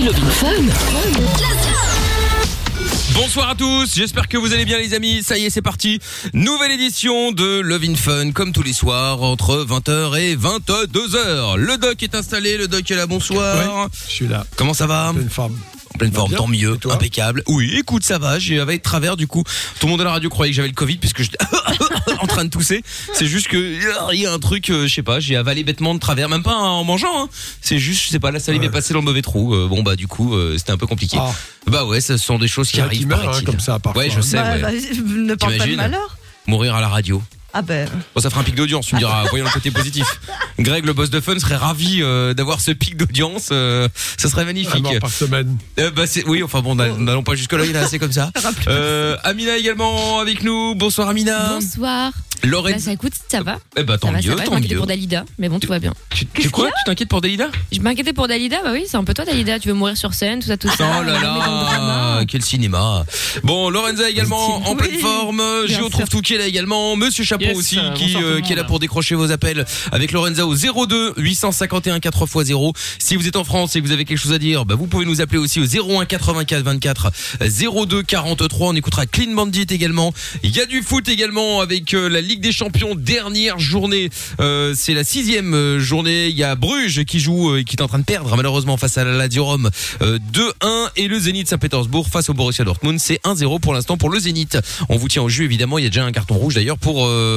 C'est Love in Fun. Bonsoir à tous, j'espère que vous allez bien les amis. Ça y est, c'est parti. Nouvelle édition de Love in Fun, comme tous les soirs, entre 20h et 22h. Le doc est installé, le doc est là, bonsoir. Je suis là. Comment ça va? Forme. En pleine forme, bien. tant mieux, impeccable. Oui, écoute, ça va, j'avais de travers du coup. Tout le monde à la radio croyait que j'avais le Covid puisque j'étais en train de tousser. C'est juste que il y a un truc, euh, je sais pas, j'ai avalé bêtement de travers, même pas en mangeant. Hein. C'est juste, je sais pas, la salive Ouais. est passée dans le mauvais trou. Euh, bon bah du coup, euh, c'était un peu compliqué. Ah. Bah ouais, ce sont des choses qui arrivent. qui hein, comme ça, parfois. Ouais, je sais. Bah, ouais. bah, ne parle pas de T'imagines malheur. Mourir à la radio. Ah ben, Bon, ça fera un pic d'audience, tu me diras. Voyons le côté positif. Greg, le boss de Fun, serait ravi euh, d'avoir ce pic d'audience. euh, ça serait Un magnifique. mort par semaine. Euh, bah, oui, enfin bon, n'a- n'allons pas jusque là, il est assez comme ça. Euh, Amina également avec nous. Bonsoir Amina. Bonsoir. Lorenz. Bah, ça écoute, ça va. Eh bah tant ça va, mieux, ça va. Je tant m'inquiétais mieux. pour Dalida, mais bon, tout va bien. Tu, tu quoi Tu t'inquiètes pour Dalida? Je m'inquiétais pour Dalida, bah oui, c'est un peu toi, Dalida. Tu veux mourir sur scène, tout ça, tout ça. Oh là là, quel cinéma. Bon, Lorenza également en Oui, pleine forme. bien Géo trouve tout qui est là également. Monsieur Chapeau Yes, aussi qui, euh, qui est là pour décrocher vos appels avec Lorenza au 02 851 4x0. Si vous êtes en France et que vous avez quelque chose à dire, bah, vous pouvez nous appeler aussi au 01 84 24 02 43. On écoutera Clean Bandit également. Il y a du foot également avec euh, la Ligue des Champions dernière journée. Euh, c'est la sixième euh, journée. Il y a Bruges qui joue et qui est en train de perdre malheureusement face à la Lazio Rome euh, 2-1 et le Zénith Saint-Pétersbourg face au Borussia Dortmund. C'est 1-0 pour l'instant pour le Zénith. On vous tient au jus évidemment. Il y a déjà un carton rouge d'ailleurs pour euh,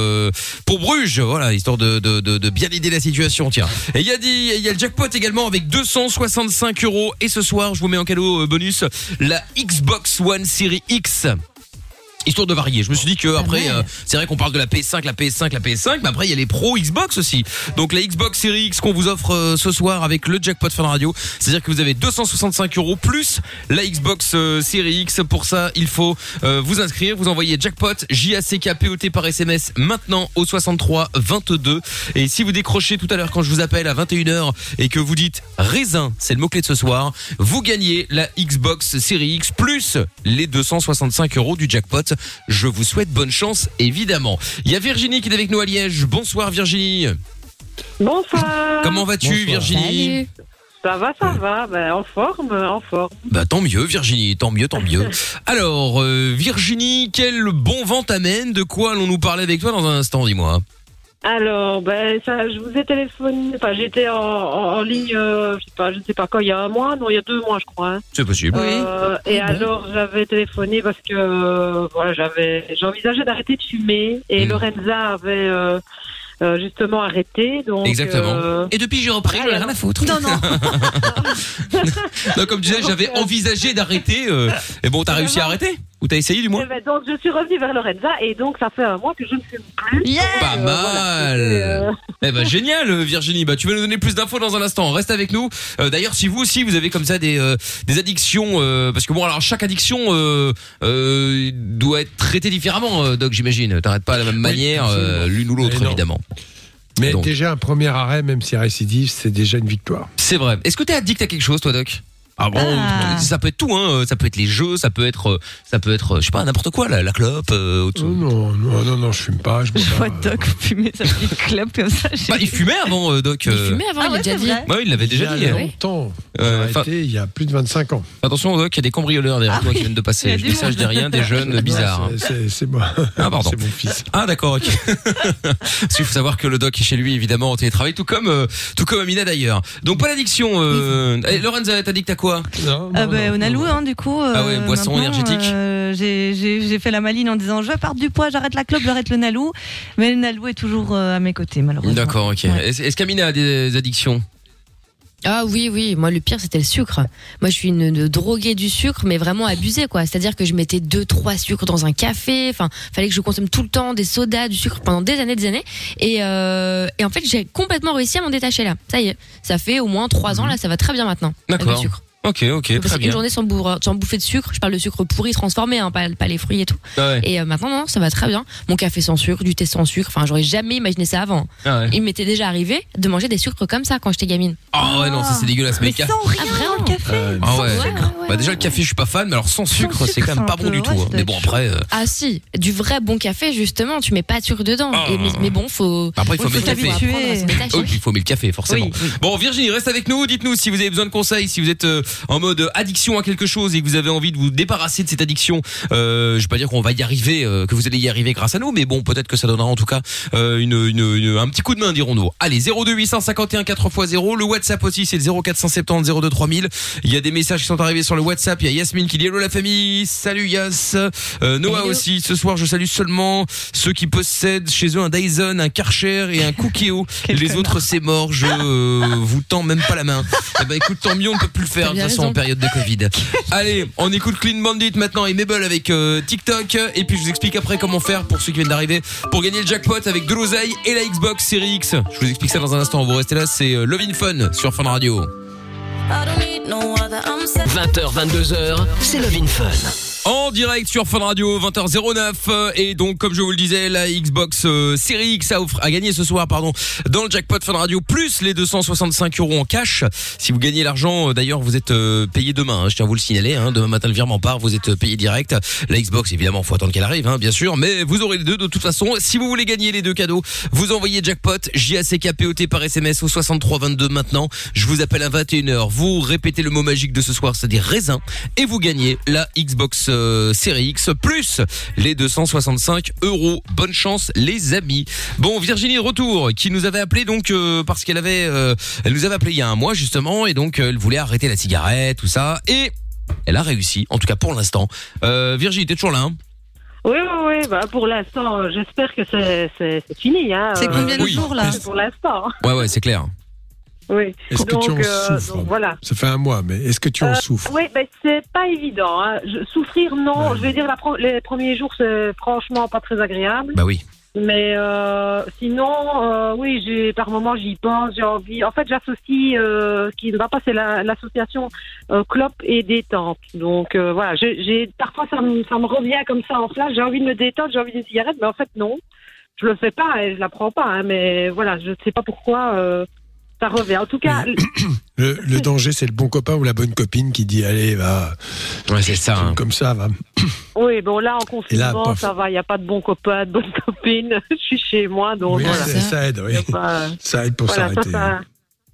pour Bruges. Voilà histoire de, bien aider la situation. Tiens. Et il y a dit il y a le jackpot également avec 265 euros et ce soir je vous mets en cadeau euh, bonus la Xbox One Series X. Histoire de varier. Je me suis dit que après, mal. euh, c'est vrai qu'on parle de la PS5, la PS5, la PS5, mais après il y a les pros Xbox aussi. Donc la Xbox Series X qu'on vous offre euh, ce soir avec le jackpot Fun Radio, c'est-à-dire que vous avez 265 euros plus la Xbox euh, Series X. Pour ça, il faut euh, vous inscrire, vous envoyez jackpot J A C K P O T par SMS maintenant au 63 22. Et si vous décrochez tout à l'heure quand je vous appelle à 21h et que vous dites raisin, c'est le mot clé de ce soir, vous gagnez la Xbox Series X plus les 265 euros du jackpot. Je vous souhaite bonne chance, évidemment. Il y a Virginie qui est avec nous à Liège. Bonsoir Virginie. Bonsoir. Comment vas-tu Bonsoir. Virginie Salut. Ça va, ça va. Ben, en forme, en forme. Bah tant mieux Virginie, tant mieux, tant mieux. Alors euh, Virginie, quel bon vent t'amène? De quoi allons-nous parler avec toi dans un instant, dis-moi? Alors, ben, ça, je vous ai téléphoné. Enfin, j'étais en, en, en ligne, euh, je sais pas, je ne sais pas quand, il y a un mois, non, il y a deux mois, je crois. hein. C'est possible. Oui. Euh, et alors, j'avais téléphoné parce que, euh, voilà, j'avais, j'envisageais d'arrêter de fumer. Et Mm. Lorenza avait euh, euh, justement arrêté. Donc, Exactement. euh, Et depuis j'ai repris, j'en ai rien à foutre. non, non. Non, comme tu disais, j'avais envisagé d'arrêter. euh, et bon, t'as réussi à arrêter Ou t'as essayé du moins eh ben, donc, je suis revenue vers Lorenza et donc, ça fait un mois que je ne fume plus. Yeah Pas Euh, voilà. mal. Et, euh, Eh ben génial Virginie. Bah tu vas nous donner plus d'infos dans un instant. Reste avec nous. Euh, D'ailleurs si vous aussi vous avez comme ça des euh, des addictions euh, parce que bon alors chaque addiction euh, euh, doit être traitée différemment euh, Doc j'imagine. T'arrêtes pas à la même manière euh, l'une ou l'autre évidemment. Mais Donc. déjà, un premier arrêt, même si récidive, c'est déjà une victoire. C'est vrai. Est-ce que t'es addict à quelque chose toi Doc? Ah bon, Ah. ça peut être tout, hein. Ça peut être les jeux, ça peut être, euh, ça peut être, euh, je sais pas, n'importe quoi, la, la clope. euh, Oh non, non, non, non, je fume pas. Je bois vois Doc fumer sa petite clope comme ça. Bah, il fumait avant, euh, Doc. Il euh. fumait avant, Ah il ouais, l'a déjà dit. il l'avait Il y déjà a dit. hein. longtemps. Euh, arrêté il y a plus de 25 ans. Attention, Doc, il y a des cambrioleurs derrière Ah toi oui, qui viennent de il passer. Je monde. rien, des jeunes bizarres. hein. C'est- moi. Ah, pardon. C'est mon fils. Ah d'accord, ok. Parce qu'il faut savoir que le doc est chez lui évidemment en télétravail, tout comme euh, tout comme Amina d'ailleurs. Donc pas d'addiction. Euh... Eh, Lorenza, t'addictes à quoi Non, Ah non, bah, non, on a non, loué, non. hein, du coup. euh, Ah ouais, boisson énergétique. euh, j'ai- J'ai j'ai fait la maline en disant je perdre du poids, j'arrête la clope, j'arrête le Nalou. Mais le Nalou est toujours euh, à mes côtés, malheureusement. D'accord, ok. Ouais. Est-ce est-ce qu'Amina a des addictions? Ah oui, oui. Moi, le pire, c'était le sucre. Moi, je suis une, une droguée du sucre, mais vraiment abusée, quoi. C'est-à-dire que je mettais deux, trois sucres dans un café. Enfin, fallait que je consomme tout le temps des sodas, du sucre pendant des années, des années. Et, euh, et en fait, j'ai complètement réussi à m'en détacher là. Ça y est. Ça fait au moins trois ans là. Ça va très bien maintenant. avec D'accord. le sucre. Ok, ok, très Passer bien. une journée sans, bourre- sans bouffer de sucre. Je parle de sucre pourri, transformé, hein, pas, pas les fruits et tout. Ah ouais. Et euh, maintenant, non, ça va très bien. Mon café sans sucre, du thé sans sucre. Enfin, j'aurais jamais imaginé ça avant. Ah ouais. Il m'était déjà arrivé de manger des sucres comme ça quand j'étais gamine. Ah ouais, non, ça c'est dégueulasse. Mais Mais ca- sans rien Ah, vraiment le café. Euh, Ah ouais. Bah déjà le café, je suis pas fan, mais alors sans sucre, c'est quand même pas bon du tout. hein. Mais bon après, euh, Ah si, du vrai bon café justement, tu mets pas de sucre dedans. Ah. Et- mais, mais bon, faut. après il faut mettre le café. il faut mettre le café, forcément. Bon, Virginie, reste avec nous. Dites-nous si vous avez besoin de conseils, si vous êtes euh, en mode addiction à quelque chose et que vous avez envie de vous débarrasser de cette addiction, euh, je vais pas dire qu'on va y arriver, euh, que vous allez y arriver grâce à nous, mais bon, peut-être que ça donnera en tout cas euh, une, une- une- un petit coup de main, dirons-nous. Allez, 02 851 4x0, le WhatsApp aussi, c'est le 0470 02 3000. Il y a des messages qui sont arrivés sur le WhatsApp. Il y a Yasmine qui dit hello la famille, salut Yas. Euh, Noah Hello. aussi. Ce soir, je salue seulement ceux qui possèdent chez eux un Dyson, un Karcher et un Cookéo. Quel Les autres, c'est mort. Je euh, vous tends même pas la main. Eh ben écoute, tant mieux, on ne peut plus le faire Façon raison. en période de Covid. Allez, on écoute Clean Bandit maintenant et Mabel avec euh, TikTok. Et puis je vous explique après comment faire pour ceux qui viennent d'arriver pour gagner le jackpot avec de l'oseille et la Xbox Series X. Je vous explique ça dans un instant. Vous restez là, c'est euh, Love in Fun sur Fun Radio. 20h, 22h, c'est Love in Fun. En direct sur Fun Radio 20h09 euh, et donc comme je vous le disais la Xbox euh, Series X a, offre- a gagné ce soir pardon dans le jackpot Fun Radio plus les 265 euros en cash. Si vous gagnez l'argent euh, d'ailleurs vous êtes payé demain hein, je tiens à vous le signaler hein, demain matin le virement part vous êtes payé direct. La Xbox évidemment faut attendre qu'elle arrive hein, bien sûr. Mais vous aurez les deux de toute façon. Si vous voulez gagner les deux cadeaux vous envoyez jackpot J-A-C-K-P-O-T par SMS au 6322 maintenant. Je vous appelle à 21h vous répétez le mot magique de ce soir c'est-à-dire raisin. Et vous gagnez la Xbox euh, Series X plus les 265 euros. Bonne chance les amis. Bon Virginie de retour qui nous avait appelé donc euh, parce qu'elle avait euh, elle nous avait appelé il y a un mois justement et donc euh, elle voulait arrêter la cigarette tout ça et elle a réussi en tout cas pour l'instant. Euh, Virginie t'es toujours là hein? Oui, oui, oui. Bah, pour l'instant, j'espère que c'est fini. Hein. C'est Euh, combien de oui. jours là? C'est pour l'instant. Ouais ouais c'est clair. Oui. Est-ce que tu en euh, souffres? donc, voilà. Ça fait un mois, mais est-ce que tu en Euh, souffres? Oui, ben c'est pas évident. Hein. Je- souffrir, non. Ouais. Je vais dire la pro- les premiers jours, c'est franchement pas très agréable. Bah oui. Mais euh, sinon, euh, oui, j'ai par moment j'y pense, j'ai envie. En fait, j'associe euh, ce qui ne va pas, c'est la- l'association euh, clope et détente. Donc euh, voilà, j'ai parfois ça me, ça me revient comme ça en flash. J'ai envie de me détendre, j'ai envie d'une cigarette, mais en fait non, je le fais pas et je la prends pas. Hein, mais voilà, je ne sais pas pourquoi euh, ça revient. En tout cas, le, le danger, c'est le bon copain ou la bonne copine qui dit allez, va, Ouais c'est ça. hein. comme ça, va. oui, bon là en là, confinement, ça va. Il n'y a pas de bon copain, de bonne copine. je suis chez moi, donc Oui, voilà. ça, aide, oui. Pas- Ça aide pour Voilà, ça, s'arrêter. ça,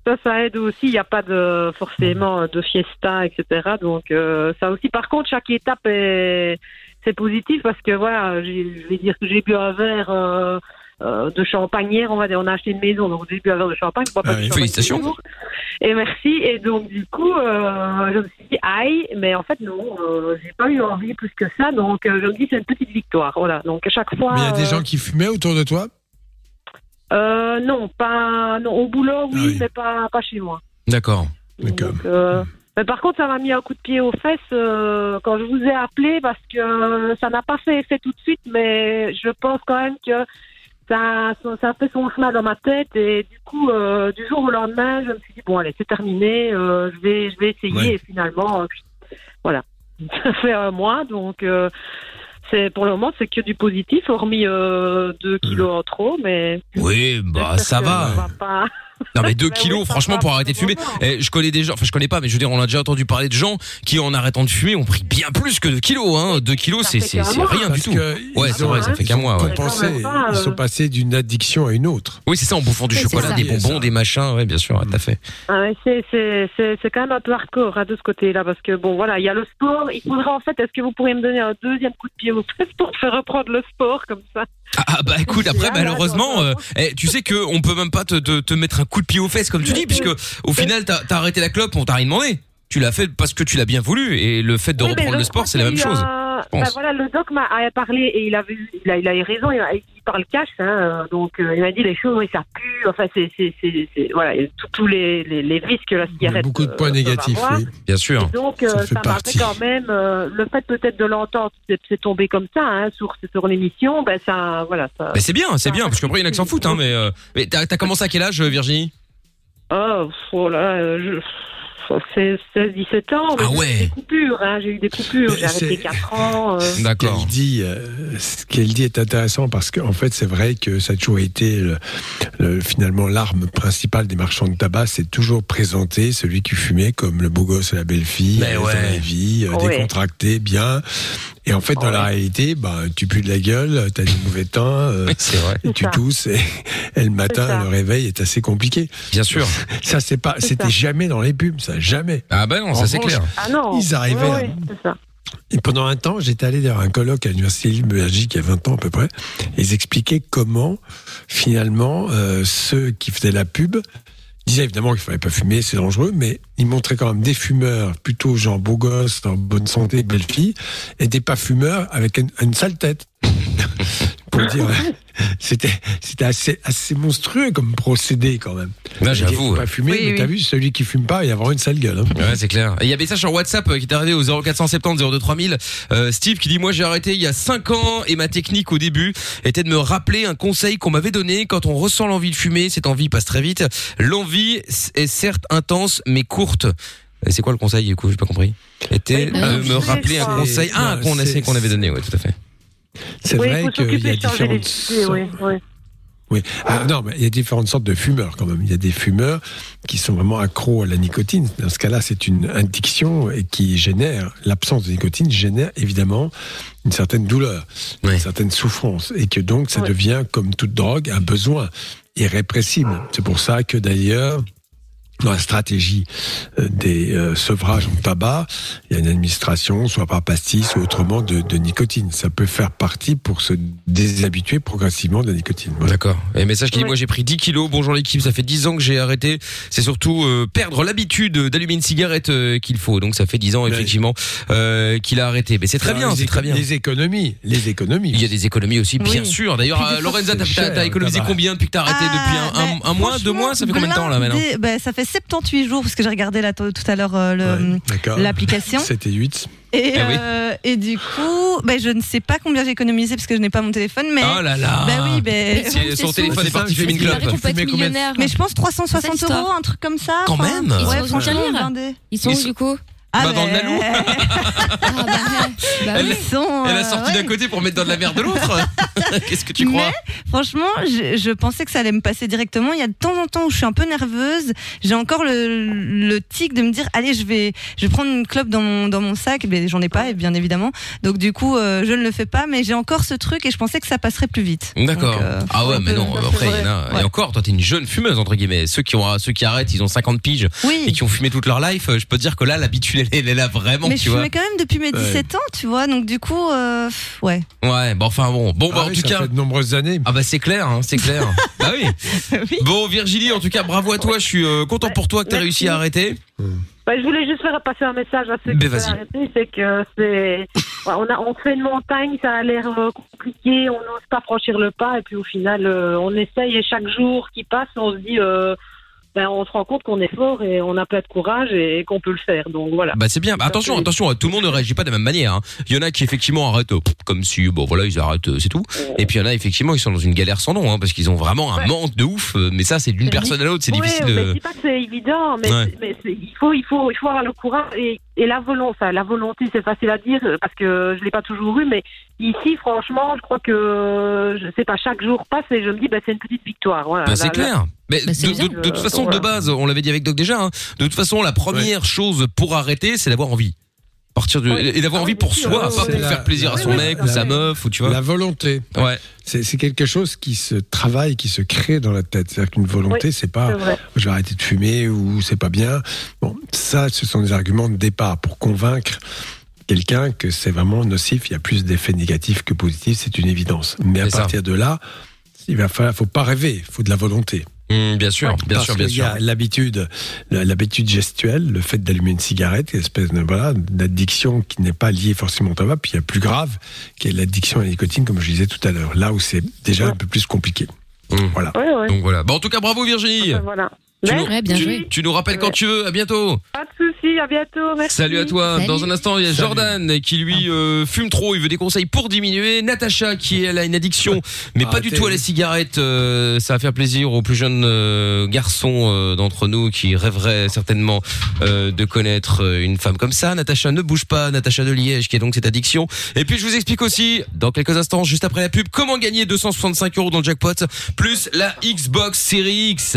ça, ça aide aussi. Il n'y a pas de forcément de fiesta, etc. Donc euh, ça aussi. Par contre, chaque étape est c'est positif parce que voilà, je vais dire que j'ai bu un verre. euh, euh, de champagne hier, on va dire, on a acheté une maison, donc j'ai bu un verre de champagne. je bois pas Ah de champagne Félicitations. Et merci. Et donc du coup, euh, je me suis dit aïe, mais en fait non, euh, j'ai pas eu envie plus que ça. Donc euh, je me dis c'est une petite victoire. Voilà. Donc à chaque fois. Mais il y a des gens qui fumaient autour de toi? Non, pas non au boulot, oui, Ah oui. mais pas pas chez moi. D'accord. Mais par contre, ça m'a mis un coup de pied aux fesses euh, quand je vous ai appelé parce que euh, ça n'a pas fait effet tout de suite, mais je pense quand même que ça, ça a fait son chemin dans ma tête et du coup, euh, du jour au lendemain, je me suis dit bon, allez, c'est terminé, euh, je vais, je vais essayer Ouais. et finalement, euh, voilà, ça fait un mois, donc. c'est pour le moment c'est que du positif, hormis euh, deux kilos en trop, mais Oui bah ça va. ça va pas. Non mais 2 Bah kilos oui, franchement pour arrêter de fumer. vraiment. Eh, je connais des gens, enfin je connais pas mais je veux dire on a déjà entendu parler de gens qui en arrêtant de fumer ont pris bien plus que 2 kilos hein. 2 kilos c'est rien du tout. Ouais, c'est vrai, ça fait qu'un mois, ouais. pas, Ils sont euh, passés d'une addiction à une autre. Oui, c'est ça en bouffant du chocolat, des bonbons, des machins, ouais, bien sûr, tout à fait. Ah c'est, c'est, c'est, c'est quand même un peu hardcore hein, de ce côté-là, parce que bon, voilà, il y a le sport. Il faudrait en fait, est-ce que vous pourriez me donner un deuxième coup de pied fesses pour faire reprendre le sport comme ça? Ah, ah, bah écoute, après malheureusement, euh, eh, tu sais que on peut même pas te, te, te mettre un coup de pied aux fesses comme tu dis, puisque au final t'as as arrêté la clope, on t'a rien demandé. Tu l'as fait parce que tu l'as bien voulu, et le fait de Oui, reprendre le sport, c'est la même y a- bah, voilà, le doc m'a parlé et il avait, il a, il a eu raison. Il, a- il parle cash, hein, donc euh, il m'a dit les choses, oui, ça pue. Enfin, c'est, voilà, tous les, les, les vices que la Il y a cigarette. beaucoup de euh, points négatifs, oui. Bien sûr. Donc, euh, Ça ça, m'a fait quand même le fait peut-être de l'entendre, c'est, tombé comme ça hein, sur sur l'émission. Ben ça, voilà, ça. Mais c'est bien, c'est bien, parce qu'après il y en a qui s'en foutent, hein, mais, mais t'as as commencé à quel âge, Virginie? Oh, voilà, euh, je... c'est 16-17 ans. mais Ah j'ai eu ouais. Des coupures, hein, j'ai eu des coupures. J'ai arrêté c'est- 4 ans. euh. D'accord. qu'elle dit, euh, ce qu'elle dit est intéressant parce qu'en fait, c'est vrai que ça a toujours été le- le- finalement l'arme principale des marchands de tabac, c'est toujours présenter celui qui fumait comme le beau gosse et la belle fille, Mais dans ouais. la vie, euh, Ouais. décontracté, bien. Et en fait, dans la réalité, bah, tu pues de la gueule, t'as du mauvais temps, euh, vrai. tu ça. tousses, et, et le matin, le réveil est assez compliqué. Bien sûr. Ça, c'est pas, C'est c'était jamais dans les pubs, ça, jamais. Ah bah non, En ça c'est clair. Ah non. Ils arrivaient à- ça. Et pendant un temps, j'étais allé dans un colloque à l'Université de Belgique il y a 20 ans à peu près. Et ils expliquaient comment, finalement, euh, ceux qui faisaient la pub disaient évidemment qu'il fallait pas fumer, c'est dangereux, mais ils montraient quand même des fumeurs plutôt genre beaux gosses, en bonne santé, belles filles, et des pas fumeurs avec une sale tête. Pour dire, c'était c'était assez assez monstrueux comme procédé quand même. Disaient, j'avoue. Pas fumer, Oui, mais oui. t'as vu celui qui fume pas, il va avoir une sale gueule. hein. Ouais, c'est clair. Il y a des messages sur WhatsApp euh, qui est arrivé au 0470 02 3000. Euh, Steve qui dit moi j'ai arrêté il y a 5 ans et ma technique au début était de me rappeler un conseil qu'on m'avait donné quand on ressent l'envie de fumer, cette envie passe très vite. L'envie est certes intense mais courte. Et c'est quoi le conseil du coup, j'ai pas compris? Était Oui, de euh, me je rappeler un conseil ah qu'on a qu'on avait donné, ouais, tout à fait. C'est Oui, vrai qu'il y a différentes idées, oui, oui. Oui. Ah, non, mais il y a différentes sortes de fumeurs quand même. Il y a des fumeurs qui sont vraiment accros à la nicotine. Dans ce cas-là, c'est une addiction et qui génère, l'absence de nicotine génère évidemment une certaine douleur, Oui. une certaine souffrance. Et que donc, ça Oui. devient, comme toute drogue, un besoin irrépressible. C'est pour ça que d'ailleurs, dans la stratégie euh, des euh, sevrages en tabac, il y a une administration, soit par pastille, soit autrement, de, de nicotine. Ça peut faire partie pour se déshabituer progressivement de la nicotine. Voilà. D'accord. Et message qui dit moi j'ai pris 10 kilos. Bonjour l'équipe, ça fait 10 ans que j'ai arrêté. C'est surtout euh, perdre l'habitude d'allumer une cigarette euh, qu'il faut. Donc ça fait 10 ans effectivement euh, qu'il a arrêté. Mais c'est très Alors, bien, c'est très bien. Les économies, les économies. Il y a des économies aussi, bien Oui. sûr. D'ailleurs, Lorenza, t'as- économisé combien depuis que t'as arrêté Ah, Depuis un, un- un mois, deux mois? Ça fait combien de temps là maintenant? ben, Ça fait 78 jours parce que j'ai regardé là, tout à l'heure euh, Ouais, d'accord. l'application. 7 et 8. Et, Ah oui. euh, et du coup, ben, je ne sais pas combien j'ai économisé parce que je n'ai pas mon téléphone, mais. Oh là là Ben oui. Mais C'est- Son téléphone est parti combien de- millionnaire. Mais je pense 360 C'est ça, l'histoire. euros, un truc comme ça. Quand même Ils sont Ouais, sont- du coup Ah, Bah, dans le ben, Nalou. Ah bah. Bah Elle- oui. ils sont, Elle euh, a sorti d'un ouais. côté pour mettre dans de la merde de l'autre. Qu'est-ce que tu crois Franchement, je, je pensais que ça allait me passer directement. Il y a de temps en temps où je suis un peu nerveuse. J'ai encore le, le tic de me dire, allez, je vais, je vais prendre une clope dans mon, dans mon sac. Mais j'en ai pas, bien évidemment. Donc du coup, euh, je ne le fais pas. Mais j'ai encore ce truc et je pensais que ça passerait plus vite. D'accord. Euh, ah ouais, mais non. Après, il y en a. Et encore, toi, t'es une jeune fumeuse entre guillemets. Ceux qui ont, ceux qui arrêtent, ils ont 50 piges et Oui. qui ont fumé toute leur life. Je peux te dire que là, l'habitude, elle, est là vraiment. Mais tu je vois. fumais quand même depuis mes 17 ans, tu vois. Donc du coup, euh, ouais. Ouais. Bon, enfin bon. Bon, bah Ah en oui, tout ça cas. fait de nombreuses années. Ah bah c'est clair, hein, c'est clair. bah oui. Oui. Bon Virginie, en tout cas bravo à toi. Je suis euh, content pour toi que t'aies Merci. réussi à arrêter. Bah, je voulais juste faire passer un message à ceux qui vas-y. veulent arrêter, c'est que c'est, ouais, on a, on fait une montagne, ça a l'air euh, compliqué, on n'ose pas franchir le pas, et puis au final, euh, on essaye et chaque jour qui passe, on se dit, euh, ben, on se rend compte qu'on est fort et on a plein de courage et, qu'on peut le faire. Donc voilà. Bah c'est bien. Bah, attention, attention, tout le monde ne réagit pas de la même manière. hein. Il y en a qui effectivement arrêtent euh, comme si bon voilà ils arrêtent euh, c'est tout. Et puis il y en a effectivement ils sont dans une galère sans nom hein, parce qu'ils ont vraiment un Ouais. manque de ouf. euh, Mais ça c'est d'une personne à l'autre, c'est difficile. mais de- je dis pas que c'est évident, mais, Ouais. il faut, il faut, il faut avoir le courage et, et la volonté. Enfin, la volonté, c'est facile à dire euh, parce que je l'ai pas toujours eu, mais ici, franchement, je crois que je sais pas, chaque jour passe et je me dis, bah, c'est une petite victoire. Voilà. Bah, c'est la- clair. Mais Bah, de, bien. de- de toute façon, de base, on l'avait dit avec Doc déjà. hein, de toute façon, la première chose pour arrêter, c'est d'avoir envie. Partir de Oui. et d'avoir Ah envie pour soi, pas pour La- faire plaisir à son mec ou sa meuf ou tu vois. La volonté. Ouais. C'est quelque chose qui se travaille, qui se crée dans la tête. C'est-à-dire qu'une volonté, c'est pas vrai. je vais arrêter de fumer ou c'est pas bien. Bon, ça, ce sont des arguments de départ pour convaincre quelqu'un que c'est vraiment nocif. Il y a plus d'effets négatifs que positifs, c'est une évidence. Mais à ça. partir de là, il va falloir, faut pas rêver, il faut de la volonté. Hum, bien sûr, bien Parce sûr, bien qu'il y sûr. a l'habitude, l'habitude gestuelle, le fait d'allumer une cigarette, une espèce de voilà d'addiction qui n'est pas liée forcément au tabac. Puis il y a plus grave, qui est l'addiction à la nicotine, comme je disais tout à l'heure. Là où c'est déjà un peu plus compliqué. Hum. Voilà. Ouais, ouais. Donc voilà. Bon, en tout cas, bravo Virginie. Enfin, voilà. Tu nous, Ouais, bien tu- joué. tu nous rappelles quand tu veux. À bientôt. pas de soucis, à bientôt. Merci. Salut à toi. Salut. Dans un instant, il y a Salut. Jordan qui lui euh, fume trop. Il veut des conseils pour diminuer. Natacha qui elle a une addiction, mais pas du tout à la cigarette. Euh, ça va faire plaisir aux plus jeunes euh, garçons euh, d'entre nous qui rêveraient certainement euh, de connaître euh, une femme comme ça. Natacha ne bouge pas. Natacha de Liège qui a donc cette addiction. Et puis je vous explique aussi dans quelques instants, juste après la pub, comment gagner 265 euros dans le jackpot plus la Xbox Series X.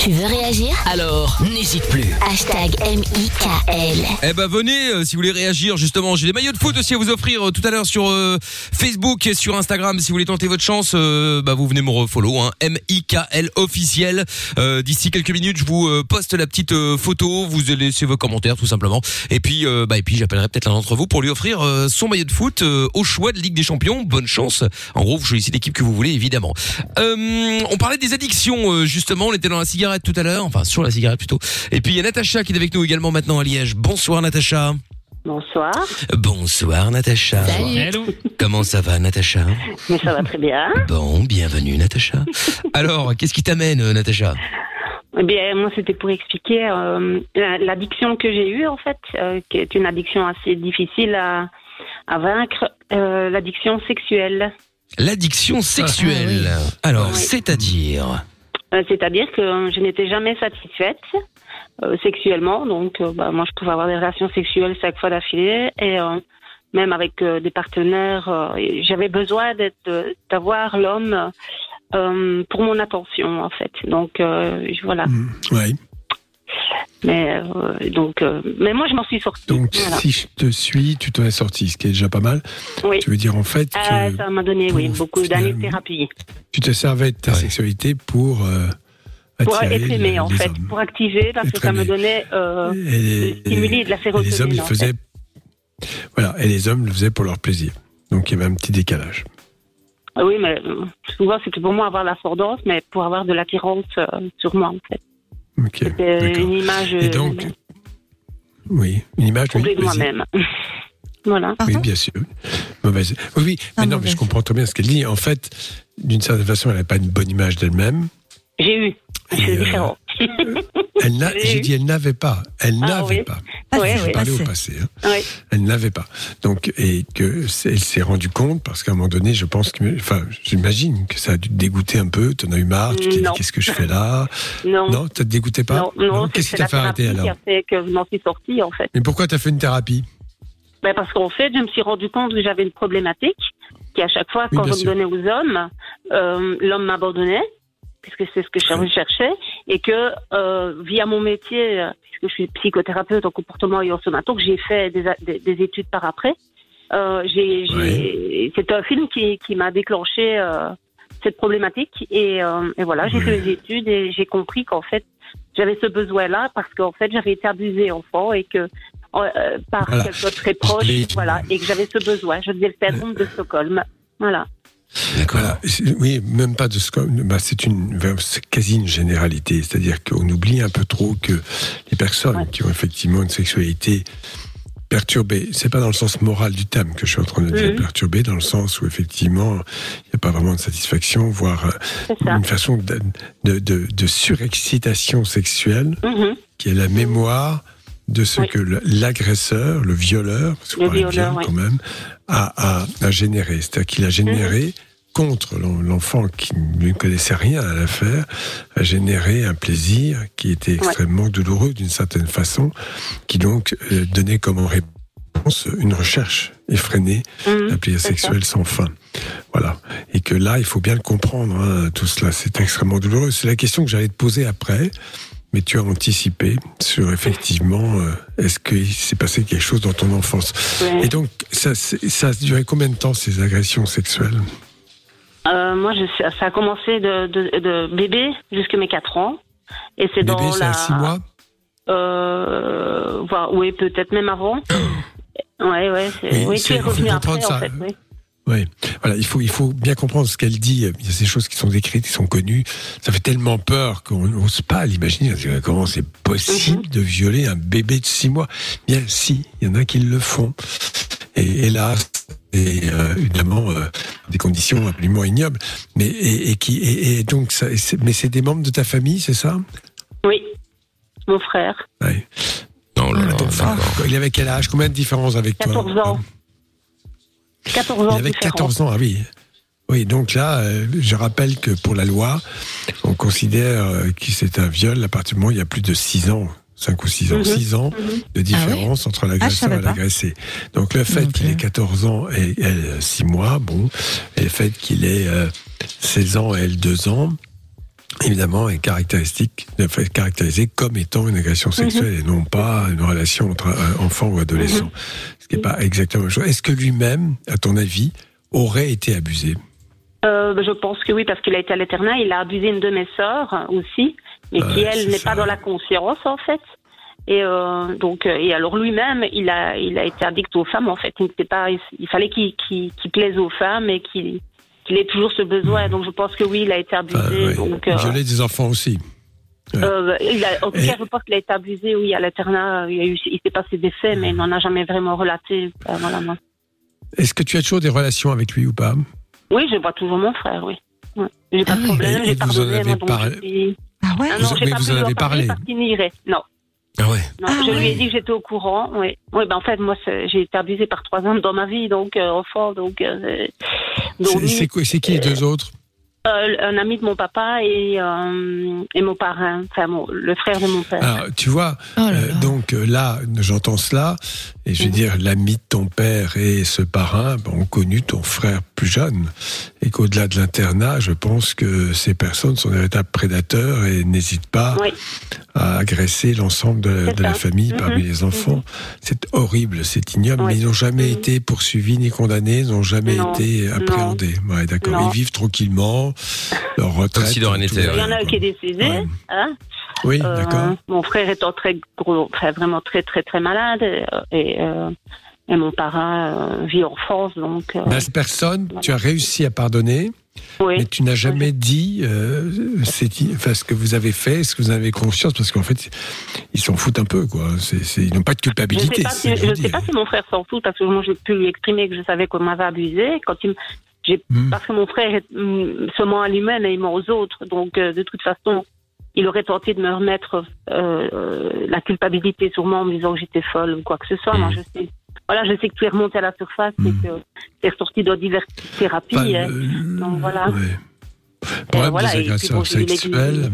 Tu veux réagir Alors, n'hésite plus. Hashtag M-I-K-L. Eh ben venez euh, si vous voulez réagir justement. J'ai des maillots de foot aussi à vous offrir euh, tout à l'heure sur euh, Facebook et sur Instagram. Si vous voulez tenter votre chance, euh, bah vous venez me refollow hein, M I K L officiel. Euh, D'ici quelques minutes, je vous euh, poste la petite euh, photo. Vous laissez vos commentaires tout simplement. Et puis euh, bah et puis j'appellerai peut-être l'un d'entre vous pour lui offrir euh, son maillot de foot euh, au choix de Ligue des Champions. Bonne chance. En gros, vous choisissez l'équipe que vous voulez évidemment. Euh, on parlait des addictions euh, justement. On était dans la cigarette tout à l'heure, enfin sur la cigarette plutôt. Et puis il y a Natacha qui est avec nous également maintenant à Liège. Bonsoir Natacha. Bonsoir, Bonsoir Natacha. Salut. Comment ça va Natacha? Mais ça va très bien. Bon, bienvenue Natacha. Alors, qu'est-ce qui t'amène euh, Natacha? Eh bien, moi, c'était pour expliquer euh, la- l'addiction que j'ai eue, en fait, euh, qui est une addiction assez difficile à, à vaincre, euh, l'addiction sexuelle. L'addiction sexuelle. Alors, Oui. c'est-à-dire Euh, C'est-à-dire que je n'étais jamais satisfaite euh, sexuellement, donc euh, bah, moi, je pouvais avoir des relations sexuelles cinq fois d'affilée, et euh, même avec euh, des partenaires, euh, j'avais besoin euh, d'avoir l'homme euh, pour mon attention, en fait. Donc, euh, voilà. Mm, ouais. Mais euh, donc, euh, mais moi je m'en suis sortie. Donc, Voilà. si je te suis, tu t'en es sorti, ce qui est déjà pas mal. Oui. Tu veux dire en fait Euh, que ça m'a donné oui beaucoup d'années de thérapie tu te servais de ta Ouais. sexualité pour euh, pour attirer être aimé les en fait, hommes. pour activer parce que ça me donnait euh, Et le stimuli et de la sérotonine. les hommes, ils en faisaient. fait. Voilà, et les hommes le faisaient pour leur plaisir. Donc il y avait un petit décalage. Ah Oui, mais euh, souvent c'était pour moi avoir l'ascendance, mais pour avoir de l'attirance euh, sur moi en fait. C'était une image Et euh, donc, oui, une image, oui, de moi-même. voilà. Oui, Pardon bien sûr. Mauvaise. Oui, oui, Ah, mais non, mais je comprends très bien ce qu'elle dit. En fait, d'une certaine façon, elle n'a pas une bonne image d'elle-même. J'ai eu. C'est euh, différent. J'ai dit, elle n'avait pas. Elle Ah, n'avait oui. pas. Oui, Je oui. parlais au Passé. passé. hein. Oui. Elle n'avait pas. Donc, et que c'est- elle s'est rendue compte parce qu'à un moment donné, je pense que, enfin, j'imagine que ça a dû te dégoûter un peu. T'en as eu marre. Tu t'es dit, qu'est-ce que je fais là? Non. Non, ça te dégoûtait pas? Non, non, Qu'est-ce c'est qui t'a fait arrêter alors? fait que je m'en suis sortie en fait. Mais pourquoi t'as fait une thérapie? Ben parce qu'en fait, je me suis rendu compte que j'avais une problématique qui, à chaque fois, Oui, quand bien je me donnais aux hommes, euh, l'homme m'abandonnait, puisque c'est ce que je recherchais, et que euh, via mon métier, euh, puisque je suis psychothérapeute en comportement et en somato, que j'ai fait des, a- des, des études par après, euh, j'ai, j'ai- c'est un film qui, qui m'a déclenché euh, cette problématique, et, euh, et voilà, j'ai fait les études et j'ai compris qu'en fait, j'avais ce besoin-là parce qu'en fait, j'avais été abusée enfant et que euh, par Voilà. quelqu'un de très proche, voilà, et que j'avais ce besoin. Je faisais le syndrome de Stockholm. Voilà. D'accord. Voilà. Oui, même pas de ce que- bah, c'est une, quasi une généralité. C'est-à-dire qu'on oublie un peu trop que les personnes Ouais. qui ont effectivement une sexualité perturbée, c'est pas dans le sens moral du terme que je suis en train de dire perturbée, dans le sens où effectivement il n'y a pas vraiment de satisfaction, voire euh, une façon de, de, de, de surexcitation sexuelle Mhm. qui est la mémoire de ce Oui. que l'agresseur, le violeur, parce qu'on Le parle de violeur, viol quand même, a, a, a généré. C'est-à-dire qu'il a généré Mhm. contre l'en- l'enfant qui ne connaissait rien à l'affaire, a généré un plaisir qui était extrêmement douloureux d'une certaine façon, qui donc euh, donnait comme réponse une recherche effrénée Mhm. d'un plaisir sexuel sans fin. Voilà. Et que là, il faut bien le comprendre, hein, tout cela, c'est extrêmement douloureux. C'est la question que j'allais te poser après, mais tu as anticipé sur effectivement, euh, est-ce qu'il s'est passé quelque chose dans ton enfance Ouais. Et donc, ça, a duré combien de temps, ces agressions sexuelles? Euh, moi, je, ça a commencé de, de, de bébé jusqu'à mes 4 ans. Et c'est Bébé, dans c'est la. à 6 mois? Euh, oui, peut-être même avant. ouais, ouais. c'est- Oui, Oui, c'est- tu es revenu après, en fait. Oui. Oui, voilà, il faut, il faut bien comprendre ce qu'elle dit. Il y a ces choses qui sont décrites, qui sont connues. Ça fait tellement peur qu'on n'ose pas l'imaginer. Comment c'est possible de violer un bébé de six mois? Bien, si, il y en a qui le font. Et hélas, et euh, évidemment, euh, des conditions absolument ignobles. Mais et, et qui et, et donc, ça, et c'est- mais c'est des membres de ta famille, c'est ça? Oui, mon frère. Ouais. Oh là là, Ton frère. Il avait quel âge? Combien de différence avec toi? 14 ans. 14 ans. Il avait différents. 14 ans, ah oui. Oui, donc là, euh, je rappelle que pour la loi, on considère euh, que c'est un viol à partir du moment où il y a plus de 6 ans, 5 ou 6 ans, Mhm. 6 ans Mhm. de différence entre l'agresseur savais et l'agressé. Donc le fait Ok. qu'il ait 14 ans et elle 6 mois, bon, et le fait qu'il ait euh, 16 ans et elle 2 ans, évidemment, est caractéristique, enfin, caractérisée comme étant une agression sexuelle et non pas une relation entre un enfant ou adolescent. Ce qui n'est pas exactement la même chose. Est-ce que lui-même, à ton avis, aurait été abusé? Euh, je pense que oui, parce qu'il a été à l'internat. Il a abusé une de mes sœurs euh, aussi, mais qui, elle, n'est pas dans la conscience, en fait. Et euh, donc, euh, et alors lui-même, il a, il a été addict aux femmes, en fait. Il, pas, il, fallait qu'il qu'il plaise aux femmes et qu'il qu'il ait toujours ce besoin. Donc, je pense que oui, il a été abusé. Enfin, ouais. donc, euh, Violer des enfants aussi. euh, il a, en tout Et- cas, je pense qu'il a été abusé, oui, à l'internat. Il, y a eu- il s'est passé des faits, mais il n'en a jamais vraiment relaté. Euh, voilà. Est-ce que tu as toujours des relations avec lui ou pas? Oui, je vois toujours mon frère, oui. Ouais. J'ai pas Ah de oui. problème, Et- j'ai vous pardonné, avez moi, donc parlé- Ah ouais? Ah Vous- non, j'ai mais pas vous en avez parlé. Non, Ah ouais. non. Ah je lui ai dit que j'étais au courant. Oui, oui ben en fait, moi, j'ai été abusée par trois hommes dans ma vie, donc euh, enfant, donc. euh, donc C'est qui les deux autres? euh, un ami de mon papa et euh, et mon parrain, enfin mon- le frère de mon père. Alors, tu vois, Oh là euh, là. donc euh, là, j'entends cela, et je veux Mhm. dire, l'ami de ton père et ce parrain ben, ont connu ton frère plus jeune, et qu'au-delà de l'internat, je pense que ces personnes sont des véritables prédateurs et n'hésitent pas Oui. à agresser l'ensemble de, la famille Mhm. parmi les enfants. C'est horrible, c'est ignoble, Oui. mais ils n'ont jamais Mhm. été poursuivis ni condamnés, ils n'ont jamais Non. été appréhendés. Ouais, d'accord. Ils vivent tranquillement leur retraite. Il y en a qui est décédé. Ouais. Hein Oui, Euh, d'accord. Mon frère étant très gros, très, vraiment très très très malade et, et, euh, et mon parrain euh, vit en France donc. euh, Mais à cette personne, tu as réussi à pardonner, oui. mais tu n'as jamais dit euh, enfin, ce que vous avez fait, ce que vous avez conscience, parce qu'en fait, ils s'en foutent un peu, quoi. C'est- ils n'ont pas de Je ne culpabilité. sais si, je je sais pas dire. si mon frère s'en fout parce que moi j'ai pu lui exprimer que je savais qu'on m'avait abusé quand il, Hmm. parce que mon frère est, hum, se ment à lui-même et il ment aux autres donc euh, de toute façon il aurait tenté de me remettre euh, la culpabilité sûrement en me disant que j'étais folle ou quoi que ce soit. Moi je sais, voilà, je sais que tu es remonté à la surface et Hmm. que tu es ressorti dans diverses thérapies. Enfin, hein. le- donc voilà. ouais. Problème voilà, des agresseurs bon, sexuels,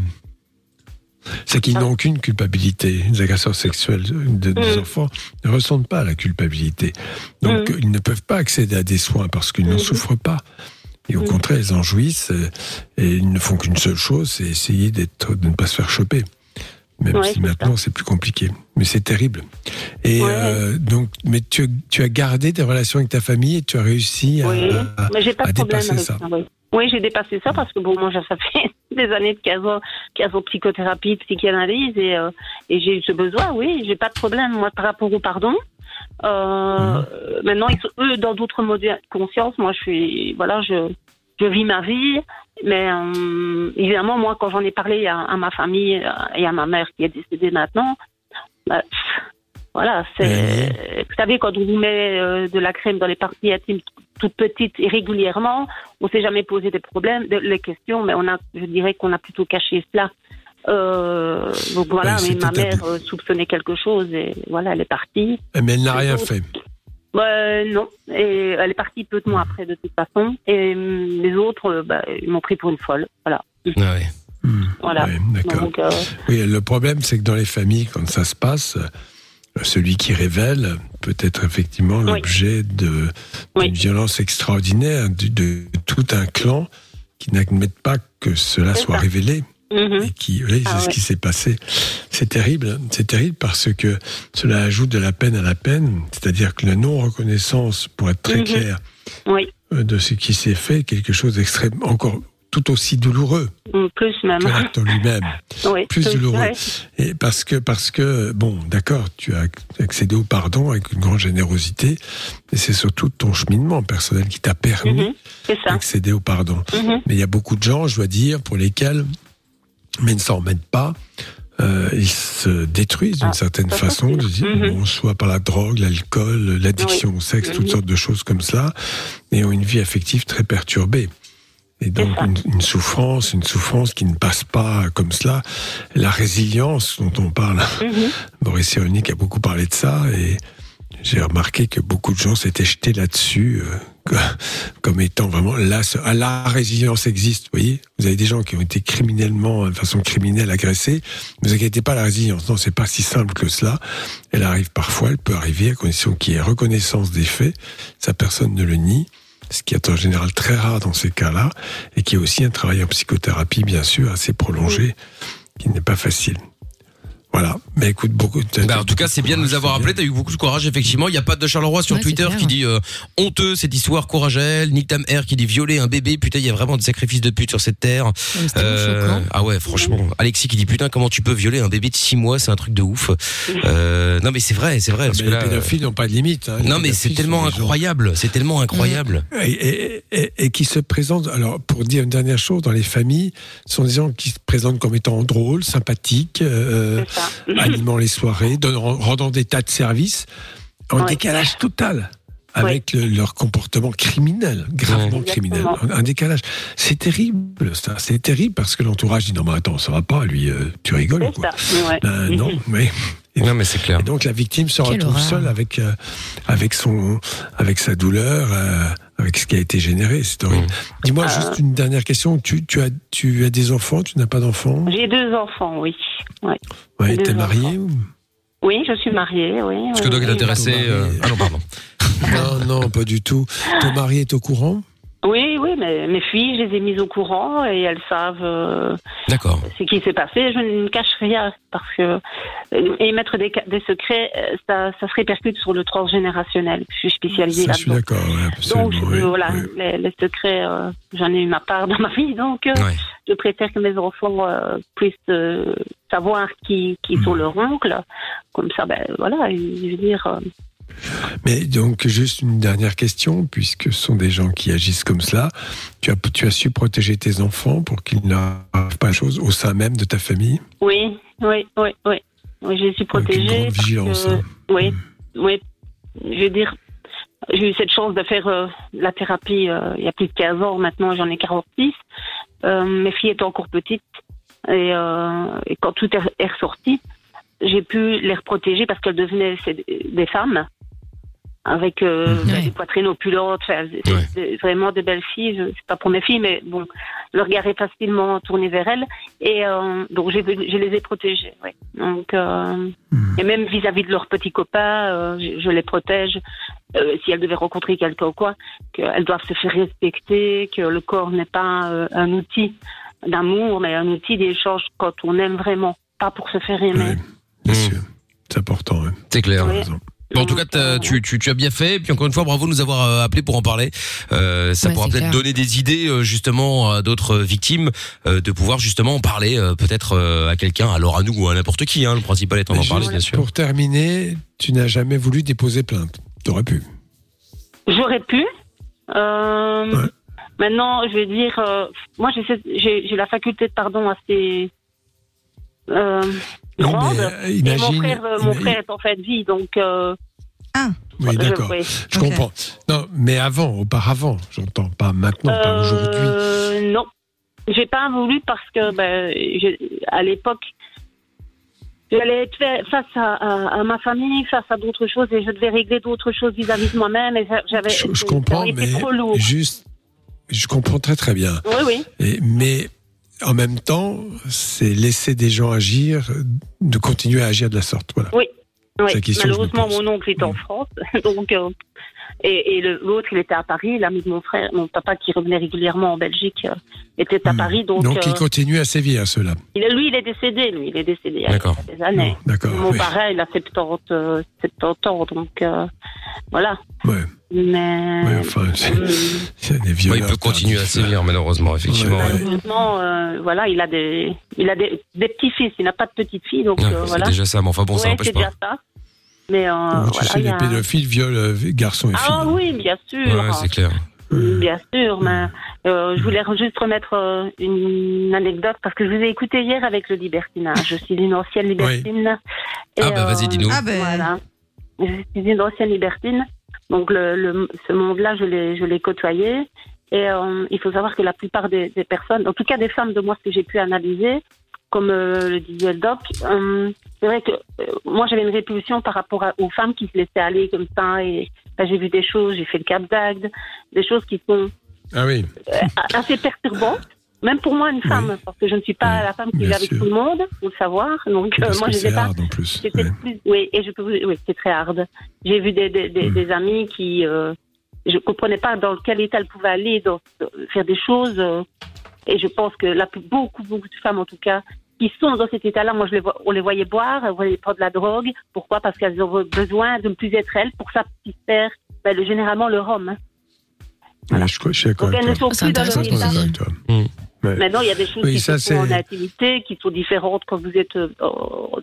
c'est qu'ils Ah. n'ont aucune culpabilité. Les agresseurs sexuels de, des Mm. enfants ne ressentent pas la culpabilité. Donc, Mm. ils ne peuvent pas accéder à des soins parce qu'ils n'en souffrent pas. Et au contraire, ils en jouissent euh, et ils ne font qu'une seule chose, c'est essayer d'être, de ne pas se faire choper. Même Ouais, si maintenant c'est plus compliqué. Mais c'est terrible. Et Ouais. euh, donc, mais tu, tu as gardé des relations avec ta famille et tu as réussi à, Oui, à- mais j'ai pas à de problème dépasser avec ça. ça. oui. Oui, j'ai dépassé ça parce que bon, moi, ça fait des années de 15 ans, 15 ans de psychothérapie, psychanalyse et, euh, et j'ai eu ce besoin. Oui, j'ai pas de problème moi par rapport au pardon. Euh, Maintenant, ils sont eux dans d'autres modes de conscience. Moi, je suis voilà, je je vis ma vie, mais euh, évidemment, moi, quand j'en ai parlé à, à ma famille euh, et à ma mère qui est décédée maintenant, bah, voilà, c'est. Vous savez, quand on vous met euh, de la crème dans les parties intimes toutes petites et régulièrement, on s'est jamais posé des problèmes, de- les questions, mais on a, je dirais qu'on a plutôt caché cela. Euh, donc voilà, c'était ma mère soupçonnait quelque chose et voilà, elle est partie. Mais elle n'a rien autres- fait. Bah, non, et elle est partie peu de mois après de toute façon. Et hum, les autres, euh, bah, ils m'ont pris pour une folle. Voilà, Ah ouais. Hmm. voilà. Donc, euh, Oui, le problème, c'est que dans les familles, quand ça se passe, euh, celui qui révèle peut être effectivement Oui. l'objet de Oui. d'une violence extraordinaire de, de tout un clan qui n'admettent pas que cela soit ça. révélé mhm. et qui, c'est Ah ce ouais. qui s'est passé. C'est terrible, c'est terrible parce que cela ajoute de la peine à la peine, c'est-à-dire que la non-reconnaissance, pour être très Mhm. clair, Oui, euh, de ce qui s'est fait, quelque chose d'extrêmement encore tout aussi douloureux plus même. que l'acte lui-même. Oui, plus douloureux. Et parce que, parce que, bon, d'accord, tu as accédé au pardon avec une grande générosité, mais c'est surtout ton cheminement personnel qui t'a permis Mhm, C'est d'accéder au pardon. Mhm. Mais il y a beaucoup de gens, je dois dire, pour lesquels, mais ne s'en remettent pas, euh, ils se détruisent d'une Ah, certaine façon, bon, soit par la drogue, l'alcool, l'addiction au sexe, toutes sortes de choses comme cela, et ont une vie affective très perturbée. Et donc une, une souffrance, une souffrance qui ne passe pas comme cela. La résilience dont on parle, Mhm. Boris Cyrulnik a beaucoup parlé de ça et j'ai remarqué que beaucoup de gens s'étaient jetés là-dessus euh, comme étant vraiment là, ce- ah, la résilience existe. Vous voyez, vous avez des gens qui ont été criminellement, de façon criminelle agressés. Ne vous inquiétez pas, la résilience, non, c'est pas si simple que cela. Elle arrive parfois, elle peut arriver à condition qu'il y ait reconnaissance des faits. Ça, personne ne le nie. ce qui est en général très rare dans ces cas-là, et qui est aussi un travail en psychothérapie, bien sûr, assez prolongé, qui n'est pas facile. Voilà. Mais écoute, beaucoup. Bah, en tout cas, c'est bien de nous avoir appelé. T'as eu beaucoup de courage, effectivement. Il y a pas de Charleroi sur Ouais, Twitter qui dit euh, honteux cette histoire, courage à elle. Nick Tam Air qui dit violer un bébé. Putain, il y a vraiment des sacrifices de pute sur cette terre. Euh, ah ouais, franchement. Alexis qui dit putain, comment tu peux violer un bébé de 6 mois? C'est un truc de ouf. Euh, non, mais c'est vrai, c'est vrai. Ah, parce mais que les là, pédophiles n'ont pas de limite. hein. Non, mais c'est tellement incroyable. C'est tellement incroyable. Et, et- et- et qui se présentent, alors pour dire une dernière chose, dans les familles, ce sont des gens qui se présentent comme étant drôles, sympathiques, euh, C'est ça. Animant les soirées, donnant- rendant des tas de services, en Ouais. décalage total avec le- leur comportement criminel, gravement Ouais. criminel. Un, un décalage. C'est terrible, ça. C'est terrible parce que l'entourage dit non, mais attends, ça va pas, lui, euh, tu rigoles ou quoi ça. Ouais. Ben, Non, mais. Non, mais c'est clair. Et donc la victime se retrouve seule avec euh, avec son avec sa douleur, euh, avec ce qui a été généré. C'est horrible. Mmh. Dis-moi Euh. juste une dernière question. Tu, tu as tu as des enfants Tu n'as pas d'enfants? J'ai deux enfants, oui. Ouais. Ouais. T'es mariée ou? Oui, je suis mariée, oui. Parce que oui, Doc est oui. intéressé. Ton mari- euh, Ah non, pardon. Non, non, pas du tout. Ton mari est au courant? Oui, oui, mais mes filles, je les ai mises au courant et elles savent euh, ce qui s'est passé. Je ne cache rien parce que euh, émettre des, ca- des secrets, euh, ça, ça se répercute sur le transgénérationnel. Je suis spécialisée Ça, je suis là-dedans. d'accord. Donc oui, voilà, oui. Les, les secrets, euh, j'en ai eu ma part dans ma vie, donc euh, Ouais. je préfère que mes enfants euh, puissent euh, savoir qui, qui sont Mhm. leurs oncles. Comme ça, ben voilà, je veux dire. Mais donc juste une dernière question, puisque ce sont des gens qui agissent comme cela. Tu as tu as su protéger tes enfants pour qu'ils n'arrivent pas à chose au sein même de ta famille? oui, oui, oui, oui. Oui, je suis une protégée. parce vigilance, que- hein. Oui, oui. Je veux dire, j'ai eu cette chance de faire euh, la thérapie euh, il y a plus de 15 ans. Maintenant, j'en ai 46. Euh, mes filles étaient encore petites. Et, euh, et quand tout est, ressorti, j'ai pu les protéger parce qu'elles devenaient des femmes avec euh, Mhm. des poitrines opulentes, Ouais. vraiment de belles filles. C'est pas pour mes filles, mais bon, le regard est facilement tourné vers elles. Et euh, donc, j'ai, je les ai protégées. Ouais. Donc, euh, Mhm. et même vis-à-vis de leurs petits copains, euh, je, je les protège. Euh, si elles devaient rencontrer quelqu'un ou quoi, qu'elles doivent se faire respecter, que le corps n'est pas euh, un outil d'amour, mais un outil d'échange quand on aime vraiment, pas pour se faire aimer. Ouais, bien Mhm. sûr. C'est important. C'est clair. Oui. Bon, en tout cas, tu, tu, tu as bien fait. Puis encore une fois, bravo de nous avoir euh, appelé pour en parler. Euh, ça Ouais, pourra peut-être donner des idées euh, justement à d'autres victimes euh, de pouvoir justement en parler euh, peut-être euh, à quelqu'un, alors à nous ou à n'importe qui. Hein, le principal étant d'en parler, bien sûr. Pour terminer, tu n'as jamais voulu déposer plainte. T'aurais pu. J'aurais pu. Euh, Ouais. Maintenant, je vais dire, euh, moi j'ai la faculté de pardon assez euh, grande. mais, euh, Et mon frère, euh, mon frère est en fait vie, donc. Euh, Oui, je- d'accord. oui. Je comprends. Non, mais avant, auparavant, j'entends. Pas maintenant, pas aujourd'hui. Non, j'ai pas voulu parce que ben, à l'époque, j'allais être fa- face à, à- à ma famille, face à d'autres choses, et je devais régler d'autres choses vis-à-vis de moi-même. Et j'a- j'avais, Je, comprends, mais trop lourd. juste, je comprends très très bien. Oui, oui. Et- mais en même temps, c'est laisser des gens agir, de continuer à agir de la sorte. Voilà. Oui. Oui. Malheureusement, mon oncle est en. France, donc euh, et, l'autre, il était à Paris. L'ami de mon frère, mon papa qui revenait régulièrement en Belgique, euh, était à Hmm. Paris. Donc, Donc, euh, ils continuent à sévir, ceux-là. il lui, il est décédé. Lui, il est décédé il y a D'accord. des années. Non, D'accord. Mon oui. parrain, il a 70, euh, 70 ans, donc euh, voilà. Ouais, Mais ouais, enfin, c'est c'est des Ouais, violeurs. il peut continuer à sévir, malheureusement, effectivement. Ouais, ouais. ouais. malheureusement, euh, voilà, il a des, il a des, des petits-fils. Il n'a pas de petites-filles, donc Ouais, euh, c'est voilà. déjà ça, mais enfin bon, ça n'empêche c'est pas. déjà ça. Mais euh, tu voilà, sais, y les a- pédophiles violent euh, garçons et filles. Ah oui, bien sûr. Ouais, c'est clair. Euh, Bien sûr, mais euh, je voulais juste remettre euh, une anecdote parce que je vous ai écouté hier avec le libertinage. Je suis une ancienne libertine. Et, Ah bah, vas-y, dis-nous. Ah ben, Voilà. Je suis une ancienne libertine. Donc le, le- ce monde-là, je l'ai, je l'ai côtoyé. Et euh, il faut savoir que la plupart des, des personnes, en tout cas des femmes de moi, ce que j'ai pu analyser, comme euh, le disait le doc, euh, c'est vrai que euh, moi j'avais une répulsion par rapport à- aux femmes qui se laissaient aller comme ça. Et ben, j'ai vu des choses, j'ai fait le Cap d'Agde, des choses qui sont Ah oui. assez perturbantes. Même pour moi, une femme, parce que je ne suis pas Oui, la femme qui vit avec sûr. tout le monde, faut le savoir. Donc, Parce moi, que je pas hard en plus. C'était ouais. plus, oui, et je peux, vous- oui, c'est très hard. J'ai vu des, des, des, Mm. des amis qui, je comprenais pas dans quel état elle pouvait aller, dans, faire des choses. et je pense que la, beaucoup, beaucoup de femmes, en tout cas, qui sont dans cet état-là, moi, je les vois, on les voyait boire, on voyait prendre de la drogue. Pourquoi? Parce qu'elles ont besoin de ne plus être elles pour satisfaire ben, le, généralement leur homme. hein. Ouais, je, je suis d'accord Donc elles ne sont plus dans leur état. toi. Ouais. Maintenant, il y a des choses Oui, qui ça, font en intimité, qui sont différentes quand vous êtes euh,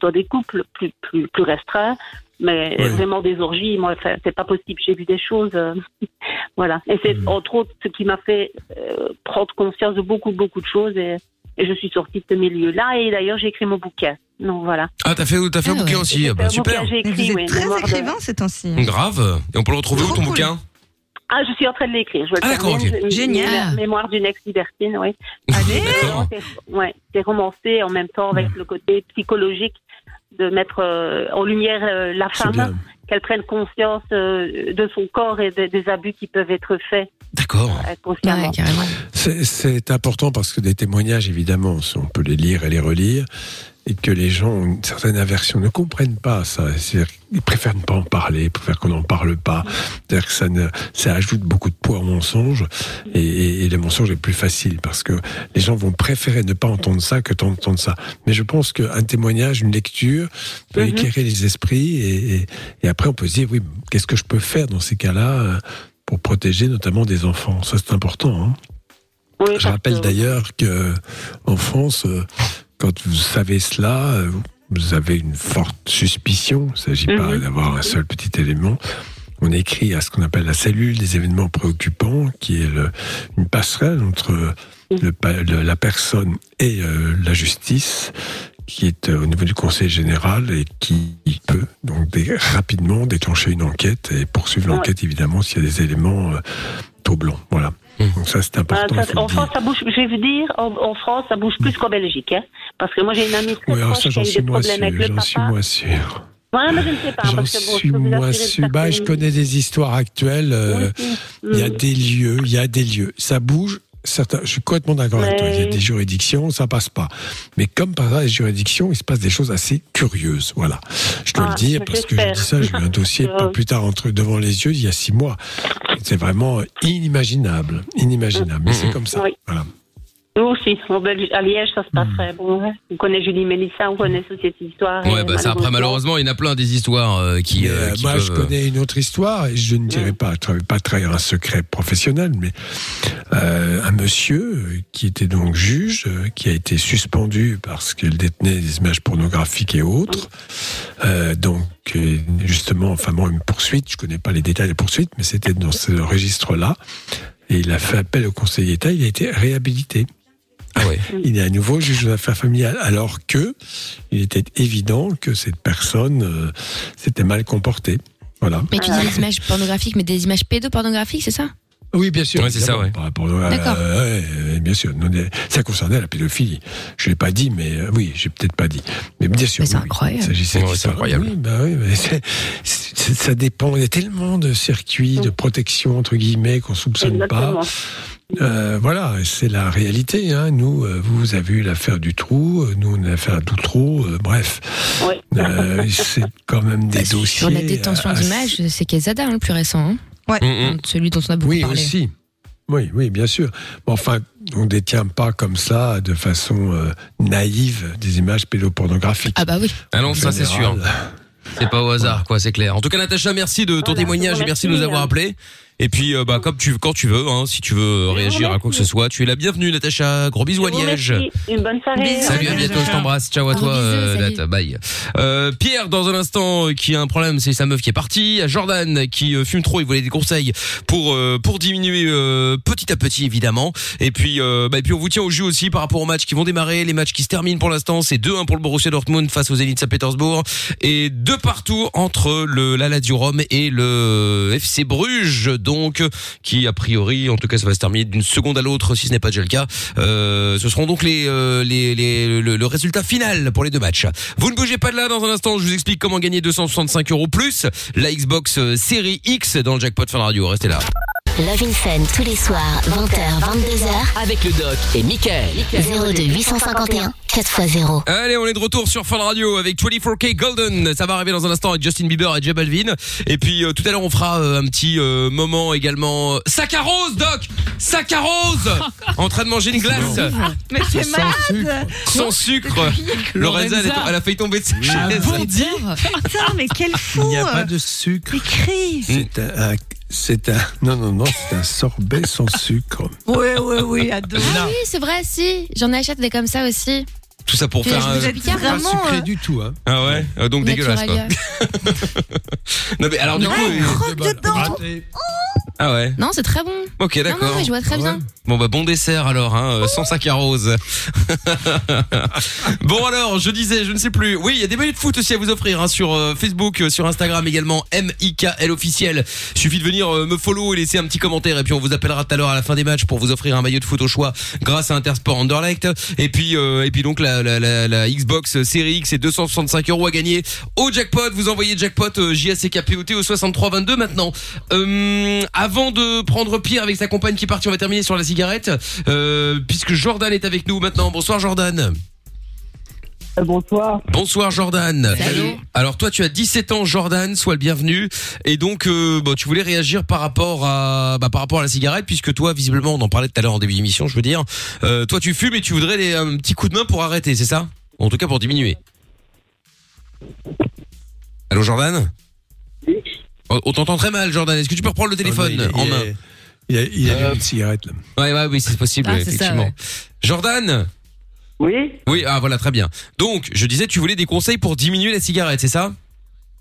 dans des couples plus, plus, plus restreints. Mais Oui. vraiment des orgies, moi, c'est pas possible. J'ai vu des choses, euh, voilà. Et c'est Mm. entre autres ce qui m'a fait euh, prendre conscience de beaucoup, beaucoup de choses. Et, et je suis sortie de ce milieu-là. Et d'ailleurs, j'ai écrit mon bouquin. Donc voilà. Ah, t'as fait, t'as fait un Ah bouquin ouais. aussi. Ah, bah, C'est un super. bouquin, J'ai Mais écrit, vous oui, êtes très de- écrivain ces temps-ci. Grave. Et on peut le retrouver où ton cool. bouquin? Ah, je suis en train de l'écrire. Je vais le Ah, d'accord, terminer. ok. Je- Génial. Mé- Mémoire d'une ex-libertine, oui. Allez D'accord. C'est- Ouais, c'est romancé en même temps avec le côté psychologique de mettre euh, en lumière euh, la C'est femme, qu'elle prenne conscience euh, de son corps et de- des abus qui peuvent être faits. D'accord. Ouais, C'est important parce que des témoignages, évidemment, on peut les lire et les relire, et que les gens ont une certaine aversion, ne comprennent pas ça. C'est-à-dire qu'ils préfèrent ne pas en parler, préfèrent qu'on n'en parle pas. C'est-à-dire que ça, ne, ça ajoute beaucoup de poids au mensonge, et, et, et le mensonge est plus facile parce que les gens vont préférer ne pas entendre ça que d'entendre ça. Mais je pense qu'un témoignage, une lecture, peut Mhm. éclairer les esprits, et, après on peut se dire, oui, qu'est-ce que je peux faire dans ces cas-là euh, pour protéger notamment des enfants? Ça, c'est important. Hein. Oui, Je rappelle d'ailleurs que en France, euh, quand vous savez cela, vous avez une forte suspicion. Il ne s'agit pas Mhm. d'avoir un seul petit élément. On écrit à ce qu'on appelle la cellule des événements préoccupants, qui est le- une passerelle entre le le- la personne et euh, la justice, qui est euh, au niveau du Conseil général et qui peut donc dé- rapidement déclencher une enquête et poursuivre l'enquête évidemment s'il y a des éléments euh, troublants. Voilà. Donc ça c'est Ah, important. ça, faut le en dire. France, ça bouge. Je vais vous dire, en, en France, ça bouge plus qu'en Belgique, hein, parce que moi j'ai une amie très Oui, alors ça, qui a eu des moins problèmes sûr. avec le J'en suis papa. moins sûr. Ouais, mais je ne sais pas, J'en bon, suis moins sûr. Bah, je connais des histoires actuelles. euh, Oui, Il y a des lieux, il y a des lieux. Ça bouge. Certains, je suis complètement d'accord avec toi. Il y a des juridictions, ça passe pas. Mais comme par les juridictions, il se passe des choses assez curieuses. Voilà. Je dois Ah, le dire parce que je dis ça. J'ai eu un dossier pas plus tard entre devant les yeux il y a six mois. C'est vraiment inimaginable, inimaginable. Mais c'est comme ça. Oui. Voilà. Nous aussi, à Liège, ça se Hmm. passerait. Bon. On connaît Julie Mélissa, on connaît toute cette histoire. Ouais, bah ça après malheureusement, il y en a plein des histoires euh, qui, Mais, euh, euh, qui moi, peuvent, je connais une autre histoire, et je ne dirais pas, je ne vais pas trahir un secret professionnel, mais euh, un monsieur qui était donc juge, qui a été suspendu parce qu'il détenait des images pornographiques et autres. Euh, donc, justement, enfin, bon, une poursuite, je connais pas les détails des poursuites, mais c'était dans ce registre-là. Et il a fait appel au Conseil d'État, il a été réhabilité. Ah. Il est à nouveau juge aux affaires familiales, alors que il était évident que cette personne euh, s'était mal comportée. Voilà. Mais tu dis des images pornographiques, mais des images pédopornographiques, c'est ça? Oui, bien sûr. Ouais, c'est ça, évidemment, ouais. par rapport à- D'accord. euh, ouais, bien sûr. Ça concernait la pédophilie. Je l'ai pas dit, mais euh, oui, j'ai peut-être pas dit. Mais bien sûr. Mais c'est oui, oui. incroyable. C'est incroyable. Oui, bah oui, c'est- ça dépend. Il y a tellement de circuits de protection entre guillemets qu'on soupçonne Exactement. pas. Euh, voilà, c'est la réalité. Hein. Nous, euh, vous, avez eu l'affaire du trou, euh, nous on a l'affaire d'Outreau. euh, bref, Ouais. Euh, c'est quand même des Bah, dossiers. Sur la détention d'images, c'est Quesada, hein, le plus récent. hein. Mm, mm. Celui dont on a beaucoup Oui, parlé. aussi. Oui, oui, bien sûr. Mais enfin, on ne détient pas comme ça, de façon euh, naïve, des images pédopornographiques. Ah bah oui. Ah non, En ça c'est sûr. C'est pas au hasard, quoi, c'est clair. En tout cas, Natacha, merci de ton Voilà, témoignage et merci de nous avoir hein. Et puis, euh, bah, comme tu, quand tu veux, hein, si tu veux réagir à quoi que ce soit, tu es la bienvenue, Natacha. Gros bisous à Liège. Une bonne soirée. Bisous. Salut, à bientôt, je t'embrasse. Ciao à Gros toi, bisous, euh. Nat. Bye. Euh, Pierre, dans un instant, euh, qui a un problème, c'est sa meuf qui est partie. À Jordan, qui euh, fume trop, il voulait des conseils pour euh, pour diminuer euh, petit à petit, évidemment. Et puis, euh, bah, et puis on vous tient au jus aussi par rapport aux matchs qui vont démarrer, les matchs qui se terminent pour l'instant. C'est 2-1 pour le Borussia Dortmund face aux Zénith Saint-Pétersbourg et deux partout entre le la Lazio Rome et le FC Bruges, donc qui a priori, en tout cas, ça va se terminer d'une seconde à l'autre, si ce n'est pas déjà le cas. Euh, ce seront donc les, euh, les, les le, le résultat final pour les deux matchs. Vous ne bougez pas de là. Dans un instant, je vous explique comment gagner 265 euros plus la Xbox euh, Série X dans le jackpot Fun Radio. Restez là. Love in Fun tous les soirs, 20h, 22h. Avec le doc et Michael. 02 851 4x0. Allez, on est de retour sur Fun Radio avec 24K Golden. Ça va arriver dans un instant avec Justin Bieber et J Balvin. Et puis euh, tout à l'heure, on fera euh, un petit euh, moment également. Sac à rose, Doc Sac à rose En train de manger une glace Mais c'est malade sans sucre. Lorenza, elle, est- elle a failli tomber de sa chaise. Putain, mais quel fou Il n'y a pas de sucre. Écrit C'est un, un- c'est un, non, non, non, c'est un sorbet sans sucre. Oui, oui, oui, ado. Ah oui, c'est vrai, si. J'en achète des comme ça aussi. Tout ça pour faire un... Pas vraiment, sucré euh, du tout, hein. Ah ouais Euh, Donc dégueulasse quoi. Non mais alors du coup... euh, croque dedans. Raté. Ah ouais Non, c'est très bon. Ok Non, d'accord. non, mais je vois très bien. Bon bah bon dessert alors, hein, euh, sans sac à rose. bon alors, je disais, je ne sais plus. Oui, il y a des maillots de foot aussi à vous offrir hein, sur euh, Facebook, euh, sur Instagram également, MIKL officiel. Suffit de venir euh, me follow et laisser un petit commentaire et puis on vous appellera tout à l'heure à la fin des matchs pour vous offrir un maillot de foot au choix grâce à Intersport Underlect. Et puis euh, et puis donc la, la, Xbox Series X et 265 euros à gagner au jackpot. Vous envoyez jackpot euh, JACKPOT au 6322 maintenant. Euh, avant de prendre Pierre avec sa compagne qui est partie, on va terminer sur la cigarette. Euh, puisque Jordan est avec nous maintenant. Bonsoir Jordan. Bonsoir. Bonsoir Jordan. Salut. Alors toi tu as 17 ans Jordan, sois le bienvenu. Et donc euh, bon, tu voulais réagir par rapport à bah, par rapport à la cigarette puisque toi visiblement on en parlait tout à l'heure en début d'émission, je veux dire. Euh, toi tu fumes et tu voudrais un petit coup de main pour arrêter, c'est ça? En tout cas pour diminuer. Allô Jordan? Oui. On on t'entend très mal Jordan. Est-ce que tu peux reprendre le téléphone Oh, non, il- en main? Il a, il a Euh, une cigarette, là. Ouais ouais oui c'est possible Ah, ça, effectivement. ouais. Jordan? Oui Oui ah voilà très bien. Donc je disais tu voulais des conseils pour diminuer la cigarette, c'est ça?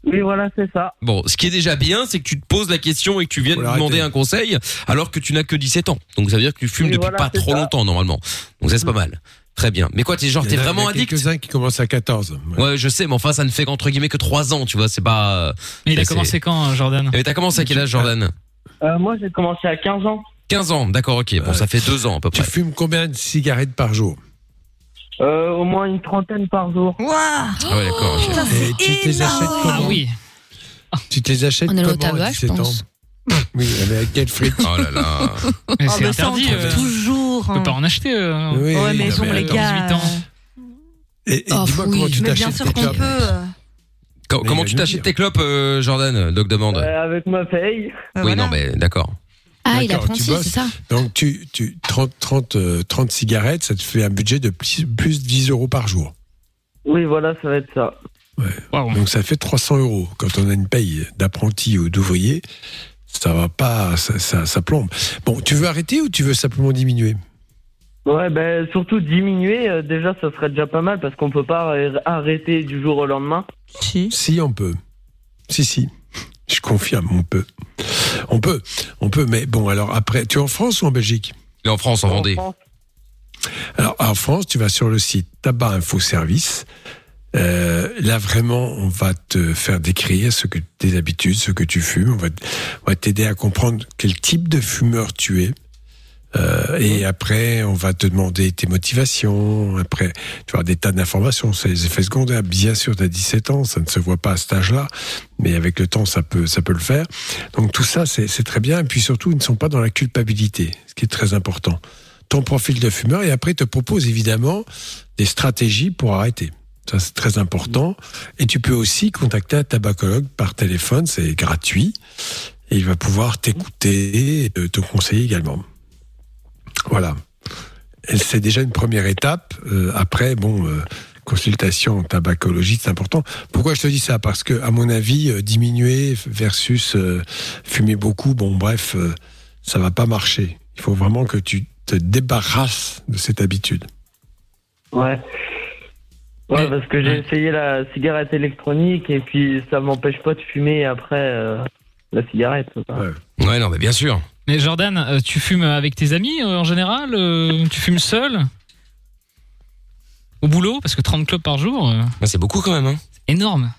Oui, voilà, c'est ça. Bon, ce qui est déjà bien, c'est que tu te poses la question et que tu viens de demander un conseil alors que tu n'as que 17 ans. Donc ça veut dire que tu fumes Oui, depuis voilà, pas c'est trop ça. longtemps normalement. Donc ça c'est pas mal. Très bien. Mais quoi, t'es genre t'es vraiment il y a addict? quelques-uns qui commencent à 14. Ouais. Ouais, je sais, mais enfin ça ne fait qu'entre guillemets que 3 ans, tu vois, c'est pas Mais il a commencé quand, hein, Jordan Et t'as commencé à quel âge Jordan? Euh, moi, j'ai commencé à 15 ans. 15 ans, d'accord, OK. Bon, ça fait 2 ans à peu Tu près. fumes combien de cigarettes par jour? Euh, au moins une trentaine par jour. Waouh Ah ouais, d'accord. ok. Putain, Et tu te les énorme. achètes Ah comment oui. Tu te les achètes On est allé au comment tabac, à je 17 ans pense. Oui, mais avec quel fric Oh là là. Mais Oh, c'est mais ça, on interdit. trouve euh, toujours. On peut hein. pas en acheter. euh, Oui, Ouais, mais non, bon, mais les attends. gars. 18 ans. Et, et Oh, dis-moi oui. comment tu Mais bien t'achètes sûr tes qu'on clopes. peut. euh, Com- Mais Comment tu nous t'achètes dire. tes clopes euh, Jordan Doc demande. Euh, avec ma paye. bah oui, voilà. non mais d'accord. Ah, il a D'accord, tu 36, bosses. c'est ça Donc, tu, tu, 30, 30, euh, 30 cigarettes, ça te fait un budget de plus, plus 10 euros par jour. Oui, voilà, ça va être ça. Donc, ça fait 300 euros. Quand on a une paye d'apprenti ou d'ouvrier, ça va pas, ça, ça, ça plombe. Bon, tu veux arrêter ou tu veux simplement diminuer? Ouais, ben surtout diminuer, euh, déjà, ça serait déjà pas mal parce qu'on peut pas arr- arrêter du jour au lendemain. Si. Si, on peut. Si, si. Je confirme, on peut. On peut, on peut. Mais bon, alors après, tu es en France ou en Belgique? Et en France, en Vendée. Alors, en France, tu vas sur le site Tabac Info Service. Euh, là, vraiment, on va te faire décrire ce que tes habitudes, ce que tu fumes. On va t'aider à comprendre quel type de fumeur tu es. Euh, et après, on va te demander tes motivations. Après, tu vas des tas d'informations. C'est les effets secondaires. Bien sûr, tu as 17 ans, ça ne se voit pas à cet âge-là, mais avec le temps, ça peut, ça peut le faire. Donc tout ça, c'est très bien. Et puis surtout, ils ne sont pas dans la culpabilité, ce qui est très important. Ton profil de fumeur, et après, il te propose évidemment des stratégies pour arrêter. Ça, c'est très important. Et tu peux aussi contacter un tabacologue par téléphone, c'est gratuit. Et il va pouvoir t'écouter et te conseiller également. Voilà. C'est déjà une première étape. Euh, après, bon, euh, consultation en tabacologie, c'est important. Pourquoi je te dis ça? Parce que, à mon avis, euh, diminuer versus euh, fumer beaucoup, bon, bref, euh, ça va pas marcher. Il faut vraiment que tu te débarrasses de cette habitude. Ouais. Ouais, parce que j'ai essayé la cigarette électronique et puis ça m'empêche pas de fumer après euh, la cigarette. Ouais. Ouais, non, mais bien sûr. Mais Jordan, euh, tu fumes avec tes amis euh, en général euh, Tu fumes seul? Au boulot Parce que 30 clubs par jour, Bah, c'est beaucoup quand même. Hein. énorme.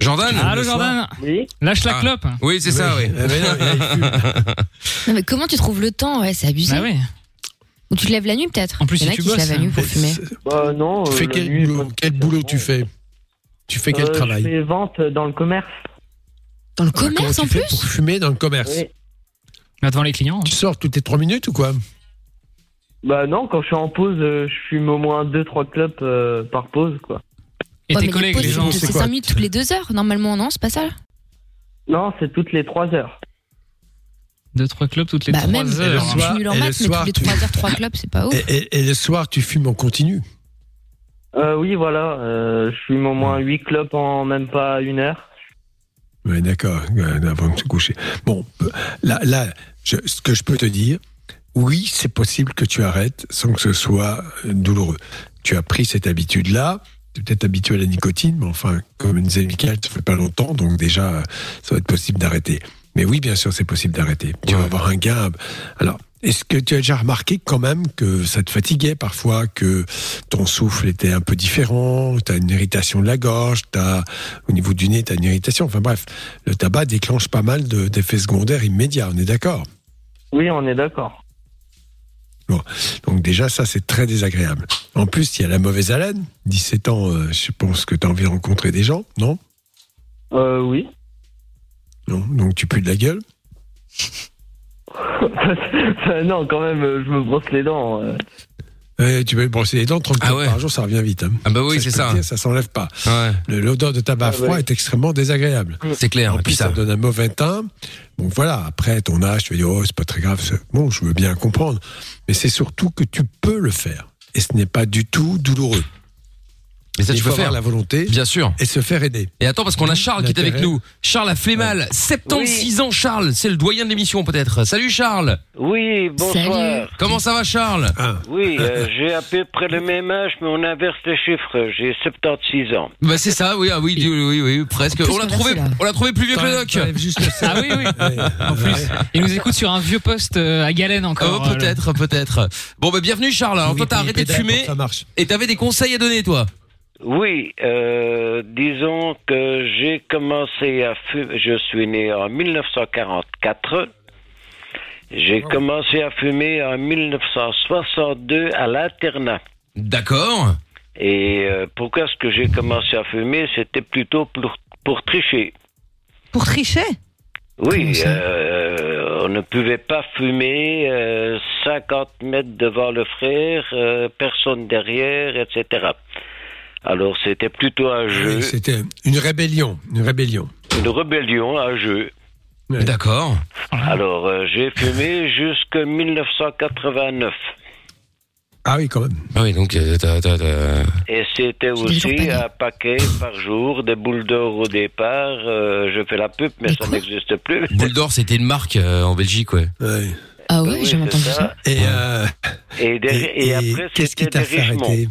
Jordan Allô Jordan Oui. Lâche la Ah. clope Oui, c'est ça, oui. Ben non, il fume. Non, mais comment tu trouves le temps? Ouais, c'est abusé. Bah ouais. Ou tu te lèves la nuit peut-être? En plus, Il y en si a tu qui se bosses, lèvent la nuit pour Mais fumer. c'est- Bah non. Tu fais quel nuit, boulot? pas Quel boulot tu fais? Tu fais quel Euh, travail? Je fais vente dans le commerce. Dans le commerce en plus? pour fumer dans le commerce? Oui. Devant les clients. Tu sors toutes les trois minutes ou quoi? Bah non, quand je suis en pause, euh, je fume au moins 2-3 clopes euh, par pause, quoi. Et Ouais, tes mais collègues, pauses, les gens, c'est c'est quoi 5 minutes toutes les 2 heures, normalement, non C'est pas ça Non, c'est toutes les 3 heures. deux, trois clubs toutes les Bah, trois même, heures. je suis nul en et le maths, mais soir, tous les tu- 3 heures, 3 clubs, c'est pas ouf. et, et- et le soir, tu fumes en continu? Euh, oui, voilà, euh, je fume au moins 8 clopes en même pas une heure. Oui, d'accord, euh, avant de se coucher. Bon, là, là je- ce que je peux te dire, oui, c'est possible que tu arrêtes sans que ce soit euh, douloureux. Tu as pris cette habitude-là, tu es peut-être habitué à la nicotine, mais enfin, comme disait Michael, ça fait pas longtemps, donc déjà, euh, ça va être possible d'arrêter. Mais oui, bien sûr, c'est possible d'arrêter. Tu vas avoir un gain. Alors, est-ce que tu as déjà remarqué quand même que ça te fatiguait parfois, que ton souffle était un peu différent, tu as une irritation de la gorge, as, au niveau du nez, tu as une irritation? Enfin bref, le tabac déclenche pas mal de- d'effets secondaires immédiats, on est d'accord? Oui, on est d'accord. Donc déjà, ça, c'est très désagréable. En plus, il y a la mauvaise haleine. 17 ans, euh, je pense que tu as envie de rencontrer des gens, non? Euh, oui. Non? Donc tu pues de la gueule? non, quand même, euh, je me brosse les dents. euh. Euh, Tu peux te brosser les dents 30 Ah fois ouais. par jour, ça revient vite. hein. Ah bah oui, c'est ça. dire, ça s'enlève pas. Ouais, L'odeur de tabac Ah froid ouais. est extrêmement désagréable. c'est clair. En Et plus, puis ça ça. donne un mauvais teint. Donc voilà, après ton âge, tu vas dire, oh, c'est pas très grave. Bon, je veux bien comprendre. Mais c'est surtout que tu peux le faire. Et ce n'est pas du tout douloureux. Et ça, tu peux faire. la volonté Bien sûr. et se faire aider. Et attends, parce qu'on a Charles qui est avec nous. Charles a fait mal. 76 ans, Charles. C'est le doyen de l'émission, peut-être. Salut, Charles. Oui, bonsoir. Salut. Comment ça va, Charles Ah. Oui, euh, j'ai à peu près le même âge, mais on inverse les chiffres. J'ai 76 ans. Bah, c'est ça, oui, ah, oui, oui, oui, oui, presque. Plus, On l'a trouvé, on l'a trouvé plus vieux que le doc. Juste Ah oui, oui. En plus, il nous écoute sur un vieux poste euh, à Galen Oh, encore. euh, peut-être, peut-être. Bon, bah, bienvenue, Charles. Alors, toi, t'as arrêté de fumer Ça marche. et t'avais des conseils à donner, toi. Oui, euh, disons que j'ai commencé à fumer. Je suis né en 1944. J'ai commencé à fumer en 1962 à l'internat. D'accord. Et euh, pourquoi est-ce que j'ai commencé à fumer? C'était plutôt pour, pour tricher. Pour tricher? Oui, euh, on ne pouvait pas fumer euh, 50 mètres devant le frère, euh, personne derrière, etc. Alors c'était plutôt un jeu, Oui, C'était une rébellion. Une rébellion. une rébellion, un jeu. D'accord. Alors euh, j'ai fumé jusqu'en 1989. Ah oui, quand même. Ah oui, donc, euh, t'as- t'as- t'as- Et c'était aussi un paquet par jour, des boules d'or au départ. euh, je fais la pub, mais, Mais ça n'existe plus. Boule d'or, c'était une marque euh, en Belgique, ouais. Ouais. Ah ouais, Oui, j'ai entendu ça. Et, euh, Et, et, après, qu'est-ce qui t'a des fait richements. arrêter?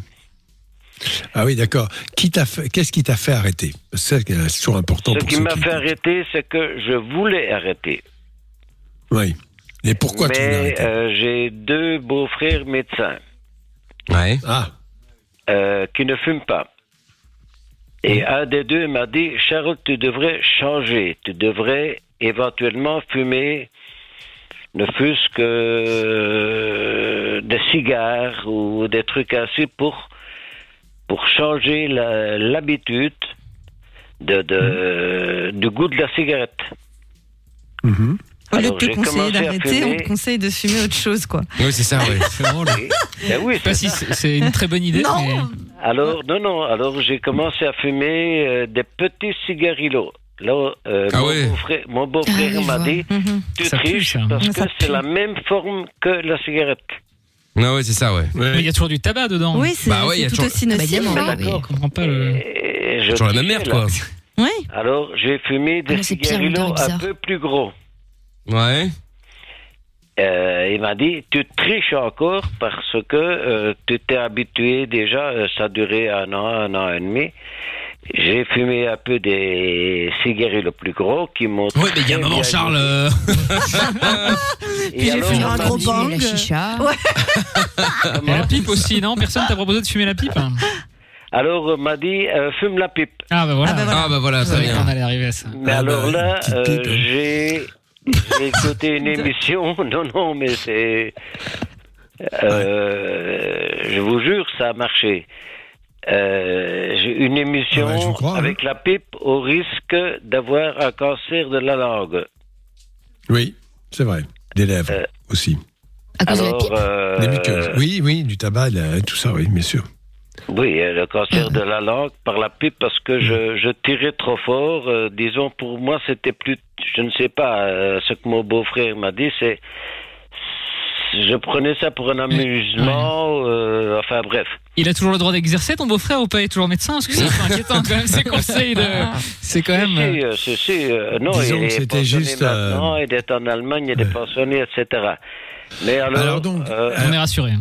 Ah oui, d'accord. Qui t'a fait Qu'est-ce qui t'a fait arrêter? C'est c'est toujours important. Ce pour qui m'a fait arrêter, c'est que je voulais arrêter. Oui. Et pourquoi tu voulais Mais arrêter? euh, j'ai deux beaux-frères médecins Ouais. Ah, euh, qui ne fument pas. Et un des deux m'a dit, Charles, tu devrais changer. Tu devrais éventuellement fumer ne fût-ce que euh, des cigares ou des trucs ainsi pour, pour changer l'habitude de, de- du goût de la cigarette. mhm. Au lieu de Alors, te j'ai conseiller commencé à d'arrêter, on te conseille de fumer autre chose, quoi. Oui, c'est ça. C'est. Ben oui, Je sais pas si c'est c'est une très bonne idée. Non. mais- Alors, non, non, alors j'ai commencé à fumer euh, des petits cigarillos. Là, euh, Ah mon ouais. beau-frère mon Ah, m'a dit, Mhm. tu Ça pue, triches ça. parce que c'est pue. la même forme que la cigarette. Ah ouais, c'est ça, ouais. Mais il y a toujours du tabac dedans. Oui, c'est Bah ouais, il y a tout toujours- aussi Ah bah, nocif. évidemment, Ah, oui. d'accord. Je comprends pas le. Toujours la même merde, quoi. Oui. Alors, j'ai fumé des Ah, c'est pire, cigarillos un bizarre. peu plus gros. Ouais. Euh, il m'a dit, tu triches encore parce que euh, tu t'es habitué déjà, euh, ça a duré un an, un an et demi. J'ai fumé un peu des cigarillos plus gros qui m'ont. Ouais, mais il y a un très moment, bien Charles. euh, Et j'ai alors, fumé on un gros bang. La chicha. Ouais. Et la pipe aussi, non Personne t'a proposé de fumer la pipe Alors, on m'a dit, euh, fume la pipe. Ah bah voilà. Ah bah voilà. Ah bah savais qu'on bien. allait arriver à ça. Mais Ah alors bah, là, euh, pipe, hein. j'ai j'ai écouté une émission. Non, non, mais c'est. Euh, Je vous jure, ça a marché. Euh, j'ai une émission Ouais, crois, avec la pipe au risque d'avoir un cancer de la langue. Oui, c'est vrai. des lèvres aussi. À cause de la Alors, pipe euh, Des muqueuses. Oui, oui, du tabac, la- tout ça, oui, bien sûr. Oui, euh, le cancer de la langue par la pipe parce que je, je tirais trop fort. euh, disons, pour moi, c'était plus. Je ne sais pas euh, ce que mon beau-frère m'a dit. C'est. Je prenais ça pour un amusement. euh, enfin, bref. Il a toujours le droit d'exercer, ton beau-frère, ou pas? Il est toujours médecin? Parce que c'est inquiétant quand même, ces conseils de. C'est quand même. Si, euh, si, si, euh, non, Disons il que est juste, euh, maintenant, il est en Allemagne, il est pensionné, etc. Mais alors, Alors donc, euh, On est rassuré.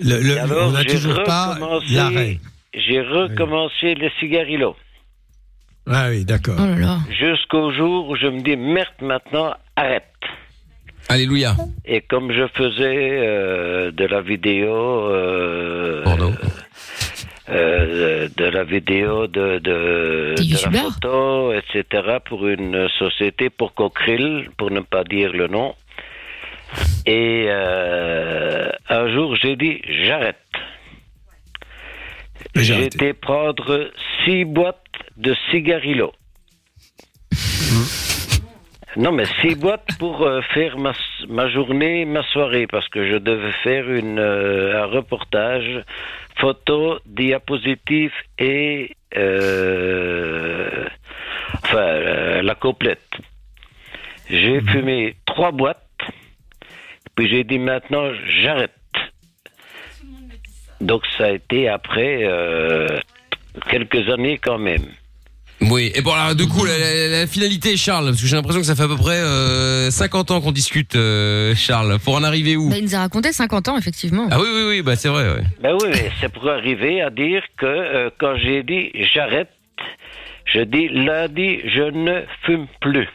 Le, le- alors, on n'a toujours pas l'arrêt. J'ai recommencé les cigarillos. Ah oui, d'accord. Oh. Jusqu'au jour où je me dis, merde, maintenant, arrête. Alléluia. Et comme je faisais euh, de la vidéo, euh, euh, de la vidéo, de, de, la photo, etc., pour une société, pour Cockrill, pour ne pas dire le nom. Et euh, un jour, j'ai dit, j'arrête. J'ai été prendre six boîtes de cigarillos. Non, mais six boîtes pour euh, faire ma, ma journée, ma soirée, parce que je devais faire une, euh, un reportage, photo, diapositive et euh, enfin euh, la complète. J'ai fumé trois boîtes, puis j'ai dit maintenant j'arrête. Donc ça a été après euh, quelques années quand même. Oui, et bon alors du coup la, la- la finalité Charles, parce que j'ai l'impression que ça fait à peu près euh, 50 ans qu'on discute euh, Charles, pour en arriver où? Bah, il nous a raconté 50 ans, effectivement. Ah oui oui oui, bah c'est vrai ouais. Ben oui, mais c'est pour arriver à dire que euh, quand j'ai dit j'arrête, je dis lundi je ne fume plus.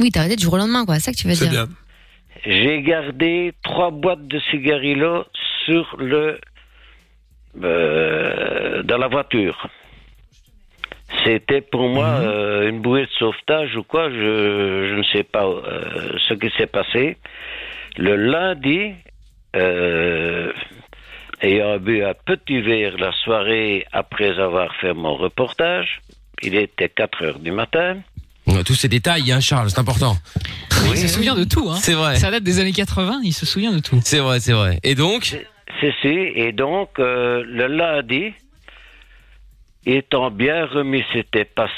Oui, t'as arrêté du jour au lendemain, quoi. C'est ça que tu veux C'est dire. bien. J'ai gardé trois boîtes de cigarillos sur le euh, dans la voiture. C'était pour moi euh, une bouée de sauvetage ou quoi, je, je ne sais pas euh, ce qui s'est passé. Le lundi, euh, ayant bu un petit verre la soirée après avoir fait mon reportage, il était 4 heures du matin. On a tous ces détails hein Charles, c'est important. Il se souvient de tout, hein. C'est vrai. Ça date des années 80, il se souvient de tout. C'est vrai, c'est vrai. Et donc? C'est si, et donc euh, le lundi, étant bien remis, c'était pas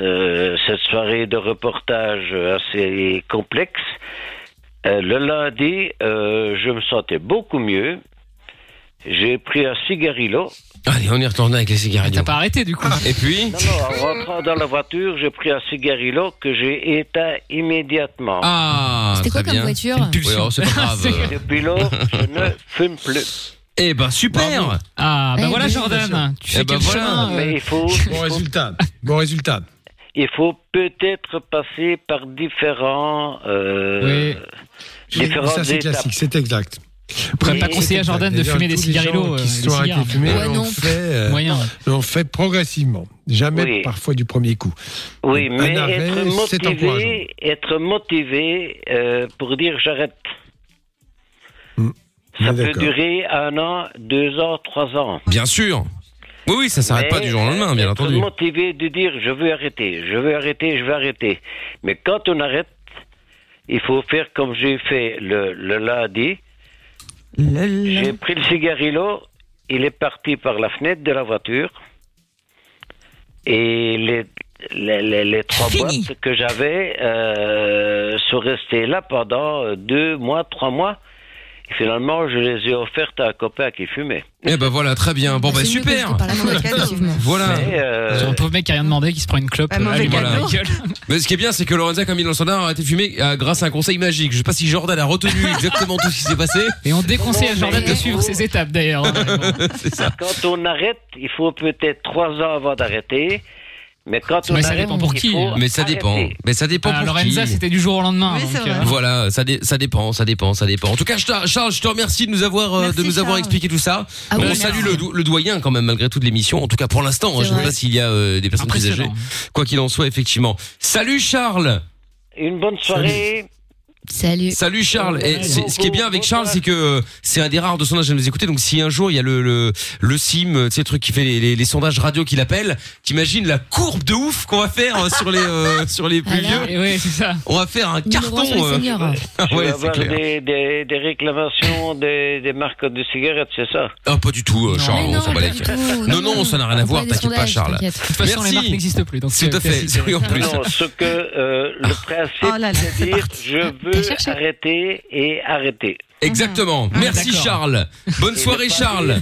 euh, cette soirée de reportage assez complexe. euh, le lundi, euh, je me sentais beaucoup mieux. J'ai pris un cigarillo. Allez, on y retourne avec les cigarettes. T'as pas arrêté du coup. Et puis Non, non, en rentrant dans la voiture, j'ai pris un cigarillo que j'ai éteint immédiatement. Ah, C'était quoi comme bien. voiture Oui, alors c'est pas grave. Depuis lors, je ne fume plus. Eh ben super. Ah, bah Eh voilà ben, Jordan, tu Eh sais ben quel voilà. chemin. euh, Mais il faut, Bon résultat. Bon résultat. il faut peut-être passer par différents, euh, différentes Ça, c'est étapes. classique, c'est exact. On pourrait pas conseiller à Jordan de D'ailleurs, fumer des tous les gens cigarillos. qui euh, se des sont arrêtés cigares. de fumer, Ouais, l'ont non. fait, euh, Moyen. l'ont fait progressivement. Jamais Oui. parfois du premier coup. Oui, Un mais arrêt, être c'est encourageant. motivé, être motivé euh, pour dire j'arrête. Ça Ah, peut durer un an, deux ans, trois ans. Bien sûr. Oui oui, ça s'arrête pas du jour au lendemain, bien entendu. motivé de dire je veux arrêter, je veux arrêter, je veux arrêter. Mais quand on arrête, il faut faire comme j'ai fait le, le lundi. J'ai pris le cigarillo, il est parti par la fenêtre de la voiture. Et les, les, les- les trois boîtes que j'avais euh, sont restées là pendant deux mois, trois mois. Et finalement, je les ai offertes à un copain qui fumait. Eh ben voilà, très bien. Bon bah que super. pas. Voilà. Euh, un pauvre mec qui a rien demandé, qui se prend une clope euh, la gueule. Mais ce qui est bien, c'est que Lorenza, comme il standard, a arrêté de fumer euh, grâce à un conseil magique. Je sais pas si Jordan a retenu exactement tout ce qui s'est passé. Et on déconseille à Jordan de suivre ses étapes d'ailleurs. C'est ça. quand on arrête, il faut peut-être trois ans avant d'arrêter. Mais quand on Mais ça dépend pour qui. Mais ça dépend. arrêter. Mais ça dépend Ah, pour Lorenza, qui. c'était du jour au lendemain. Euh, Voilà, ça, dé- ça dépend, ça dépend, ça dépend. En tout cas, Charles, je te remercie de nous avoir, euh, Merci, de nous avoir expliqué tout ça. Ah oui, on merci. salue le, do- le doyen quand même malgré toute l'émission. En tout cas pour l'instant, hein, je ne sais pas s'il y a euh, des personnes plus âgées. Quoi qu'il en soit, effectivement. Salut Charles. Une bonne soirée. Salut. Salut Charles. Et ce qui est bien avec Charles, c'est que c'est un des rares de sondages à nous écouter. Donc si un jour il y a le le, le sim, euh, tu sais, le truc qui fait les, les, les sondages radio qu'il appelle, t'imagines la courbe de ouf qu'on va faire euh, sur les euh, sur les plus Alors vieux. C'est ça. On va faire un sur carton. les euh. seniors. Tu ouais, vas c'est avoir clair. des, des, des réclamations des, des marques de cigarettes, c'est ça? Ah pas du tout, euh, Charles. On s'en bat pas les du couilles. tout. Non, non, ça n'a rien à voir, t'inquiète pas, Charles. De toute façon, les marques n'existent plus. Donc Tout à fait. c'est- Oui, en plus. Non, ce que euh, le principe, Oh là là, c'est c'est dire je veux cherché. arrêter et arrêter. Exactement. Merci d'accord. Charles. Bonne soirée Charles.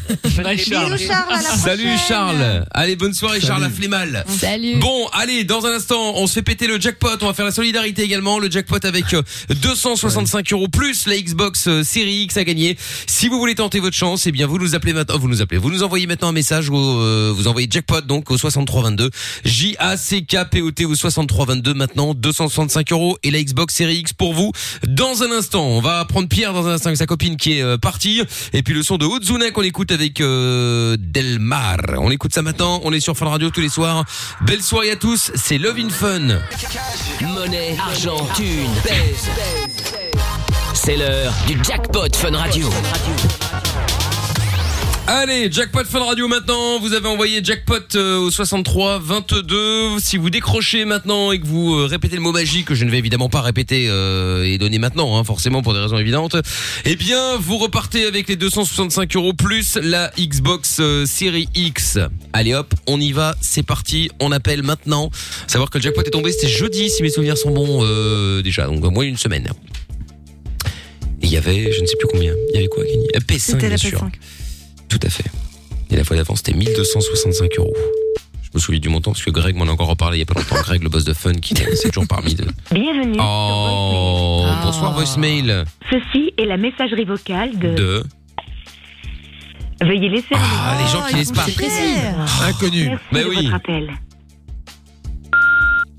Charles. Bisous Charles, à la Salut. Charles. Allez, bonne soirée Charles, la mal. Salut. Bon, allez, dans un instant, on se fait péter le jackpot. On va faire la solidarité également. Le jackpot avec euh, 265 euros plus la Xbox euh, Series X à gagner. Si vous voulez tenter votre chance, eh bien, vous nous appelez maintenant. Vous nous appelez. Vous nous envoyez maintenant un message. Au, euh, vous envoyez jackpot donc au 6322. J A C K P O T au 6322. Maintenant, 265 euros et la Xbox Series X pour vous. Dans un instant, on va prendre Pierre dans un instant avec sa copine qui est euh, partie. Et puis le son de Ozuna qu'on écoute avec euh, Delmar. On écoute ça maintenant. On est sur Fun Radio tous les soirs. Belle soirée à tous. C'est Love in Fun. Monnaie, argent, thune. C'est l'heure du jackpot Fun Radio. Allez, jackpot Fun Radio maintenant. Vous avez envoyé jackpot euh, au 63 22. Si vous décrochez maintenant et que vous euh, répétez le mot magique que je ne vais évidemment pas répéter euh, et donner maintenant, hein, forcément pour des raisons évidentes, eh bien vous repartez avec les 265 euros plus la Xbox Series X. Allez hop, on y va, c'est parti. On appelle maintenant. Savoir que le jackpot est tombé, c'était jeudi si mes souvenirs sont bons déjà, donc moins d'une semaine. Et il y avait, je ne sais plus combien. Il y avait quoi Euh, P5 C'était bien la sûr. PS5. Tout à fait. Et la fois d'avant, c'était 1265 euros. Je me souviens du montant parce que Greg m'en a encore reparlé il y a pas longtemps. Greg, le boss de Fun, qui c'est toujours parmi de. Bienvenue. Oh, bonsoir voicemail Ceci est la messagerie vocale de... de. Veuillez laisser un Ah, les gens qui laissent sont pas. Inconnu. Merci Bah de oui. votre appel.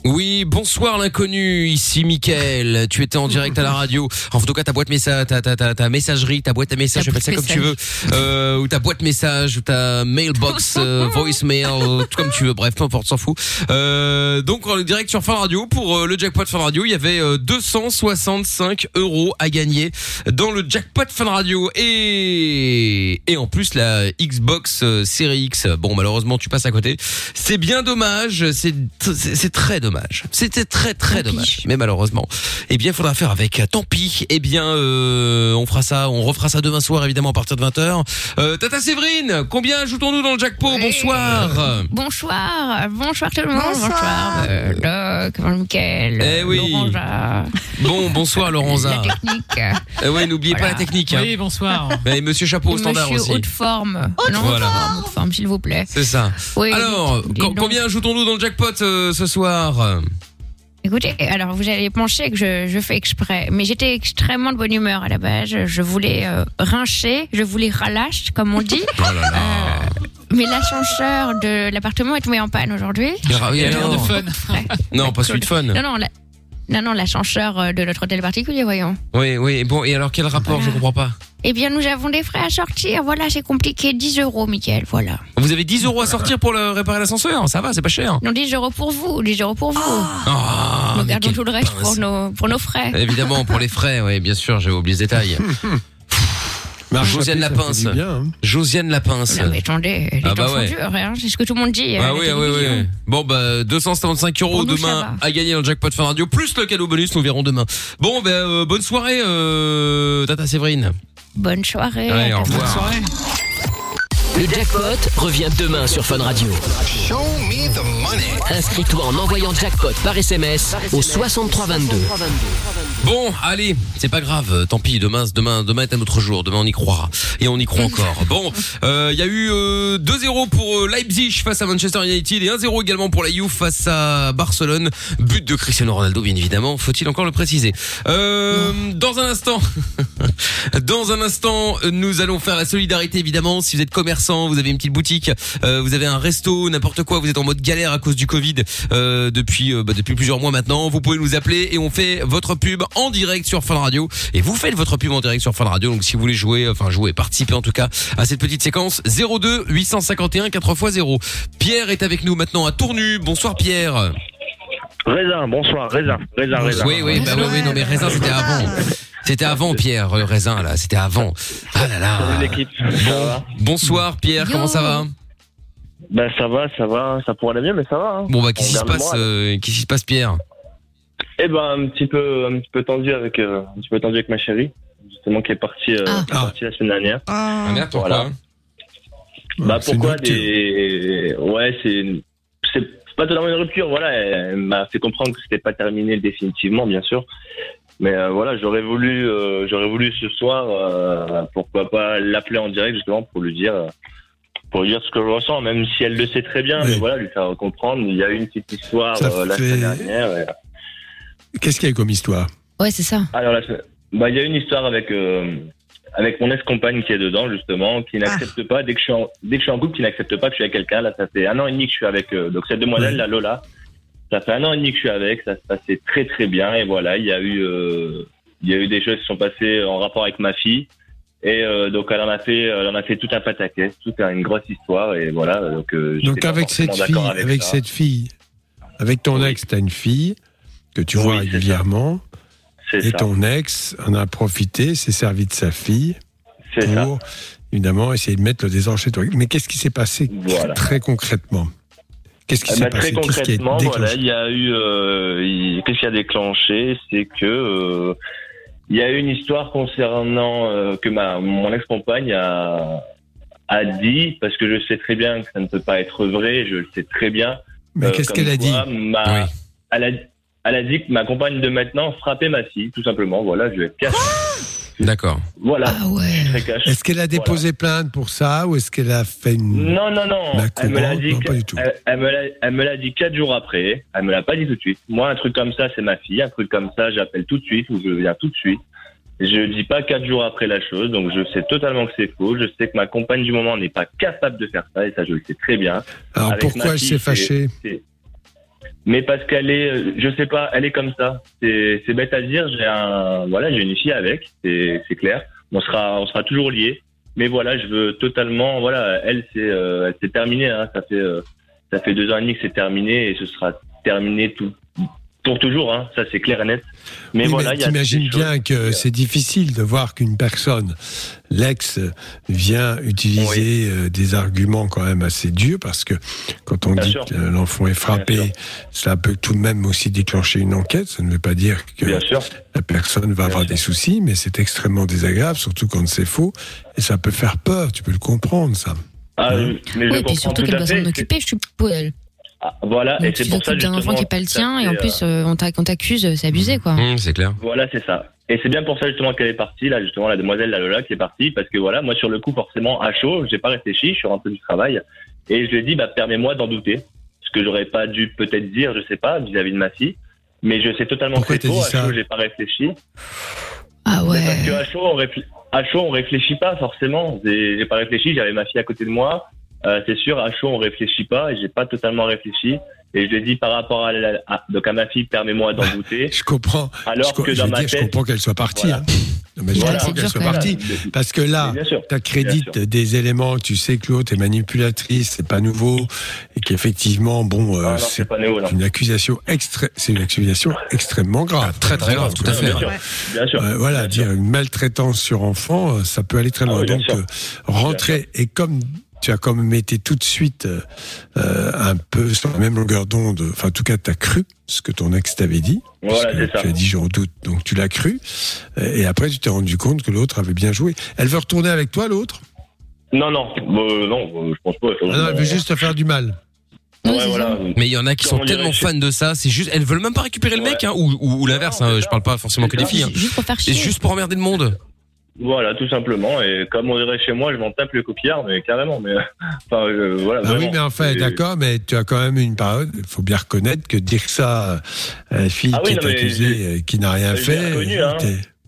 Oui, bonsoir l'inconnu, ici Mickaël. Tu étais en direct à la radio. En tout cas, ta boîte message, ta, ta, ta, ta messagerie, ta boîte à message, Ta appelle ça comme tu veux. Euh, ou ta boîte message, ou ta mailbox, euh, voicemail, euh, tout comme tu veux. Bref, peu importe, s'en fout. Euh, donc, en direct sur Fun Radio, pour euh, le jackpot Fun Radio, il y avait euh, 265 euros à gagner dans le jackpot Fun Radio. Et, et en plus, la Xbox Series X. Bon, malheureusement, tu passes à côté. C'est bien dommage. C'est c'est très dommage. C'était très, très dommage. Mais malheureusement, eh bien, il faudra faire avec. Tant pis. Eh bien, euh, on fera ça, on refera ça demain soir, évidemment, à partir de 20h. Euh, Tata Séverine, combien ajoutons-nous dans le jackpot? Bonsoir. Bonsoir, bonsoir tout le monde. Bonsoir. euh, Doc, Mickaël, Eh oui. Laurent, Bon, bonsoir, Laurenzat. la technique. Eh ouais, n'oubliez pas Voilà. la technique. Hein. Oui, bonsoir. Et Monsieur Chapeau au standard Monsieur aussi. haute forme. non, Voilà. forme, haute forme, s'il vous plaît. C'est ça. Oui, Alors, combien ajoutons-nous dans le jackpot euh, ce soir? Écoutez, alors vous allez penser que je, je fais exprès, mais j'étais extrêmement de bonne humeur à la base. Je voulais euh, rincher, je voulais ralache, comme on dit. Oh là là. Mais l'ascenseur de l'appartement est tombé en panne aujourd'hui. Ah Il y a l'air de fun. Non, pas celui de fun. Non, non, la- non, non, l'ascenseur euh, de notre hôtel particulier, voyons. Oui, oui. Bon, et alors quel rapport Voilà. Je comprends pas. Eh bien, nous avons des frais à sortir. Voilà, c'est compliqué. 10 euros, Mickaël, voilà. Vous avez 10 euros à sortir pour le réparer l'ascenseur Ça va, c'est pas cher. Non, 10 euros pour vous, 10 euros pour vous. Ah, nous mais gardons tout le reste pince. pour nos, pour nos frais. Évidemment, pour les frais, oui, bien sûr, j'avais oublié ce détail. Marche Josiane bien, hein. Josiane Lapince. Non, mais attendez, les Ah temps bah sont ouais. durs, hein, c'est ce que tout le monde dit. Ah oui, ah oui, oui. Bon, bah, 275 euros nous, demain à gagner dans le jackpot fin radio, plus le cadeau bonus, nous verrons demain. Bon, ben, euh, bonne soirée, euh, Tata Séverine. Bonne soirée. Ouais, au revoir. Soirée. Le jackpot revient demain sur Fun Radio. Inscris-toi en envoyant jackpot par SMS au 6322. Bon, allez, c'est pas grave, euh, tant pis, demain, demain, demain est un autre jour, demain on y croira. Et on y croit encore. Bon, euh, il y a eu euh, 2-0 pour euh, Leipzig face à Manchester United et 1-0 également pour la Juve face à Barcelone. But de Cristiano Ronaldo, bien évidemment, faut-il encore le préciser. Euh, dans un instant, dans un instant, nous allons faire la solidarité, évidemment. Si vous êtes commerçant, vous avez une petite boutique, euh, vous avez un resto, n'importe quoi, vous êtes en mode galère à cause du Covid euh, depuis euh, bah, depuis plusieurs mois maintenant, vous pouvez nous appeler et on fait votre pub en direct sur Fun Radio. Et vous faites votre pub en direct sur Fun Radio. Donc si vous voulez jouer, enfin jouer, participer en tout cas à cette petite séquence 02 851 4x0. Pierre est avec nous maintenant à Tournu. Bonsoir Pierre. Raisin, bonsoir, raisin, raisin, raisin. Oui, oui, bah oui, oui, non mais raisin c'était avant. C'était avant Pierre, euh, raisin là, c'était avant. Ah là là. Bon, bonsoir Pierre, comment ça va? Ben ça va, ça va, ça pourrait aller mieux, mais ça va. hein. Bon bah qu'est-ce qui se On garde le passe moral. euh, Qu'est-ce qui se passe Pierre? Eh ben un petit peu, un petit peu tendu avec, euh, un petit peu tendu avec ma chérie, justement qui est partie, euh, qui est partie la semaine dernière. Ah merde, pourquoi? Voilà. Bah c'est pourquoi des, ouais c'est, c'est c'est pas totalement une rupture, voilà. Elle m'a fait comprendre que c'était pas terminé définitivement, bien sûr. Mais euh, voilà, j'aurais voulu, euh, j'aurais voulu ce soir, euh, pourquoi pas l'appeler en direct justement pour lui dire, euh, pour lui dire ce que je ressens, même si elle le sait très bien, mais voilà, lui faire comprendre. Il y a eu une petite histoire Ça euh, la fait- semaine dernière. et- Qu'est-ce qu'il y a comme histoire? Ouais, c'est ça. alors, semaine- bah, il y a une histoire avec, euh, avec mon ex-compagne qui est dedans, justement, qui n'accepte pas, dès que, je suis en, dès que je suis en couple, qui n'accepte pas que je suis avec quelqu'un. Là, ça fait un an et demi que je suis avec, euh, donc cette demoiselle, la Lola. Ça fait un an et demi que je suis avec, ça se passait très très bien, et voilà, il y a eu, euh, il y a eu des choses qui sont passées en rapport avec ma fille. Et euh, donc elle en a fait, elle en a fait tout un pataquès, toute une grosse histoire et voilà. Donc, euh, Donc avec cette fille, avec, cette fille, avec ton ex, t'as une fille que tu vois régulièrement. Et ça. ton ex en a profité, s'est servi de sa fille C'est ça. pour évidemment essayer de mettre le désordre chez toi. Mais qu'est-ce qui s'est passé Voilà. très concrètement? Qu'est-ce qui Eh s'est ben, passé? Très concrètement, voilà, il y a eu, euh, qu'est-ce qui a déclenché, c'est que euh, il y a eu une histoire concernant euh, que ma mon ex-compagne a a dit parce que je sais très bien que ça ne peut pas être vrai, je le sais très bien. Mais euh, qu'est-ce qu'elle a dit ma- elle, a, elle a dit que ma compagne de maintenant frappait ma fille, tout simplement. Voilà, je vais être cash. D'accord. Voilà. Ah cash. Est-ce qu'elle a déposé plainte pour ça ou est-ce qu'elle a fait une Non, non, non. Elle me l'a dit. Non, pas du tout. Elle, elle me l'a- elle me l'a dit quatre jours après. Elle me l'a pas dit tout de suite. Moi, un truc comme ça, c'est ma fille. Un truc comme ça, j'appelle tout de suite ou je viens tout de suite. Je dis pas quatre jours après la chose, donc je sais totalement que c'est faux. Je sais que ma compagne du moment n'est pas capable de faire ça, et ça je le sais très bien. Alors Avec pourquoi elle s'est fâchée? Mais parce qu'elle est, euh, je sais pas, elle est comme ça. C'est c'est bête à dire. J'ai un, voilà, j'ai une fille avec, c'est c'est clair. On sera, on sera toujours liés. Mais voilà, je veux totalement, voilà, elle c'est, euh, elle terminé. Hein, ça fait, euh, ça fait deux ans et demi que c'est terminé et ce sera terminé tout pour toujours. Hein, ça c'est clair et net. Mais Oui, voilà, a t'imagines bien choses que c'est difficile de voir qu'une personne, l'ex, vient utiliser euh, des arguments quand même assez durs parce que quand on Bien dit sûr. que l'enfant est frappé, ça peut tout de même aussi déclencher une enquête. Ça ne veut pas dire que Bien sûr. la personne va avoir des soucis, mais c'est extrêmement désagréable, surtout quand c'est faux. Et ça peut faire peur, tu peux le comprendre, ça. Ah, Hein mais je Oui, et puis surtout tout qu'elle doit s'en occuper, je suppose. Ah, Voilà, et c'est pour ça d'un enfant justement qui n'est pas le tien, et en plus, euh, euh, on t'accuse, c'est abusé, quoi. Mmh, c'est clair. Voilà, c'est ça. Et c'est bien pour ça justement qu'elle est partie, là, justement, la demoiselle la Lola qui est partie, parce que voilà, moi sur le coup, forcément, à chaud, j'ai pas réfléchi, je suis rentré du travail, et je lui ai dit, bah, permets-moi d'en douter. Ce que j'aurais pas dû peut-être dire, je sais pas, vis-à-vis de ma fille, mais je sais totalement Pourquoi que c'est faux, à chaud, j'ai pas réfléchi. Ah ouais. Parce que à chaud, on à chaud, on réfléchit pas forcément. J'ai j'ai pas réfléchi, j'avais ma fille à côté de moi. Euh, c'est sûr, à chaud, on réfléchit pas et j'ai pas totalement réfléchi. Et je lui ai dit par rapport à, la- à- donc à ma fille, permets-moi d'en douter. Je comprends. Alors je, que je dans ma dire, je comprends qu'elle soit partie. Voilà. hein. Non, mais je Voilà. comprends qu'elle soit partie. Parce que là, tu accrédites des éléments, tu sais que l'autre est manipulatrice, c'est pas nouveau, et qu'effectivement, bon, euh, Ah c'est une accusation extré- c'est une accusation extrêmement grave. très, très grave, tout à fait. Bien sûr, bien sûr. Euh, voilà, dire une maltraitance sur enfant, euh, ça peut aller très Ah loin. oui, Donc, euh, rentrer, et comme tu as quand même été tout de suite euh, euh, un peu sur la même longueur d'onde, enfin, en tout cas, tu as cru ce que ton ex t'avait dit. Voilà, c'est ça. Tu as dit, j'en doute, donc tu l'as cru. Euh, Et après, tu t'es rendu compte que l'autre avait bien joué. Elle veut retourner avec toi, l'autre? Non, non, euh, non, je pense pas. Ah non, Elle veut juste te faire du mal. Ouais, voilà. Mais il y en a qui sont Comment tellement fans de ça, c'est juste, elles veulent même pas récupérer le mec, hein, ou, ou, ou l'inverse. hein, je parle pas forcément que des filles. hein. Juste pour faire C'est chier. juste pour emmerder le monde. Voilà, tout simplement. Et comme on dirait chez moi, je m'en tape le coquillard, mais carrément. Mais enfin, euh, voilà. Ah oui, mais enfin, d'accord, mais tu as quand même une parole. Il faut bien reconnaître que dire ça à une fille Ah oui, qui non, est mais accusée, euh, qui n'a rien fait. reconnu, hein.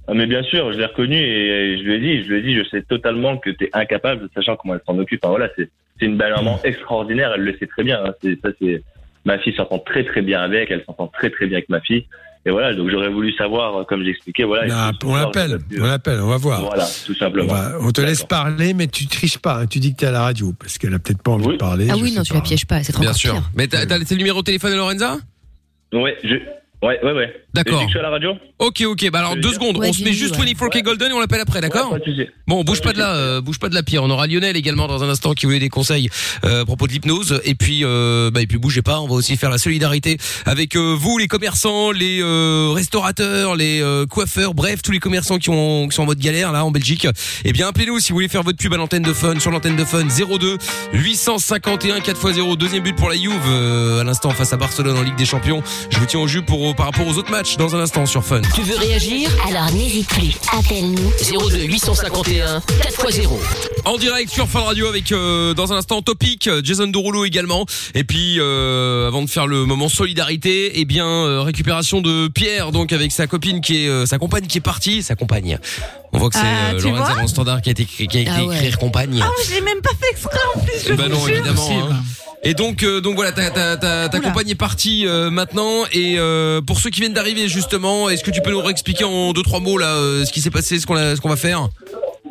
Ah, mais bien sûr, je l'ai reconnu et je lui ai dit, je lui ai dit, je sais totalement que tu es incapable, sachant comment elle s'en occupe. Enfin, voilà, c'est une belle maman extraordinaire, elle le sait très bien. hein. Ça, c'est ma fille s'entend très très bien avec, elle s'entend très très bien avec ma fille. Et voilà, donc j'aurais voulu savoir, euh, comme j'expliquais, voilà. Ce on l'appelle, on l'appelle, on va voir. Voilà, tout On, simplement. va- on te laisse parler, mais tu triches pas. hein. Tu dis que tu es à la radio, parce qu'elle a peut-être pas envie de parler. Ah oui, non, tu la pièges pas, c'est trop Bien sûr. pire. Mais t'as t'as laissé le numéro de téléphone de Lorenza? Ouais, je... ouais, ouais, ouais. D'accord. Je suis à la radio Ok, ok. Bah alors deux secondes. on se met juste ouais. 24K Golden et on l'appelle après, d'accord. Bon, bouge pas de là, euh, bouge pas de la pierre. On aura Lionel également dans un instant qui voulait des conseils euh, à propos de l'hypnose. Et puis, euh, bah et puis bougez pas. On va aussi faire la solidarité avec euh, vous, les commerçants, les euh, restaurateurs, les euh, coiffeurs, bref, tous les commerçants qui, ont, qui sont en mode galère là en Belgique. Eh bien, appelez-nous si vous voulez faire votre pub à l'antenne de Fun sur l'antenne de Fun 02 851 4x0. Deuxième but pour la Juve euh, à l'instant face à Barcelone en Ligue des Champions. Je vous tiens au jus pour par rapport aux autres matchs dans un instant sur Fun. Tu veux réagir? Alors n'hésite plus, appelle-nous. 02 851 4x0. En direct sur Fun Radio avec euh, dans un instant Topic, Jason Derulo également. Et puis euh, avant de faire le moment solidarité, eh bien euh, récupération de Pierre donc avec sa copine qui est euh, sa compagne qui est partie, sa compagne. On voit que c'est Ah, euh, tu vois standard qui a été qui a été Ah ouais. écrire compagne. Ah, je l'ai même pas fait exprès en plus, je Bah vous non, jure. évidemment. hein. Et donc, euh, donc voilà, ta, ta, ta, ta compagne est partie euh, maintenant. Et euh, pour ceux qui viennent d'arriver justement, est-ce que tu peux nous réexpliquer en deux trois mots là euh, ce qui s'est passé, ce qu'on a- ce qu'on va faire?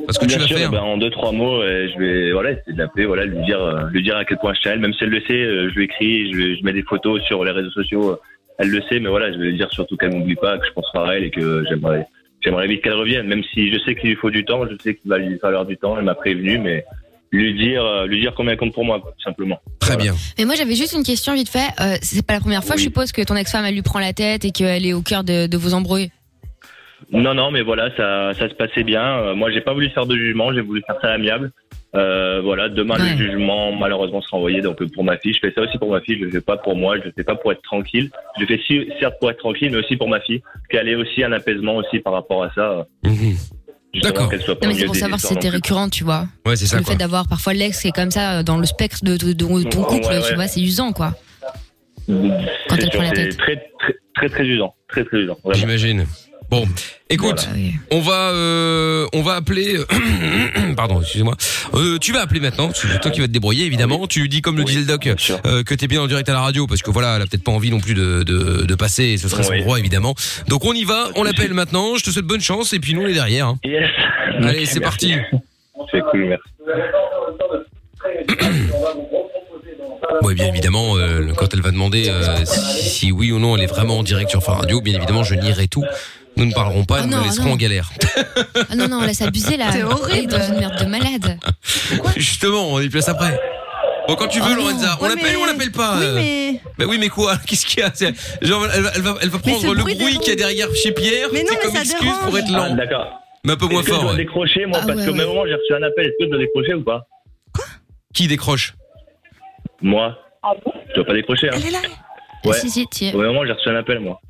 Parce que tu Bien vas sûr, faire. ben, en deux trois mots, euh, je vais voilà essayer de l'appeler, voilà, lui dire, euh, lui dire à quel point je t'aime. Même si elle le sait, euh, je lui écris, je, lui- je mets des photos sur les réseaux sociaux. euh, Elle le sait, mais voilà, je vais lui dire surtout qu'elle m'oublie pas, que je pense à elle et que j'aimerais, j'aimerais vite qu'elle revienne. Même si je sais qu'il lui faut du temps, je sais qu'il va lui falloir du temps. Elle m'a prévenu, mais lui dire, euh, lui dire combien elle compte pour moi, quoi, tout simplement. Très bien. Mais moi j'avais juste une question vite fait. Euh, c'est pas la première fois, je suppose, que ton ex-femme elle lui prend la tête et qu'elle est au cœur de, de vos embrouilles. Non, non, mais voilà, ça, ça se passait bien. Euh, moi, j'ai pas voulu faire de jugement, j'ai voulu faire ça à l'amiable. Euh, voilà, demain le jugement malheureusement sera envoyé donc pour ma fille. Je fais ça aussi pour ma fille. Je le fais pas pour moi. Je le fais pas pour être tranquille. Je le fais si- certes pour être tranquille, mais aussi pour ma fille, qu'elle ait aussi un apaisement aussi par rapport à ça. D'accord. Non mais c'est pour savoir si c'était récurrent, tu vois. Ouais, c'est ça. Le quoi. fait d'avoir parfois l'ex qui est comme ça euh, dans le spectre de, de- de ton couple, Ouais, tu vois, c'est usant quoi. Quand C'est elle prend la sûr, c'est tête. Très, très, très, très usant. Très, très usant. J'imagine. Bon, écoute, on va euh, on va appeler. Pardon, excusez-moi. Euh, tu vas appeler maintenant. C'est toi qui vas te débrouiller évidemment. Tu dis comme le disait le doc euh, que t'es bien en direct à la radio parce que voilà, elle a peut-être pas envie non plus de de, de passer. Et ce serait son Oui. droit évidemment. Donc on y va. On l'appelle maintenant. Je te souhaite bonne chance et puis nous on est derrière. hein. Yes. Allez, c'est parti. C'est cool, merci. Oui, bien évidemment, euh, quand elle va demander euh, si, si oui ou non elle est vraiment en direct sur Fun Radio, bien évidemment, je nierai tout. Nous ne parlerons pas, Ah nous non, la laisserons non. en galère. Ah non, non, laisse abuser là. C'est horrible. Dans une merde de malade. Justement, on y place après. Bon, quand tu veux, Oh. Lorenza, on Ouais, l'appelle mais- ou on l'appelle pas Oui, euh mais. Bah oui, mais quoi Qu'est-ce qu'il y a Genre, elle va, elle va, elle va Mais prendre le bruit bruit qu'il y a derrière chez Pierre, Mais non, c'est mais comme ça excuse pour dérange. être lent. Ah, d'accord. mais un peu moins Est-ce que je fort. dois ouais. décrocher, moi, Ah parce ouais, que au ouais. même moment, j'ai reçu un appel. Est-ce que je dois décrocher ou pas Qui décroche Moi. Je dois pas décrocher, hein. Elle est là. Ouais. Si, si, tiens. Au même moment, j'ai reçu un appel, moi.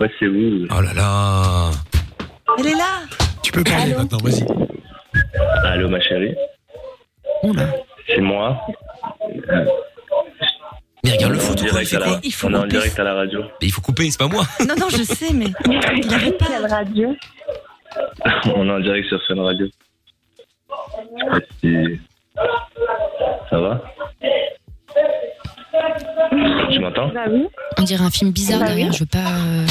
Je sais pas si c'est vous. Oh là là Elle est là. Tu peux parler maintenant, vas-y. Allô, ma chérie. Oula. C'est moi. Mais regarde le On foot, quoi, il direct fait à la- quoi Il faut On est en couper. direct à la radio. Mais il faut couper, c'est pas moi. Non, non, je sais, mais. Il arrête pas. Quelle radio On est en direct sur Fun Radio. Je sais pas si... Ça va Tu m'entends? Bah oui. On dirait un film bizarre Bah derrière, oui. je veux pas. euh,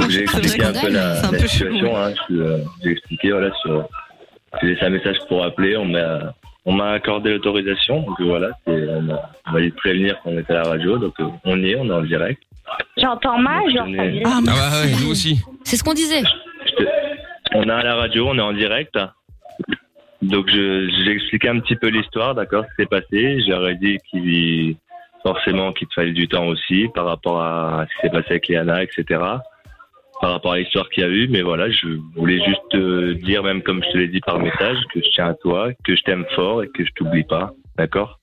Donc j'ai expliqué un peu la, c'est un la peu situation. Hein. Euh, J'ai expliqué voilà sur. J'ai laissé un message pour appeler. On m'a on m'a accordé l'autorisation. Donc euh, voilà, on m'a on m'a dit de prévenir qu'on était à la radio. Donc on y est, on est en direct. J'entends mal, ça est-. Ah, Ah bah ouais, nous aussi. C'est ce qu'on disait. On est à la radio, on est en direct. Donc je j'ai expliqué un petit peu l'histoire, d'accord, ce qui s'est passé. J'aurais dit qu'il forcément qu'il te fallait du temps aussi par rapport à ce qui s'est passé avec Léana, etc. Par rapport à l'histoire qu'il y a eu, mais voilà, je voulais juste te dire, même comme je te l'ai dit par message, que je tiens à toi, que je t'aime fort et que je t'oublie pas, d'accord?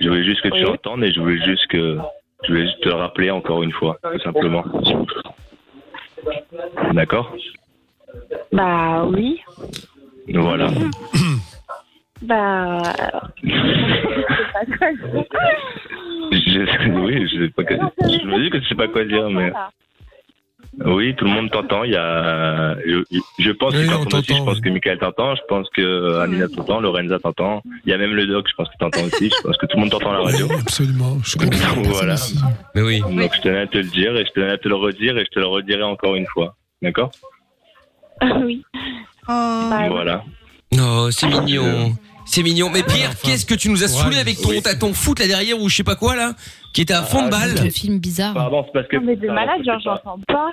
Je voulais juste que tu Oui. entendes et je voulais juste que je voulais juste te le rappeler encore une fois, tout simplement. D'accord? Bah oui. Voilà. Bah. je sais pas quoi dire. Je, oui, je sais pas quoi Je me dis que je sais pas quoi dire, mais oui, tout le monde t'entend. Il y a, je, je pense Oui, que t'entends aussi. Je pense oui. que Michael t'entend. Je pense que Amina t'entend, Lorenza t'entend. Il y a même le doc. Je pense que t'entends aussi. Je pense que tout le monde t'entend à la radio. Oui, absolument. Je comprends. Donc, voilà. Mais oui. Donc je tenais à te le dire et je tenais à te le redire et je te le redirai encore une fois. D'accord? Oui. Oh. Voilà. Oh, c'est mignon. C'est mignon. Mais Pierre, enfin, qu'est-ce que tu nous as saoulé ouais, avec ton, oui. t'as ton foot là derrière ou je sais pas quoi là qui était à fond de balle. Le film bizarre. Pardon, c'est parce que. Non, mais de malade, genre, j'entends pas.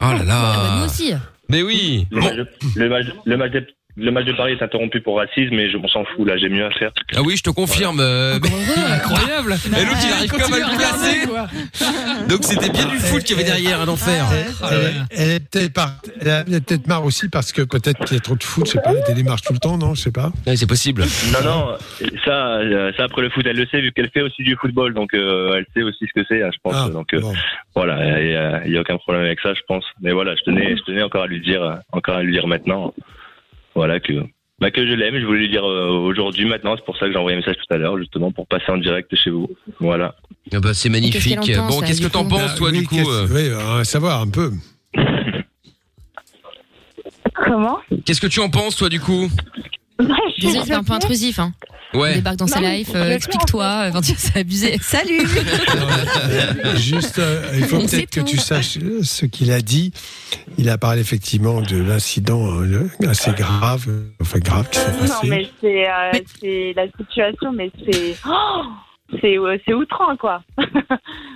Oh là là. Ah bah, nous aussi. Mais oui. Le, match, de- le, match, le, match le match de Paris est interrompu pour racisme, mais je m'en s'en fous, là, j'ai mieux à faire. Ah oui, je te confirme. euh, Incroyable. Et l'autre, il arrive comme à le placer. Donc c'était bien du foot qu'il y avait derrière, un enfer. Elle, est- elle est peut-être par- elle a peut-être marre aussi parce que peut-être qu'il y a trop de foot, je sais pas, elle démarche tout le temps, non, je sais pas. Ouais, c'est possible. Non, non, ça, euh, ça après le foot, elle le sait, vu qu'elle fait aussi du football, donc euh, elle sait aussi ce que c'est, hein, je pense. Ah, donc euh, bon. voilà, il y, a- il y a aucun problème avec ça, je pense. Mais voilà, je tenais, je tenais encore à lui dire, euh, encore à lui dire maintenant, voilà que. Bah que je l'aime, je voulais lui dire euh, aujourd'hui, maintenant, c'est pour ça que j'ai envoyé un message tout à l'heure, justement pour passer en direct chez vous. Voilà. Ah bah, c'est magnifique. Bon, qu'est-ce que t'en penses, toi, oui, du coup euh, Oui, on va savoir un peu. Comment? Qu'est-ce que tu en penses, toi, du coup? Désolé, c'est un peu intrusif. Hein. On Ouais. débarque dans sa Non, mais life, euh, explique-toi. euh, c'est abusé. Salut Euh, Juste, euh, il faut peut-être que tout. tu saches euh, ce qu'il a dit. Il a parlé effectivement de l'incident assez grave, enfin grave qui s'est Non, passé. mais c'est euh, la situation, mais c'est. Oh c'est euh, c'est outrant, quoi.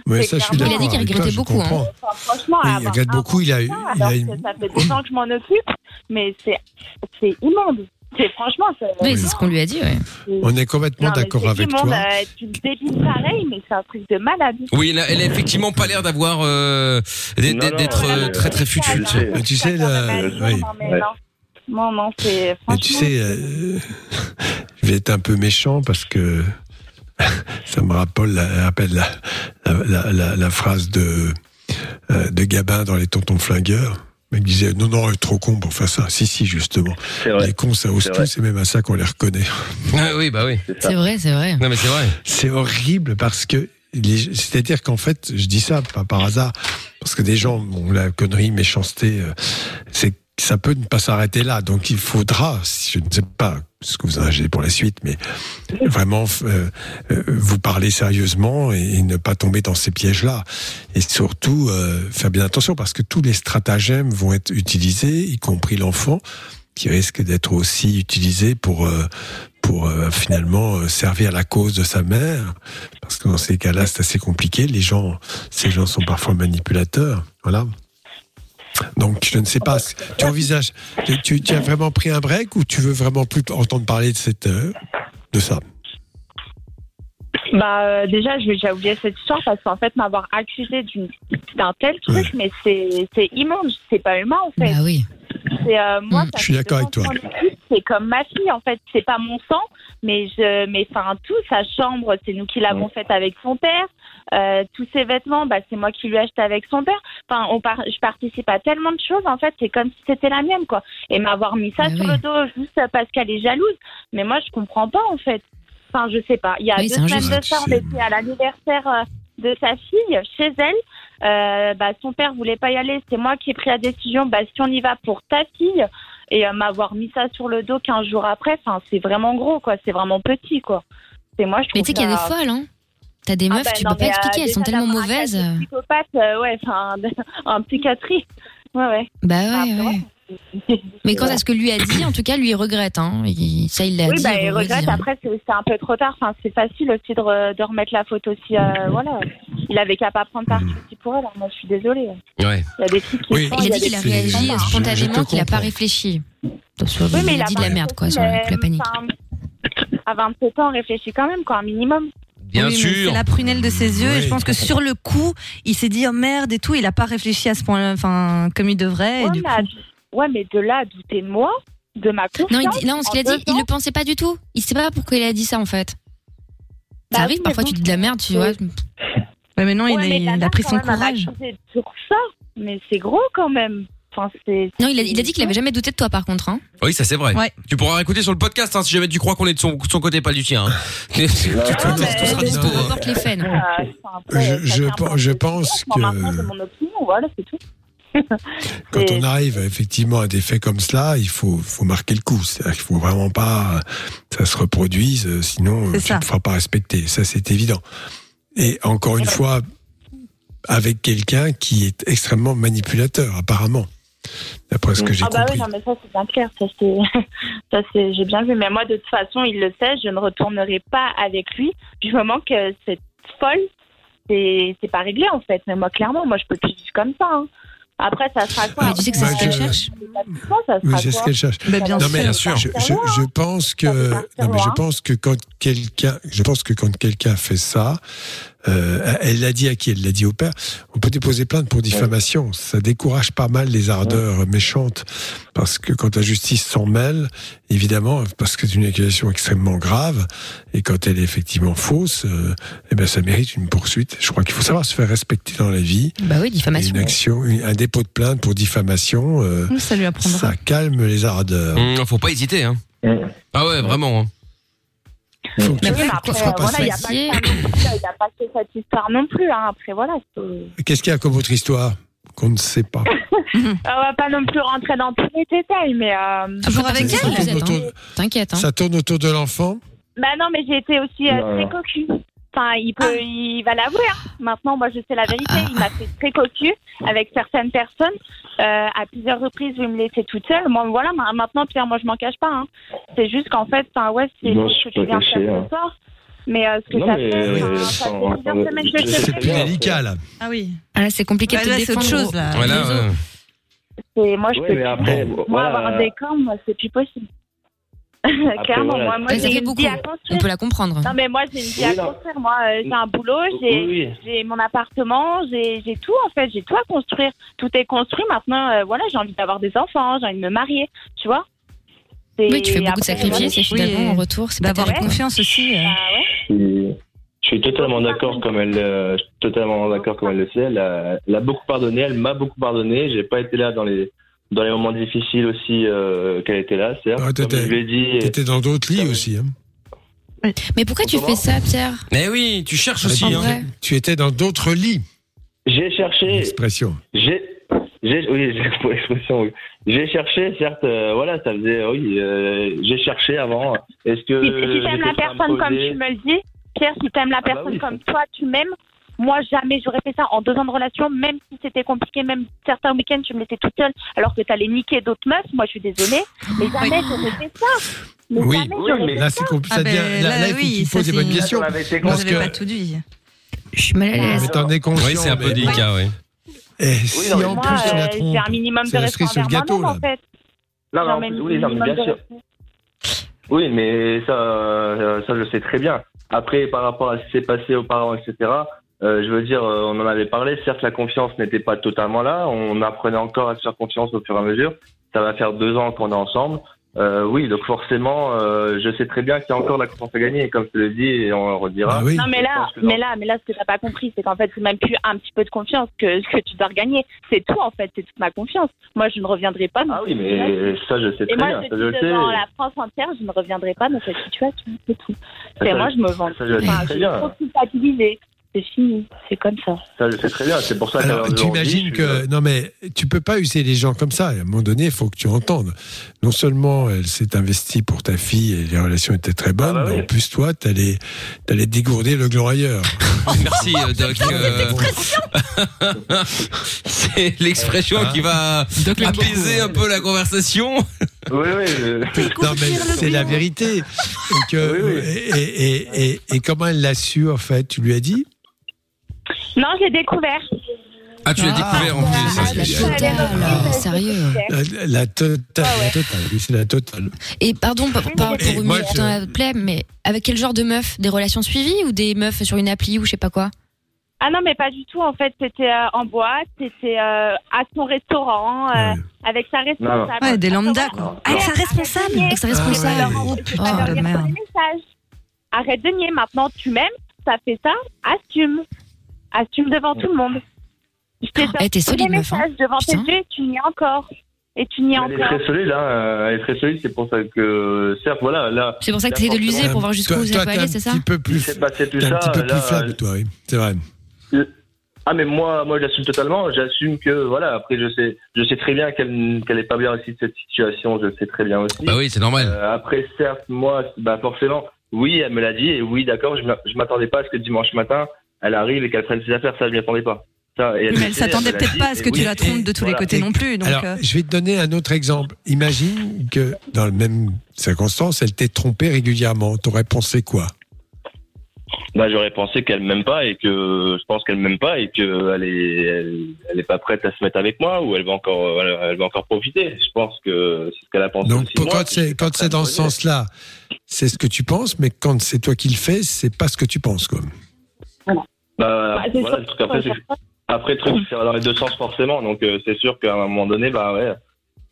Ouais, ça. Il a dit qu'il toi, regrettait beaucoup, hein. Enfin, franchement, Oui, il regrette beaucoup, il a eu- inventé ça, il a une- ça fait deux ans que je m'en occupe, mais c'est c'est immonde. C'est franchement. c'est- Oui, c'est ce qu'on lui a dit. Ouais. On est complètement d'accord avec toi. euh, tu me débiles pareil, mais c'est un truc de malade. Oui, elle a, elle a effectivement pas l'air d'avoir euh, d'être Non, non, d'être, elle euh, très très futile. tu sais, Ça, là, oui. non, non. C'est. Mais tu sais, euh, je vais être un peu méchant parce que ça me rappelle, la, rappelle la, la, la- la- la phrase de, de Gabin dans Les Tontons Flingueurs. Le mec disait non, non, il est trop con pour faire ça. Si, si, justement. Vrai. Les cons, ça ose C'est tout, c'est même à ça qu'on les reconnaît. Ah oui, bah oui. C'est vrai, c'est vrai. Non, mais c'est vrai. C'est horrible parce que, c'est-à-dire qu'en fait, je dis ça pas par hasard, parce que des gens, bon, la connerie, méchanceté, euh, c'est ça peut ne pas s'arrêter là. Donc il faudra, je ne sais pas ce que vous en avez pour la suite, mais vraiment euh, euh, vous parler sérieusement et, ne pas tomber dans ces pièges-là. Et surtout euh, faire bien attention parce que tous les stratagèmes vont être utilisés, y compris l'enfant, qui risque d'être aussi utilisé pour pour finalement servir la cause de sa mère, parce que dans ces cas-là, c'est assez compliqué. Les gens, ces gens sont parfois manipulateurs, voilà. Donc, je ne sais pas. Tu envisages, tu, tu- tu as vraiment pris un break ou tu veux vraiment plus entendre parler de cette, euh, de ça? Bah, euh, déjà, je vais déjà oublier cette histoire parce qu'en fait, m'avoir accusé d'une- d'un tel truc, mais c'est c'est immonde, c'est pas humain en fait. Bah oui. Euh, moi, Mm. ça Je suis d'accord avec toi. C'est comme ma fille en fait, c'est pas mon sang, mais je, mais enfin tout, sa chambre, c'est nous qui l'avons faite avec son père. Euh, tous ses vêtements, bah c'est moi qui lui ai acheté avec son père. Enfin, on par- je participe à tellement de choses en fait, c'est comme si c'était la mienne quoi. Et m'avoir mis ça sur oui. le dos juste parce qu'elle est jalouse, mais moi je comprends pas en fait. Enfin, je sais pas. Il y a Oui, deux semaines de ça, on était à l'anniversaire euh, de sa fille chez elle. Euh, bah, son père voulait pas y aller. C'est moi qui ai pris la décision. Bah, si on y va pour ta fille et euh, m'avoir mis ça sur le dos 15 jours après, enfin, c'est vraiment gros, quoi. C'est vraiment petit, quoi. C'est moi, je Mais tu sais des ça- folles, hein. T'as des Ah meufs, bah tu non, peux pas euh, expliquer, elles sont tellement un mauvaises. de Psychopathe, euh, ouais, enfin, en psychiatrie. Ouais, ouais. Bah Ah, ouais, ouais. Mais quand est ce que lui a dit, en tout cas, lui il regrette. Hein. Il- ça, il l'a Oui, dit. bah, il regrette. hein. Après, c'est un peu trop tard. Enfin, c'est facile aussi de, re- de remettre la faute aussi. euh, voilà. Il avait qu'à pas prendre parti aussi pour elle. Moi, je suis désolée. Ouais. Il y a des trucs qui Oui. font, Il a dit qu'il a réagi spontanément, qu'il a pas réfléchi. Sur- Oui, mais il a dit de la merde, quoi, sur la panique. À 27 ans, on réfléchit quand même, quoi, un minimum. Bien Oui, sûr. C'est la prunelle de ses yeux et je pense que sur le coup, il s'est dit oh merde et tout, il a pas réfléchi à ce point, enfin comme il devrait. et Ouais, du mais, coup... à- ouais, mais de là à douter de moi, de ma confiance. Non, il dit- non, ce qu'il a dit, il le pensait pas du tout. Il sait pas pourquoi il a dit ça, en fait. Bah Ça arrive, oui, mais parfois bon. tu dis de la merde, tu vois. Ouais, mais non, il, Ouais, a, mais il la a pris son courage. Sur ça, mais c'est gros quand même. Enfin, c'est. Non, il a, il a dit qu'il avait jamais douté de toi, par contre. Hein. Oui, ça c'est vrai. Ouais. Tu pourras écouter sur le podcast hein, si jamais tu crois qu'on est de son, de son côté, pas du tien. hein. Tu- tu- tu- tout sera mais- dispo. On reporte les faits, nous. Euh, enfin, après, Je- je chacun pen- pense je que- Maintenant, j'ai mon opinion, voilà, c'est tout. Quand on arrive effectivement à des faits comme cela, il faut, faut marquer le coup. C'est-à-dire qu'il faut vraiment pas que ça se reproduise, euh, sinon euh, C'est tu ça. ne te feras pas respecter. Ça, c'est évident. Et encore une fois, avec quelqu'un qui est extrêmement manipulateur, apparemment, d'après ce que j'ai ah bah compris. oui, non, mais ça c'est bien clair, ça c'est, ça c'est, j'ai bien vu. Mais moi, de toute façon, il le sait, je ne retournerai pas avec lui du moment que cette folle c'est c'est pas réglé en fait. Mais moi, clairement, moi, je peux plus vivre comme ça. hein. Après, ça sera quoi? Mais tu sais que c'est ce Bah, qu'elle cherche Ça Oui, c'est ce quoi qu'elle cherche. Bah, bien non, sûr. mais Bien sûr. Je, je, je pense que non, mais je pense que quand quelqu'un, je pense que quand quelqu'un fait ça, euh, elle l'a dit à qui Elle l'a dit au père. On peut déposer plainte pour diffamation. Ça décourage pas mal les ardeurs méchantes, parce que quand la justice s'en mêle, évidemment, parce que c'est une accusation extrêmement grave, et quand elle est effectivement fausse, euh, eh ben ça mérite une poursuite. Je crois qu'il faut savoir se faire respecter dans la vie. Bah oui, diffamation. Une action, une- un dépôt de plainte pour diffamation, euh, Ça lui apprendra. ça calme les ardeurs. Hum, faut pas hésiter, hein. Ah ouais, vraiment. hein. Mais après, Oui, voilà, il n'y a pas que ça non plus, Il n'y a pas que cette histoire non plus. Hein. Après, voilà. Qu'est-ce qu'il y a comme autre histoire qu'on ne sait pas On va pas non plus rentrer dans tous les détails, mais. euh, Toujours avec Ça elle autour, T'inquiète. Hein. ça tourne autour de l'enfant Bah non, mais j'ai été aussi euh, Non, très cocu. Enfin, il peut, il va l'avouer. hein. Maintenant, moi, je sais la vérité. Il m'a fait très cocu avec certaines personnes. Euh, à plusieurs reprises, je me laissais toute seule. Moi, voilà. ma- Maintenant, Pierre, moi, je m'en cache pas. hein. C'est juste qu'en fait, enfin, ouais, c'est Non, ce je que peux tu viens de cacher, faire hein. ce soir. Mais euh, ce que Non, ça mais, fait, euh, enfin, ça fait enfin, plusieurs enfin, semaines que je je te sais fais. bien, délicat là. Ah oui. Ah c'est compliqué de te là, c'est autre chose, là. Voilà, ouais. C'est- moi, je Ouais, peux mais plus. après, moi, voilà. avoir des camps, moi, c'est plus possible. Clairement, voilà. moi, moi j'ai une beaucoup. vie à On construire. peut la comprendre. Non, mais moi, j'ai une vie à non. construire. Moi, euh, j'ai un boulot, j'ai Oui, oui. j'ai mon appartement, j'ai tout, en fait. J'ai tout à construire. Tout est construit. Maintenant, euh, voilà, j'ai envie d'avoir des enfants, j'ai envie de me marier. Tu vois Oui, tu fais beaucoup de sacrifices et finalement, en retour, c'est D'avoir confiance aussi. euh. Ah ouais. Je suis- je suis totalement d'accord comme elle, euh, je suis totalement d'accord comme elle le sait. Elle a, elle a beaucoup pardonné, elle m'a beaucoup pardonné. J'ai pas été là dans les dans les moments difficiles aussi euh, qu'elle était là, certes. Ouais, comme t'étais- je l'ai dit. T'étais dans d'autres lits aussi. Hein. Mais pourquoi tu fais ça, Pierre? Mais oui, tu cherches aussi. En hein. Tu étais dans d'autres lits. J'ai cherché, Expression. j'ai, j'ai, oui, l'expression, oui. J'ai cherché, certes, euh, voilà, ça faisait, oui, euh, j'ai cherché avant. Est-ce que Si, si t'aimes la personne comme tu me le dis, Pierre, si t'aimes la bah personne oui, comme toi, tu m'aimes. Moi, jamais j'aurais fait ça en deux ans de relation, même si c'était compliqué, même certains week-ends, tu me laissais toute seule, alors que t'allais niquer d'autres meufs. Moi, je suis désolée, mais jamais j'aurais fait ça. Mais Oui, jamais j'aurais fait là, ça. c'est compl- ça Ah ben, là, là, là, il faut oui, pose des bonnes c'est- questions. Parce que, pas tout dit. Je suis mal à l'aise. mais t'en es conscient. Oui, c'est un peu mais- délicat, oui. Et si non, mais en Moi, plus tu la euh, trompes, j'ai un minimum c'est de la cerise respect sur le gâteau, là. en fait. Non, mais même oui, non, mais bien sûr. Oui, mais ça, euh, ça je sais très bien. Après, par rapport à ce qui s'est passé auparavant, etc., euh, je veux dire, euh, on en avait parlé. Certes, la confiance n'était pas totalement là. On apprenait encore à se faire confiance au fur et à mesure. Ça va faire deux ans qu'on est ensemble. Euh, oui, donc forcément, euh, je sais très bien qu'il y a encore de la confiance à gagner. Et comme je te l'ai dit, et on le redira. Ah oui. Non, mais là, dans- mais là, mais là, ce que t'as pas compris, c'est qu'en fait, c'est même plus un petit peu de confiance que, que tu dois regagner. C'est tout, en fait. C'est toute ma confiance. Moi, je ne reviendrai pas. dans Ah oui, mais situation. ça, je sais Et très moi, bien. je Ça, dis je le sais. devant la France entière, je ne reviendrai pas dans cette situation. C'est tout. Et moi, je me vends. ça, je le sais Enfin, très je bien. suis trop culpabilisée. C'est fini. C'est comme ça. Ça, je sais très bien. C'est pour ça Alors, l'heure tu imagines que non mais tu peux pas user les gens comme ça. À un moment donné, il faut que tu entendes. Non seulement elle s'est investie pour ta fille et les relations étaient très bonnes, Ah bah mais en plus toi, t'allais t'allais dégourdir le glorieur. Merci, euh, Doc. euh, C'est l'expression qui va Doc apaiser un peu la conversation. Oui, oui. je- non mais c'est la vérité. Et, que, Oui, oui. Et, et, et, et comment elle l'a su en fait? Tu lui as dit? Non, j'ai découvert. Ah, tu l'as Ah, découvert en Ah, plus. la totale, sérieux. la, la totale, la totale, oui, c'est la totale. Et pardon, pas, pas Et pour moi, remuer je- dans la plaie, mais avec quel genre de meuf? Des relations suivies ou des meufs sur une appli ou je sais pas quoi? Ah non, mais pas du tout. En fait, c'était euh, en boîte, c'était euh, à son restaurant, euh, avec sa responsable. Ouais, des lambda, quoi. Avec sa responsable? Avec sa responsable. Oh, putain, merde. Arrête de nier. Maintenant, tu m'aimes, ça fait ça, assume. Assume devant tout le monde. Je t'ai sorti t'es tous solide, les hein. devant tes Putain. yeux et tu nies encore. Et tu nies Elle est encore. très solide, hein. euh, Elle est très solide. C'est pour ça que, certes, voilà, là. C'est pour ça que là, t'essayes de l'user pour voir jusqu'où ça peut t'es aller, un c'est ça petit peu Il plus, s'est passé tout t'es un ça. petit peu plus faible, toi, oui, c'est vrai. Ah mais moi, moi j'assume totalement. J'assume que voilà. Après, je sais, je sais très bien qu'elle qu'elle est pas bien aussi de cette situation. Je sais très bien aussi. Bah oui, c'est normal. Euh, après, certes, moi, bah forcément, oui, elle me l'a dit et oui, d'accord. Je m'attendais pas à ce que dimanche matin, elle arrive et qu'elle prenne ses affaires. Ça, je m'y attendais pas. Ça, et Mais le elle s'attendait peut-être pas à ce que tu la trompes de tous les Voilà. côtés non plus. Donc, Alors, euh, je vais te donner un autre exemple. Imagine que dans la même circonstance, elle t'ait trompé régulièrement. T'aurais pensé quoi? Bah, j'aurais pensé qu'elle m'aime pas et que je pense qu'elle m'aime pas et qu'elle est, elle, elle est pas prête à se mettre avec moi ou elle va encore, elle, elle va encore profiter. Je pense que c'est ce qu'elle a pensé Donc, aussi. pour- moi, quand c'est quand c'est dans ce sens-là, c'est ce que tu penses, mais quand c'est toi qui le fais, c'est pas ce que tu penses, quoi. Bah, Bah, c'est voilà, sûr. le truc après, après, le truc, c'est dans les deux sens forcément. Donc, euh, c'est sûr qu'à un moment donné, bah ouais.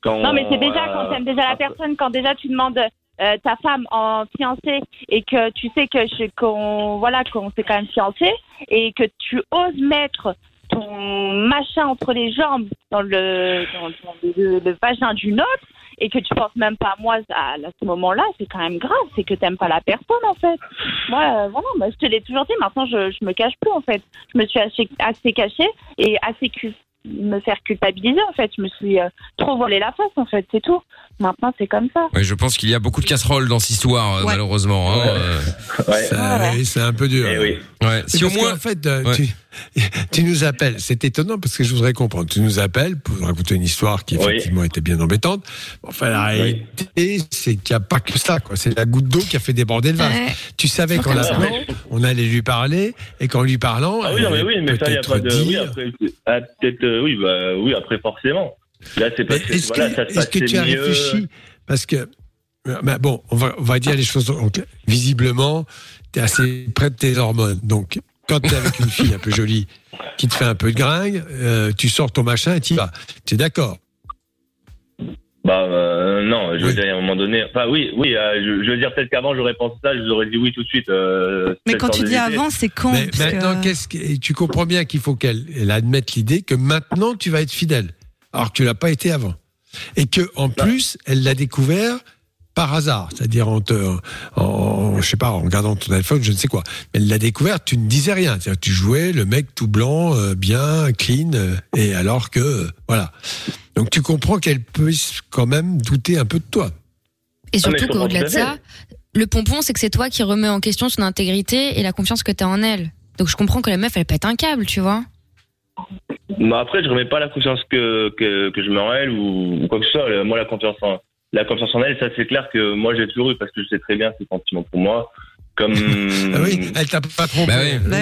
Quand, Non, mais c'est déjà euh, quand t'aimes déjà la personne, quand déjà tu demandes euh, ta femme en fiancée et que tu sais que je- qu'on voilà qu'on s'est quand même fiancé et que tu oses mettre ton machin entre les jambes dans le dans, dans le, le vagin d'une autre et que tu penses même pas à moi à, ce moment-là, c'est quand même grave. C'est que t'aimes pas la personne en fait. Moi, euh, voilà, je te l'ai toujours dit. Maintenant, je, je me cache plus en fait. Je me suis assez, assez cachée et assez me faire culpabiliser en fait. Je me suis euh, trop volé la face en fait, c'est tout. Maintenant, c'est comme ça. Ouais, je pense qu'il y a beaucoup de casseroles dans cette histoire, euh, malheureusement. hein, euh. Ça, oui, c'est un peu dur. Ouais. Si Si au moins, en fait, euh, tu, tu nous appelles. C'est étonnant parce que je voudrais comprendre. Tu nous appelles pour raconter une histoire qui effectivement était bien embêtante. Enfin, la réalité, c'est qu'il n'y a pas que ça. quoi. C'est la goutte d'eau qui a fait déborder le vase. Ouais. Tu savais qu'en l'appelant, on allait lui parler et qu'en lui parlant, Ah oui, non, mais oui, mais ça, il n'y a peut-être pas de. Oui, après, ah, peut-être, euh, oui, bah, oui, après, forcément. Là, c'est Est-ce voilà, que, ça se est-ce que tu as mieux. réfléchi Parce que, euh, bah bon, on va, on va dire les choses. Donc, visiblement, tu es assez près de tes hormones. Donc, quand tu es avec une fille un peu jolie qui te fait un peu de gringue, euh, tu sors ton machin et tu y vas. Tu es d'accord Bah, euh, non, je veux dire, à un moment donné. Enfin, oui, oui, euh, je, je veux dire, peut-être qu'avant, j'aurais pensé ça, je vous aurais dit oui tout de suite. euh, Mais quand tu dis avant, c'est quand Mais parce que- maintenant, qu'est-ce que, tu comprends bien qu'il faut qu'elle elle admette l'idée que maintenant tu vas être fidèle, alors que tu l'as pas été avant, et que en plus elle l'a découvert par hasard, c'est-à-dire en, te, en, en- je sais pas, en regardant ton téléphone, je ne sais quoi. Mais elle l'a découvert, tu ne disais rien, c'est-à-dire que tu jouais le mec tout blanc, euh, bien, clean, euh, et alors que euh, voilà. Donc tu comprends qu'elle peut quand même douter un peu de toi. Et Ah, surtout qu'au-delà tout de ça, le pompon, c'est que c'est toi qui remets en question son intégrité et la confiance que tu as en elle. Donc je comprends que la meuf, elle pète un câble, tu vois. Mais après, je remets pas la confiance que, que, que je mets en elle ou, ou quoi que ce soit. Euh, Moi, la confiance en, la confiance en elle, ça, c'est clair que moi, j'ai toujours eu parce que je sais très bien ses sentiments pour moi. Comme. Ah oui, elle t'a pas trompé. Bah oui. Bah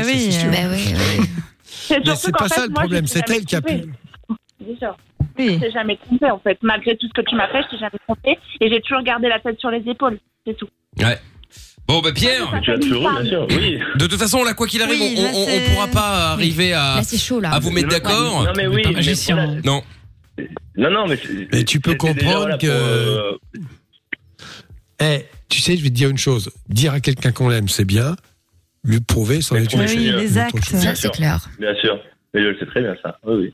c'est pas fait, ça le problème, c'est elle qui a jamais pu. trompé. Déjà. Je t'ai jamais trompé en fait. Malgré tout ce que tu m'as fait, je t'ai jamais trompé et j'ai toujours gardé la tête sur les épaules. C'est tout. Ouais. Bon bah Pierre, Tu as toujours eu, bien sûr, oui. De toute façon, là quoi qu'il arrive, Oui, on, là, on, on c'est- pourra pas arriver à Là, c'est chaud, là. à vous mettre d'accord. Non, mais oui, mais. Non. Non, non, mais. c'est- Mais tu peux comprendre voilà, que. pour, euh, Eh, tu sais, je vais te dire une chose. Dire à quelqu'un qu'on l'aime, c'est bien. Lui prouver, c'en est une chose. les Une autre actes. chose. Bien sûr. Bien sûr. Mais je le sais très bien, ça. Oui, oui.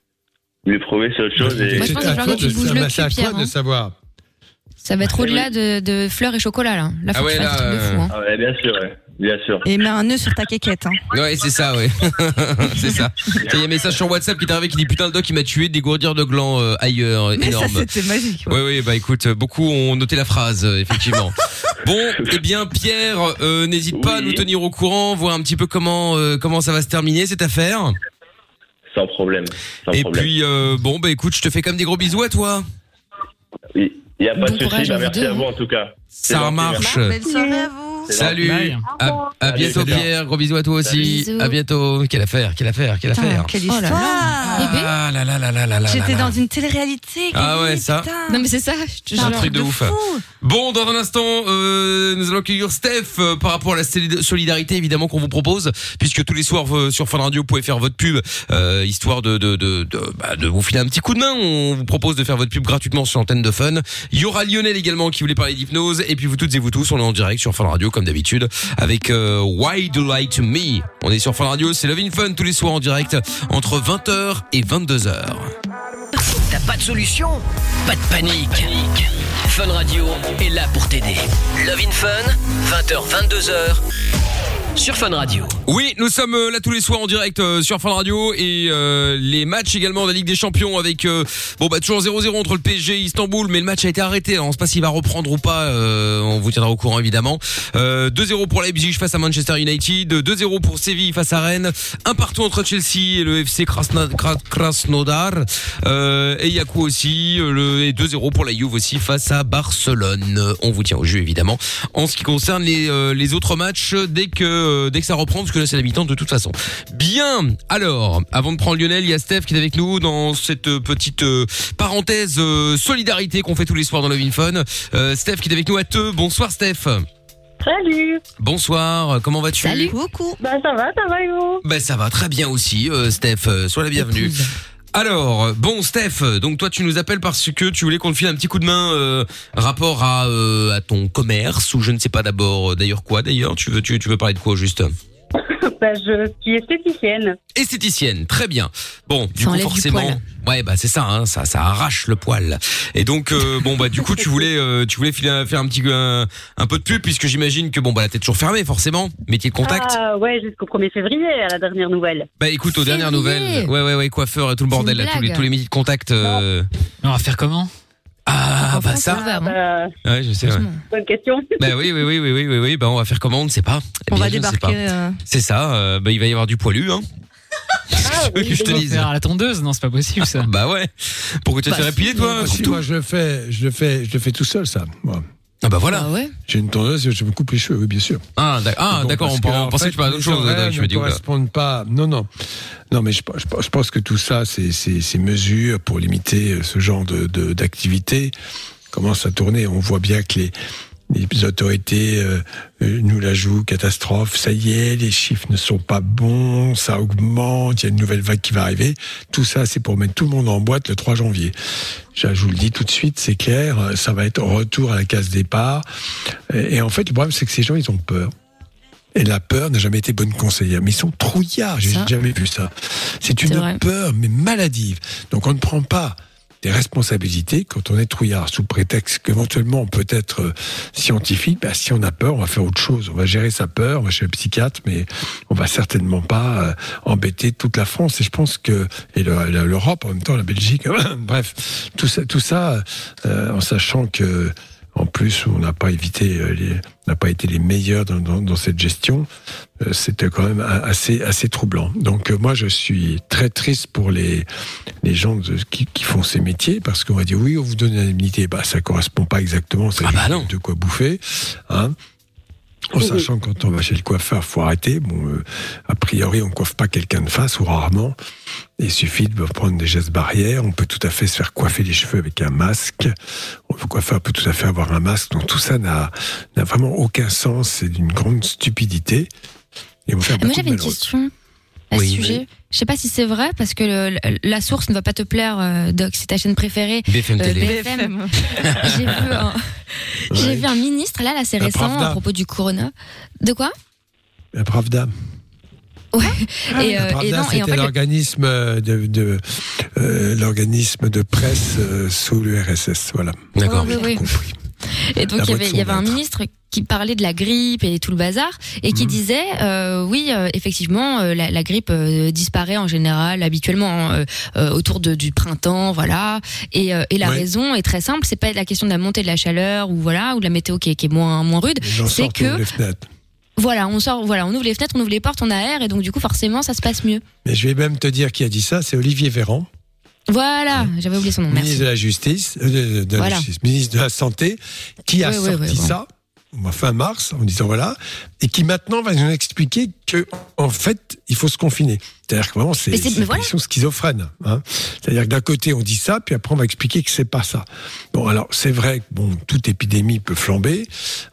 Lui prouver, c'est autre chose. Et... Moi, je pense qu'il va falloir que tu bouges le C'est à cul, toi Pierre, de hein. savoir. Ça va être au-delà de, de fleurs et chocolat, là. Là, faut Ah que ouais, tu fasses là, de fou. hein. Ah ouais, bien sûr, ouais. Bien sûr. Et mets un nœud sur ta quéquette. Hein. Ouais, c'est ça, ouais. c'est ça. Il y a un message sur WhatsApp qui est arrivé qui dit putain le doc il m'a tué des gourdières de gland euh, ailleurs, Mais énorme. ça, c'était magique. Ouais, ouais, bah écoute, beaucoup ont noté la phrase, euh, effectivement. bon, eh bien, Pierre, euh, n'hésite pas à nous tenir au courant, voir un petit peu comment euh, comment ça va se terminer cette affaire. Sans problème. Sans Et problème. puis, euh, bon, bah écoute, je te fais comme des gros bisous à toi. Oui. Il n'y a pas de souci. Bah, merci à vous, hein. en tout cas. Ça marche. Belle soirée à vous. Salut. À, bientôt. Pierre. Gros bisous à toi aussi. Bisous. À bientôt. Quelle affaire, quelle affaire, quelle affaire. Quelle Oh là là. histoire Ah là là là là là là J'étais dans une télé-réalité. Ah ouais, ça. Non, mais c'est ça. C'est un truc de ouf. Bon, dans un instant, euh, nous allons accueillir Steph euh, par rapport à la solid- solidarité évidemment qu'on vous propose, puisque tous les soirs euh, sur Fun Radio, vous pouvez faire votre pub, euh, histoire de de de de, bah, de vous filer un petit coup de main. On vous propose de faire votre pub gratuitement sur l'antenne de Fun. Il y aura Lionel également qui voulait parler d'hypnose, et puis vous toutes et vous tous, on est en direct sur Fun Radio comme d'habitude avec euh, Why Do to Me? On est sur Fun Radio, c'est Love in Fun tous les soirs en direct entre 20h et 22h. T'as pas de solution? Pas de panique. Fun Radio est là pour t'aider. Love in Fun, 20h, 22h, sur Fun Radio. Oui, nous sommes euh, là tous les soirs en direct euh, sur Fun Radio et euh, les matchs également de la Ligue des Champions avec bon bah toujours 0-0 entre le PSG et Istanbul, mais le match a été arrêté. Alors on sait pas s'il va reprendre ou pas. on vous tiendra au courant évidemment. Euh, 2-0 pour Leipzig face à Manchester United, 2-0 pour Séville face à Rennes, un partout entre Chelsea et le FC Krasnodar. Et il y a quoi aussi le et 2-0 pour la Juve aussi face à Barcelone. On vous tient au jeu évidemment. En ce qui concerne les les autres matchs, dès que euh, dès que ça reprend, parce que là c'est la mi-temps de toute façon. Bien. Alors, avant de prendre Lionel, il y a Steph qui est avec nous dans cette euh, petite euh, parenthèse solidarité qu'on fait tous les soirs dans le Fun. Euh, Steph qui est avec nous à Teux. Bonsoir Steph. Salut Bonsoir. Comment vas-tu? Coucou Bah ça va, ça va et vous? Ben ça va très bien aussi, euh, Steph. Sois la bienvenue. Alors, bon Steph, donc toi tu nous appelles parce que tu voulais qu'on te file un petit coup de main euh, rapport à, euh, ton commerce ou je ne sais pas d'abord euh, d'ailleurs quoi d'ailleurs. Tu veux tu, tu veux parler de quoi juste? Bah je suis esthéticienne. Esthéticienne, très bien. Bon, du Ça coup du forcément, ouais bah c'est ça, hein, ça ça arrache le poil. Et donc euh, bon bah du coup tu voulais euh, tu voulais filer- faire un petit un, un peu de pub puisque j'imagine que bon bah la tête toujours fermée forcément, métier de contact. Ah ouais, jusqu'au 1er février à la dernière nouvelle. Bah écoute, aux dernières nouvelles, ouais ouais ouais, coiffeur et tout le bordel, là, tous les tous les métiers de contact. Euh... On va faire comment? Ah bah ça. Bah, Ouais, je sais. Ouais. bonne question. Bah oui oui oui oui oui oui oui, bah on va faire comment, on ne sait pas. Eh On bien, va je ne sais débarquer. euh, C'est ça, euh, bah il va y avoir du poilu hein. Ah, veux que je te On va dise faire à la tondeuse Non, c'est pas possible ça. Bah ouais. Pourquoi tu vas te faire épiler toi Moi, si, surtout moi, je le fais, je le fais, je le fais tout seul, ça. Moi. Ah bah voilà. J'ai une tondeuse, je me coupe les cheveux, oui, bien sûr. Ah, ah, d'accord, parce on, on pensait que tu parlais d'autre chose. Je me dis, ne oula. correspondent pas. Non, non, non, mais je, je, je pense que tout ça, c'est c'est- ces mesures pour limiter euh, ce genre de de- d'activité commencent à tourner. On voit bien que les les autorités euh, euh, nous la jouent catastrophe. Ça y est, les chiffres ne sont pas bons, ça augmente, il y a une nouvelle vague qui va arriver. Tout ça, c'est pour mettre tout le monde en boîte le 3 janvier. Je vous le dis tout de suite, c'est clair, euh, ça va être retour à la case départ. Et, et en fait, le problème, c'est que ces gens, ils ont peur. Et la peur n'a jamais été bonne conseillère. Mais ils sont trouillards, j'ai jamais vu ça. C'est une peur, mais maladive. Donc on ne prend pas des responsabilités quand on est trouillard, sous prétexte qu'éventuellement on peut être euh, scientifique. Bah, si on a peur, on va faire autre chose. On va gérer sa peur, on va chez le psychiatre, mais on va certainement pas euh, embêter toute la France. Et je pense que et le- le- l'Europe en même temps, la Belgique, bref, tout ça, tout ça, euh, en sachant que en plus, on n'a pas évité, euh, les- n'a pas été les meilleurs dans, dans- dans cette gestion. Euh, C'était quand même assez, assez troublant. Donc euh, moi, je suis très triste pour les, les gens de- qui, qui font ces métiers parce qu'on va dire oui, on vous donne une indemnité. Bah, ça correspond pas exactement. Ça juste de quoi bouffer. Hein en sachant que quand on va chez le coiffeur, faut arrêter. Bon, euh, a priori, on coiffe pas quelqu'un de face ou rarement. Il suffit de prendre des gestes barrières. On peut tout à fait se faire coiffer les cheveux avec un masque. Le coiffeur peut tout à fait avoir un masque. Donc tout ça n'a n'a vraiment aucun sens. C'est d'une grande stupidité. Et on fait Moi beaucoup de j'avais une question à Oui, ce sujet. oui. Je sais pas si c'est vrai parce que le- le- la source ne va pas te plaire, euh, Doc. C'est ta chaîne préférée. BFM Euh, Télé. BFM. J'ai vu, un, j'ai Ouais. vu un ministre là, là c'est récent Pravda. à propos du corona. De quoi? La Pravda. Ouais. et, La euh, Pravda, et en c'était fait, l'organisme de, de euh, l'organisme de presse euh, sous l'URSS. Voilà. D'accord. Oui, oui. Et donc il y avait, son il y avait un ministre qui parlait de la grippe et tout le bazar et Mhm. qui disait euh, oui euh, effectivement euh, la, la grippe disparaît en général habituellement hein, autour de, du printemps voilà et, et la Ouais. raison est très simple c'est pas la question de la montée de la chaleur ou voilà ou de la météo qui est, qui est moins moins rude c'est que les fenêtres. voilà on sort voilà on ouvre les fenêtres on ouvre les portes on a air et donc du coup forcément ça se passe mieux Mais je vais même te dire qui a dit ça, c'est Olivier Véran, voilà j'avais oublié son nom merci ministre de la Justice, euh, de, de la Voilà. Justice, ministre de la Santé, qui a ouais, sorti bon. ça fin mars en disant voilà, et qui maintenant va nous expliquer que en fait il faut se confiner. C'est-à-dire que vraiment c'est une voilà. position schizophrène. Hein. C'est-à-dire que d'un côté on dit ça, puis après on va expliquer que c'est pas ça. Bon alors c'est vrai que bon toute épidémie peut flamber.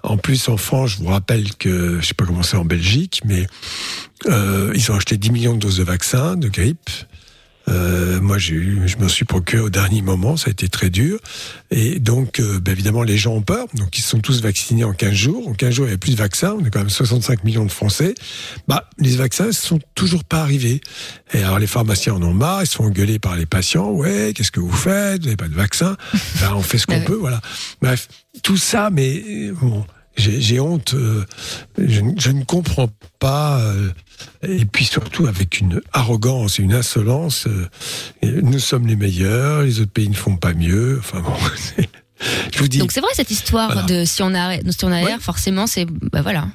En plus en France, je vous rappelle que je sais pas comment c'est en Belgique, mais euh, ils ont acheté 10 millions de doses de vaccins de grippe. Euh, moi, j'ai eu, je me suis procuré au dernier moment, ça a été très dur. Et donc, euh, ben, évidemment, les gens ont peur. Donc, ils sont tous vaccinés en 15 jours. En 15 jours, il n'y a plus de vaccins. On est quand même 65 millions de Français. Bah, les vaccins ne sont toujours pas arrivés. Et alors, les pharmaciens en ont marre. Ils se font engueuler par les patients. Ouais, qu'est-ce que vous faites? Vous n'avez pas de vaccin? Ben, On fait ce qu'on peut, voilà. Bref, tout ça, mais euh, bon, j'ai honte. euh, je, ne- je ne comprends pas. euh, et puis surtout avec une arrogance et une insolence. euh, nous sommes les meilleurs, les autres pays ne font pas mieux. Enfin bon, je vous dis. donc c'est vrai cette histoire Voilà. de si on a si on a forcément c'est bah voilà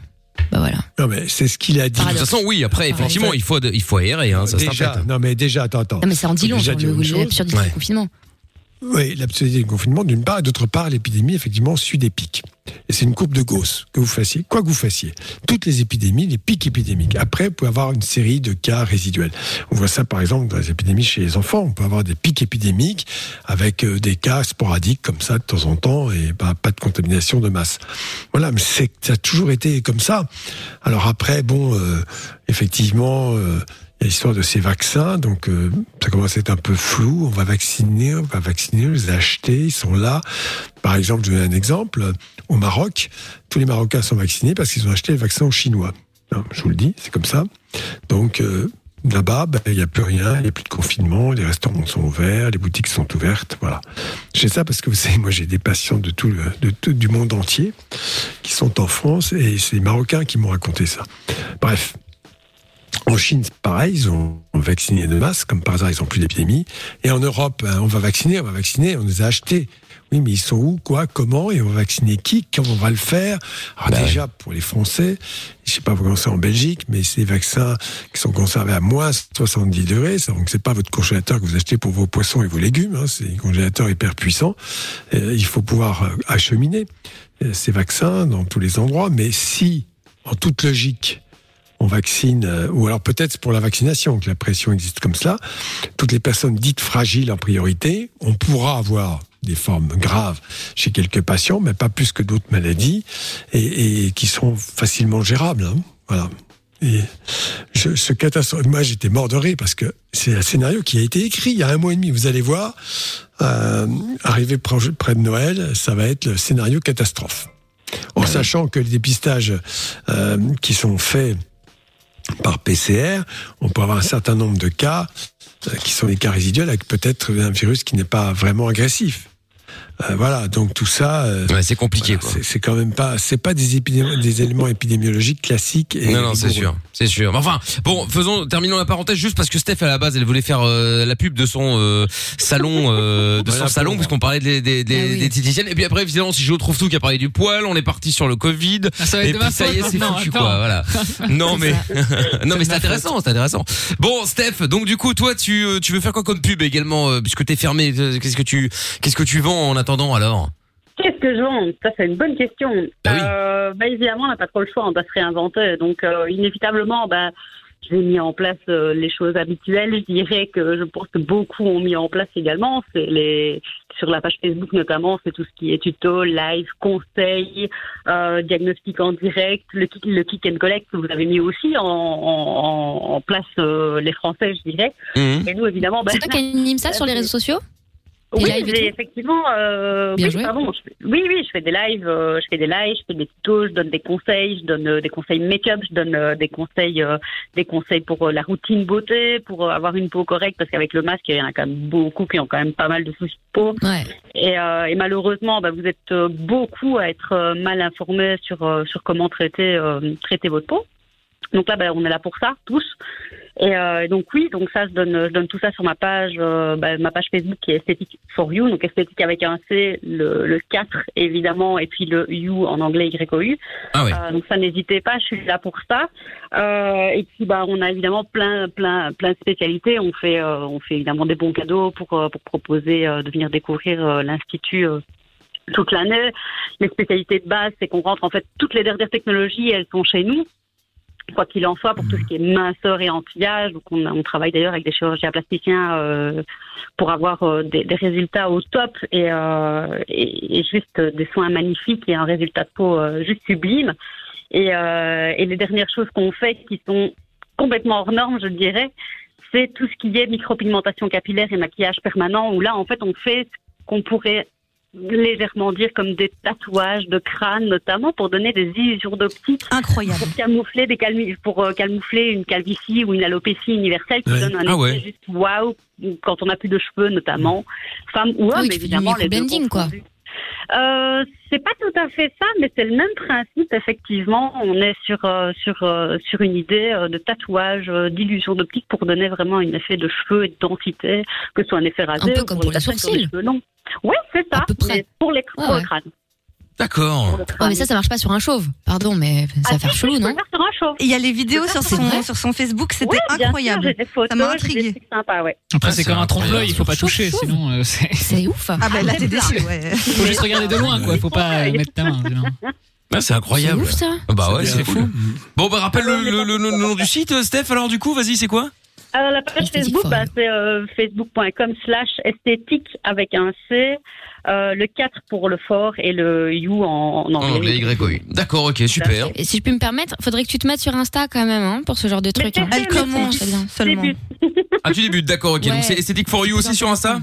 bah voilà Non mais c'est ce qu'il a dit. De toute façon, oui. Après, effectivement, il faut il faut aérer, hein, ça déjà, non mais déjà, attends, attends. non mais c'est en dit long Déjà sur dire le- l'absurdité Ouais. du confinement Oui, l'absurdité du confinement, d'une part, et d'autre part, l'épidémie, effectivement, suit des pics. Et c'est une courbe de Gauss que vous fassiez, quoi que vous fassiez. Toutes les épidémies, les pics épidémiques. Après, vous pouvez avoir une série de cas résiduels. On voit ça, par exemple, dans les épidémies chez les enfants. On peut avoir des pics épidémiques avec euh, des cas sporadiques comme ça de temps en temps et bah, pas de contamination de masse. Voilà, mais ça a toujours été comme ça. Alors après, bon, euh, effectivement, euh, il y a l'histoire de ces vaccins, donc euh, ça commence à être un peu flou. On va vacciner, on va vacciner, les a achetés, ils sont là. Par exemple, je vais donner un exemple. Au Maroc, tous les Marocains sont vaccinés parce qu'ils ont acheté le vaccin Chinois. Non, je vous le dis, c'est comme ça. Donc euh, là-bas, ben, il n'y a plus rien, il n'y a plus de confinement, les restaurants sont ouverts, les boutiques sont ouvertes, voilà. Je sais ça parce que vous savez, moi j'ai des patients de tout, le, de tout- du monde entier qui sont en France et c'est les Marocains qui m'ont raconté ça. Bref. En Chine, pareil, ils ont vacciné de masse, comme par hasard, ils n'ont plus d'épidémie. Et en Europe, hein, on va vacciner, on va vacciner, on les a achetés. Oui, mais ils sont où, quoi, comment, et on va vacciner qui, comment on va le faire? Alors déjà, pour les Français, je sais pas comment c'est en Belgique, mais c'est des vaccins qui sont conservés à moins 70 degrés, donc c'est pas votre congélateur que vous achetez pour vos poissons et vos légumes, hein, c'est un congélateur hyper puissant. Euh, il faut pouvoir euh, acheminer euh, ces vaccins dans tous les endroits, mais si, en toute logique, on vaccine, euh, ou alors peut-être c'est pour la vaccination que la pression existe comme cela, toutes les personnes dites fragiles en priorité, on pourra avoir des formes graves chez quelques patients, mais pas plus que d'autres maladies, et, et qui sont facilement gérables. hein. Voilà. Et je, ce catastrophe, moi j'étais mort de rire parce que c'est un scénario qui a été écrit il y a un mois et demi. Vous allez voir, euh, arrivé près de Noël, ça va être le scénario catastrophe. En sachant que les dépistages euh, qui sont faits par PCR, on peut avoir un certain nombre de cas euh, qui sont des cas résiduels avec peut-être un virus qui n'est pas vraiment agressif. Euh, voilà, donc tout ça. euh, c'est compliqué. C'est c'est quand même pas, c'est pas des, épidémi- des éléments épidémiologiques classiques. Et Non, non, c'est sûr, c'est sûr. Mais Enfin, bon, faisons, terminons la parenthèse juste parce que Steph à la base, elle voulait faire euh, la pub de son euh, salon, euh, de son Voilà, salon, pour- puisqu'on parlait des des des, Ah. Et puis après, évidemment, si je retrouve tout qui a parlé du poil, on est parti sur le Covid. Ah, ça va être et puis ça y est, c'est foutu attends. quoi. Voilà. Non mais non mais c'est intéressant, c'est intéressant. Bon, Steph, donc du coup, toi, tu euh, tu veux faire quoi comme pub également, euh, puisque t'es fermé. Qu'est-ce que tu qu'est-ce que tu vends en attendant alors Qu'est-ce que je vends? Ça, c'est une bonne question. Bah oui. Euh, bah, évidemment, on n'a pas trop le choix, on doit se réinventer. Donc, euh, inévitablement, bah, j'ai mis en place euh, les choses habituelles. Je dirais que je pense que beaucoup ont mis en place également. C'est les sur la page Facebook notamment, c'est tout ce qui est tuto, live, conseils, euh, diagnostic en direct, le, kick- le kick and collect que vous avez mis aussi en, en, en place euh, les Français, je dirais. Mhm. Et nous, évidemment, bah, C'est toi qui anime ça sur les réseaux sociaux? Oui, j'ai effectivement. Euh, Bien oui, joué. pardon, je oui, oui, je fais des lives, euh, je fais des lives, je fais des tutos, je donne des conseils, je donne euh, des conseils make-up, je donne euh, des conseils, euh, des conseils pour euh, la routine beauté, pour euh, avoir une peau correcte, parce qu'avec le masque, il y en a quand même beaucoup qui ont quand même pas mal de soucis de peau. Et, euh, et malheureusement, bah, vous êtes euh, beaucoup à être euh, mal informés sur euh, sur comment traiter euh, traiter votre peau. Donc là, bah, on est là pour ça, tous. Et euh, donc oui, donc ça, je donne, je donne tout ça sur ma page, euh, bah, ma page Facebook qui est Esthétique for You, donc esthétique avec un C, le, le 4 évidemment, et puis le You en anglais YOU. Ah ouais. Euh, donc ça, n'hésitez pas, je suis là pour ça. Euh, et puis bah, on a évidemment plein, plein, plein de spécialités. On fait, euh, on fait évidemment des bons cadeaux pour, euh, pour proposer euh, de venir découvrir l'institut. euh, toute l'année. Les spécialités de base, c'est qu'on rentre en fait toutes les dernières technologies, elles sont chez nous quoi qu'il en soit, pour tout ce qui est minceur et anti-âge. Donc, on, on travaille d'ailleurs avec des chirurgiens plasticiens euh, pour avoir euh, des, des résultats au top et, euh, et, et juste des soins magnifiques et un résultat de peau juste sublime. Et, et les dernières choses qu'on fait qui sont complètement hors normes, je dirais, c'est tout ce qui est micropigmentation capillaire et maquillage permanent, où là, en fait, on fait ce qu'on pourrait légèrement dire comme des tatouages de crâne notamment pour donner des illusions d'optique incroyable pour camoufler des calmi- pour euh, camoufler une calvitie ou une alopécie universelle qui Ouais. donne un Ah effet ouais. juste waouh quand on n'a plus de cheveux notamment femme ou Ah homme oui, tu fais du évidemment les deux microblending, quoi. confondus. Euh, c'est pas tout à fait ça, mais c'est le même principe. Effectivement, on est sur euh, sur euh, sur une idée de tatouage, d'illusion d'optique pour donner vraiment un effet de cheveux et de densité, que ce soit un effet rasé peu ou comme pour pour les les sourcils. Ouais, c'est ça. peu près. pour les Ouais, pour ouais. le crâne. D'accord. Ouais, mais ça, ça marche pas sur un chauve. Pardon, mais ça va faire chelou, non Il y a les vidéos sur son, sur son Facebook, c'était incroyable. ça m'a intrigué. sympa, ouais. Après, c'est comme un trompe-l'œil, il faut pas toucher, sinon euh, c'est. C'est ouf. Ah bah là, t'es déçu, ouais. Faut juste regarder de loin, quoi. Faut pas euh, mettre ta main. Ah, c'est incroyable. C'est ouf, ça. Ah Bah ouais, C'est fou. Bon, bah rappelle le, le- le- le nom du site, euh, Steph. Alors du coup, vas-y, c'est quoi? Alors, la page Esthétique Facebook, bah, you. c'est euh, facebook.com slash esthétique avec un C, euh, le 4 pour le fort et le you en, en En anglais, anglais. YOI. D'accord, ok, super. Et si je peux me permettre, faudrait que tu te mettes sur Insta quand même, hein, pour ce genre de truc. hein. Elle commence bien. seulement. Ah, tu débutes, d'accord, ok. Ouais. Donc c'est Esthétique for You aussi sur Insta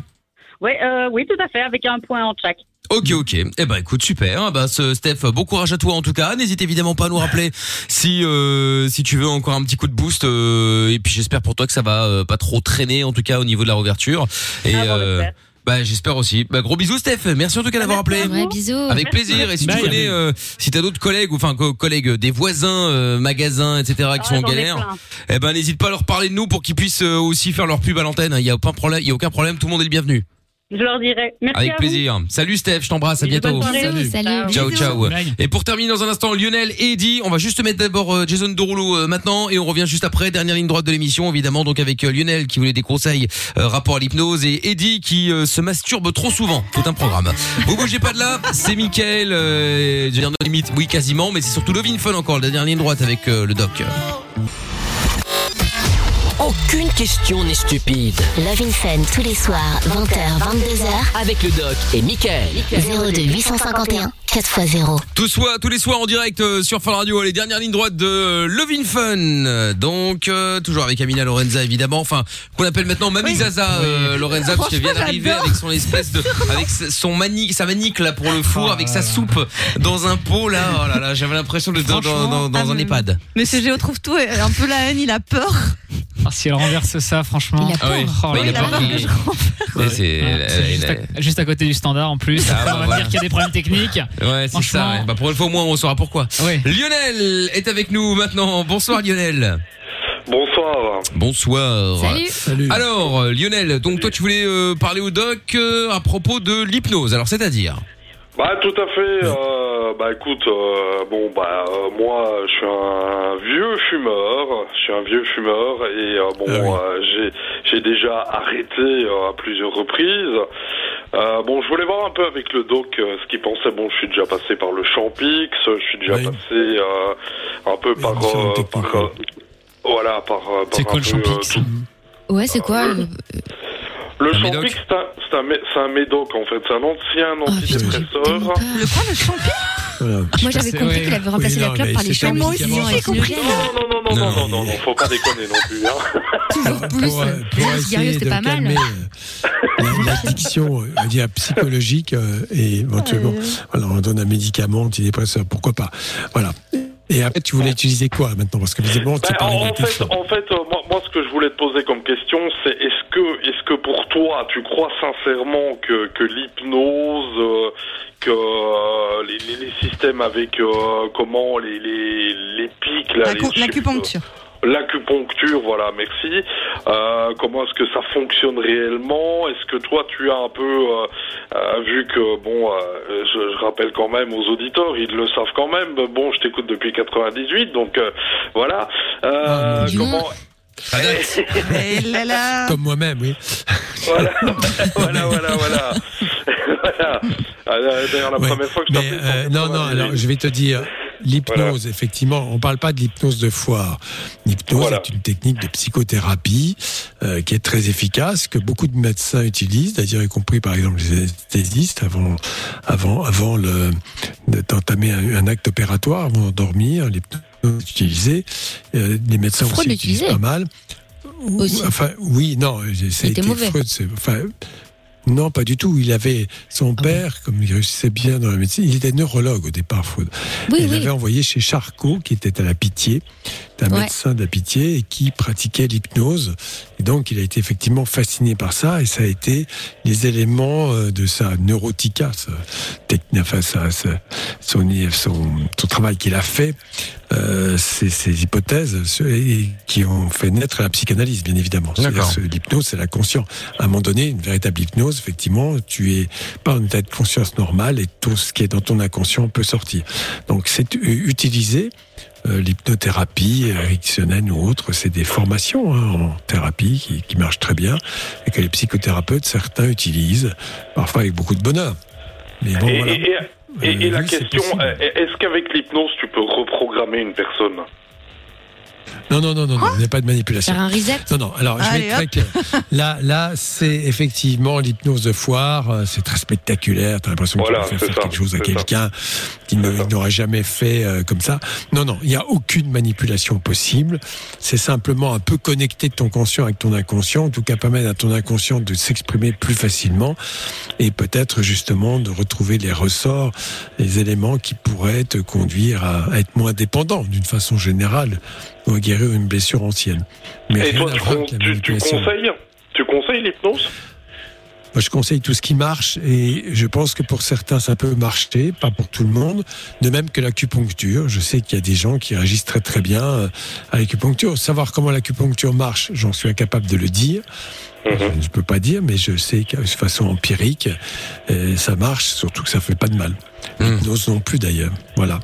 Ouais, euh, oui, tout à fait, avec un point en chaque. Ok, ok. Eh ben, écoute, super. Ah Bah, ce, Steph, bon courage à toi en tout cas. N'hésite évidemment pas à nous rappeler si euh, si tu veux encore un petit coup de boost. euh, et puis j'espère pour toi que ça va euh, pas trop traîner en tout cas au niveau de la réouverture. Et Ah, bon, euh, j'espère. bah j'espère aussi. Bah gros bisous Steph. Merci en tout cas d'avoir appelé. Ouais, bisous. Avec plaisir. Et si tu connais, euh, si t'as d'autres collègues ou enfin co- collègues des voisins, euh, magasins, etc. qui Ah, sont en galère, eh ben n'hésite pas à leur parler de nous pour qu'ils puissent euh, aussi faire leur pub à l'antenne. Il y a aucun problème. Il y a aucun problème. Tout le monde est le bienvenu. Je leur dirai. Merci Avec à plaisir. Salut Steph. Je t'embrasse. À bientôt. Bisous, salut. Ciao, ciao. Bye. Et pour terminer dans un instant, Lionel et Eddie, on va juste mettre d'abord euh, Jason Derulo euh, maintenant et on revient juste après, dernière ligne droite de l'émission évidemment, donc avec euh, Lionel qui voulait des conseils euh, rapport à l'hypnose et Eddie qui euh, se masturbe trop souvent, tout un programme. Vous bougez pas de là, c'est Mickaël, euh, je veux dire, no limite, oui quasiment, mais c'est surtout Lovin Fun encore, la dernière ligne droite avec euh, le doc. Aucune question n'est stupide. Love in Fun tous les soirs, 20h, 22h, Avec le doc et Michael. 02 851 4x0. Tous, soirs, tous les soirs en direct euh, sur Fun Radio, les dernières lignes droites de euh, Lovin Fun. Donc, euh, toujours avec Amina Lorenza évidemment, enfin, qu'on appelle maintenant Mamie Zaza euh, Lorenza, parce qu'elle vient d'arriver avec son espèce de, avec son manique, sa manique là pour le four, avec sa soupe dans un pot là. Oh là là, j'avais l'impression d'être dans, dans, dans, dans Ah, un mais- EHPAD. Monsieur Géo trouve tout, et un peu la haine, il a peur. Ah, si elle renverse ça, franchement. Il a Ah oui, Oh Ouais, là il a là. peur peur qu'il- que je renverse. Ouais, c'est, Ouais, elle- c'est elle- juste, à, juste à côté du standard en plus. Ah, bah, on va voilà. dire qu'il y a des problèmes techniques. Ouais, c'est ça. Ouais. Bah pour une fois au moins on saura pourquoi. Ouais. Lionel est avec nous maintenant. Bonsoir Lionel. Bonsoir. Bonsoir. Salut. Salut. Alors euh, Lionel, donc toi tu voulais euh, parler au doc euh, à propos de l'hypnose. Alors c'est-à-dire Bah tout à fait. euh, bah écoute, euh, bon bah euh, moi je suis un vieux fumeur. Je suis un vieux fumeur et euh, bon Ah oui. euh, j'ai j'ai déjà arrêté euh, à plusieurs reprises. Euh, bon, je voulais voir un peu avec le doc euh, ce qu'il pensait. Bon, je suis déjà passé par le Champix, je suis déjà Oui. passé euh, un peu par, euh, euh, voilà par. par C'est quoi le Champix tout- Ouais, c'est quoi euh, Le Un Champix, c'est un, médoc en fait, c'est un ancien j'ai antidépresseur. Le quoi, le champion Voilà. Moi, j'avais compris qu'il avait remplacé Oui, la non, clope par les médicament. J'ai compris. Non, non, non, non, Non. non, non, non, faut pas déconner non plus. Hein. Alors, plus, euh, essayer c'était pas mal. calmer euh, la- l'addiction, euh, dire psychologique euh, et éventuellement, voilà, on donne un médicament antidépresseur, pourquoi pas. Voilà. Et après, tu voulais utiliser quoi maintenant? Parce que visiblement, tu Ben, parlais en, fait, d'addiction. en fait, euh, moi, ce que je voulais te poser comme question, c'est est-ce que, est-ce que pour toi, tu crois sincèrement que, que l'hypnose, euh, que euh, les, les- les systèmes avec euh, comment les, les, les pics, là, L'acupuncture. L'acupuncture, voilà, merci. Comment est-ce que ça fonctionne réellement? Est-ce que toi, tu as un peu vu que bon, je, je rappelle quand même aux auditeurs, ils le savent quand même. Bon, je t'écoute depuis 98, donc voilà. Donc. comment Ça date. Là là. Comme moi-même, oui. voilà, voilà, voilà, voilà. Voilà. Ah, D'ailleurs, la Ouais. première fois que je Mais, euh, non, non, alors je vais te dire, l'hypnose, effectivement, on parle pas de l'hypnose de foire. L'hypnose Voilà. est une technique de psychothérapie euh, qui est très efficace, que beaucoup de médecins utilisent, d'ailleurs y compris par exemple les anesthésistes avant, avant, avant d'entamer un, un acte opératoire, avant d'endormir, l'hypnose est utilisée. Euh, les médecins Freud aussi l'utilisent pas mal. Aussi. Enfin, oui, non, ça a Il était été mauvais. Freud, c'est- enfin, non, pas du tout. Il avait son Ah père, comme il réussissait bien dans la médecine, il était neurologue au départ, Freud. Oui, il oui. l'avait envoyé chez Charcot, qui était à la Pitié, d'un Ouais. médecin de la pitié et qui pratiquait l'hypnose. Et donc, il a été effectivement fasciné par ça et ça a été les éléments euh, de sa neurotica, sa enfin, sa- sa- son, son, son travail qu'il a fait, euh, ces, ces hypothèses ce- et qui ont fait naître la psychanalyse, bien évidemment. L'hypnose, c'est la conscience. À un moment donné, une véritable hypnose, effectivement, tu es pas en état de conscience normale et tout ce qui est dans ton inconscient peut sortir. Donc, c'est euh, utilisé. Euh, L'hypnothérapie ericksonienne ou autre, c'est des formations hein, en thérapie qui, qui marchent très bien et que les psychothérapeutes, certains utilisent, parfois avec beaucoup de bonheur. Mais bon, et, voilà. et- et- et- et Euh, la question, euh, est-ce qu'avec l'hypnose, tu peux reprogrammer une personne? Non, non, non, non, non, il n'y a pas de manipulation. Faire un reset Non, non, alors je vais être très clair. Là, là c'est effectivement l'hypnose de foire, euh, c'est très spectaculaire, t'as l'impression que Voilà, tu vas faire ça, quelque chose à quelqu'un qui ne- n'aurait jamais fait euh, comme ça. Non, non, il n'y a aucune manipulation possible. C'est simplement un peu connecter ton conscient avec ton inconscient, en tout cas permettre à ton inconscient de s'exprimer plus facilement et peut-être justement de retrouver les ressorts, les éléments qui pourraient te conduire à, à être moins dépendant d'une façon générale ou à guérir une blessure ancienne. Mais Et toi, tu, con- tu- tu conseilles Tu conseilles l'hypnose? Moi, je conseille tout ce qui marche et je pense que pour certains, ça peut marcher, pas pour tout le monde. De même que l'acupuncture. Je sais qu'il y a des gens qui réagissent très très bien euh, à l'acupuncture. Savoir comment l'acupuncture marche, j'en suis incapable de le dire. Mhm. Je ne peux pas dire, mais je sais que de façon empirique, euh, ça marche, surtout que ça fait pas de mal. L'hypnose non plus d'ailleurs. Voilà.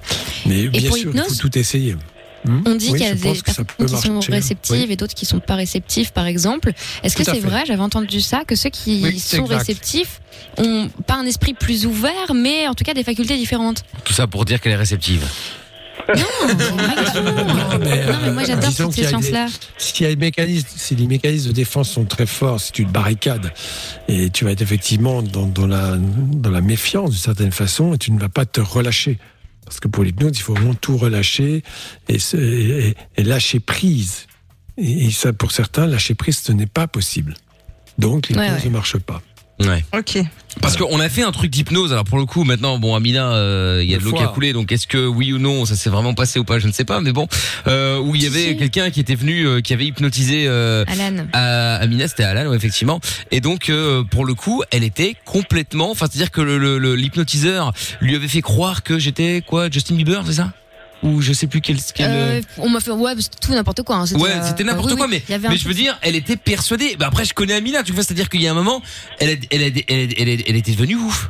Mais bien sûr, il faut tout essayer. Hmm On dit Oui, qu'il y a des personnes qui sont réceptives Oui. et d'autres qui sont pas réceptives, par exemple. Est-ce que c'est vrai? J'avais entendu ça, que ceux qui Oui, sont exact. réceptifs ont pas un esprit plus ouvert, mais en tout cas des facultés différentes. Tout ça pour dire qu'elle est réceptive. Non, mais, Non, mais moi, j'adore y ces a des- sciences-là. Si, les mécanismes, si les mécanismes de défense sont très forts, si tu te barricades et tu vas être effectivement dans, dans la, dans la méfiance d'une certaine façon et tu ne vas pas te relâcher. Parce que pour l'hypnose, il faut vraiment tout relâcher et, se- et- et lâcher prise. Et, et ça, pour certains, lâcher prise, ce n'est pas possible. Donc, l'hypnose Ouais, ouais. ne marche pas. Ouais. Ok. Parce qu'on a fait un truc d'hypnose. Alors pour le coup, maintenant, bon, Amina, euh, il y a de l'eau qui a coulé. Donc est-ce que oui ou non, ça s'est vraiment passé ou pas, je ne sais pas. Mais bon, euh, où il y avait quelqu'un qui était venu, euh, qui avait hypnotisé euh, Alan. à Amina, c'était Alan, ouais, effectivement. Et donc euh, pour le coup, elle était complètement. Enfin, c'est-à-dire que le- le- le- l'hypnotiseur lui avait fait croire que j'étais quoi, Justin Bieber, c'est ça? Ou je sais plus quel. quel Euh, on m'a fait ouais, tout n'importe quoi. hein. Ouais, euh, c'était n'importe oui, quoi, oui, mais, mais je veux dire, elle était persuadée. Bah après, je connais Amina, tu vois, c'est-à-dire qu'il y a un moment, elle, elle, elle, elle était devenue ouf.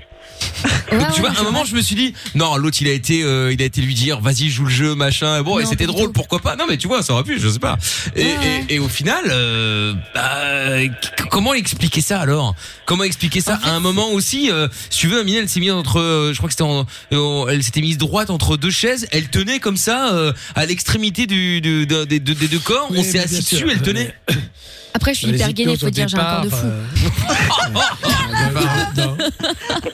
Tu vois, à un moment, je me suis dit, non, l'autre, il a été, euh, il a été lui dire, vas-y, joue le jeu, machin. Et bon, et c'était drôle, pourquoi pas? Non, mais tu vois, ça aurait pu, je sais pas. Et, et, et au final, euh, bah, comment expliquer ça alors? Comment expliquer ça à un moment aussi euh, Si tu veux, Amina, elle s'est mise entre, euh, je crois que c'était, en- elle s'était mise droite entre deux chaises. Elle tenait comme ça euh, à l'extrémité du, du- de- des deux- des deux corps. Oui, On s'est assis dessus. Elle tenait. Après, je suis hyper gainé, hypnoses faut au dire, j'ai un corps de fou. euh.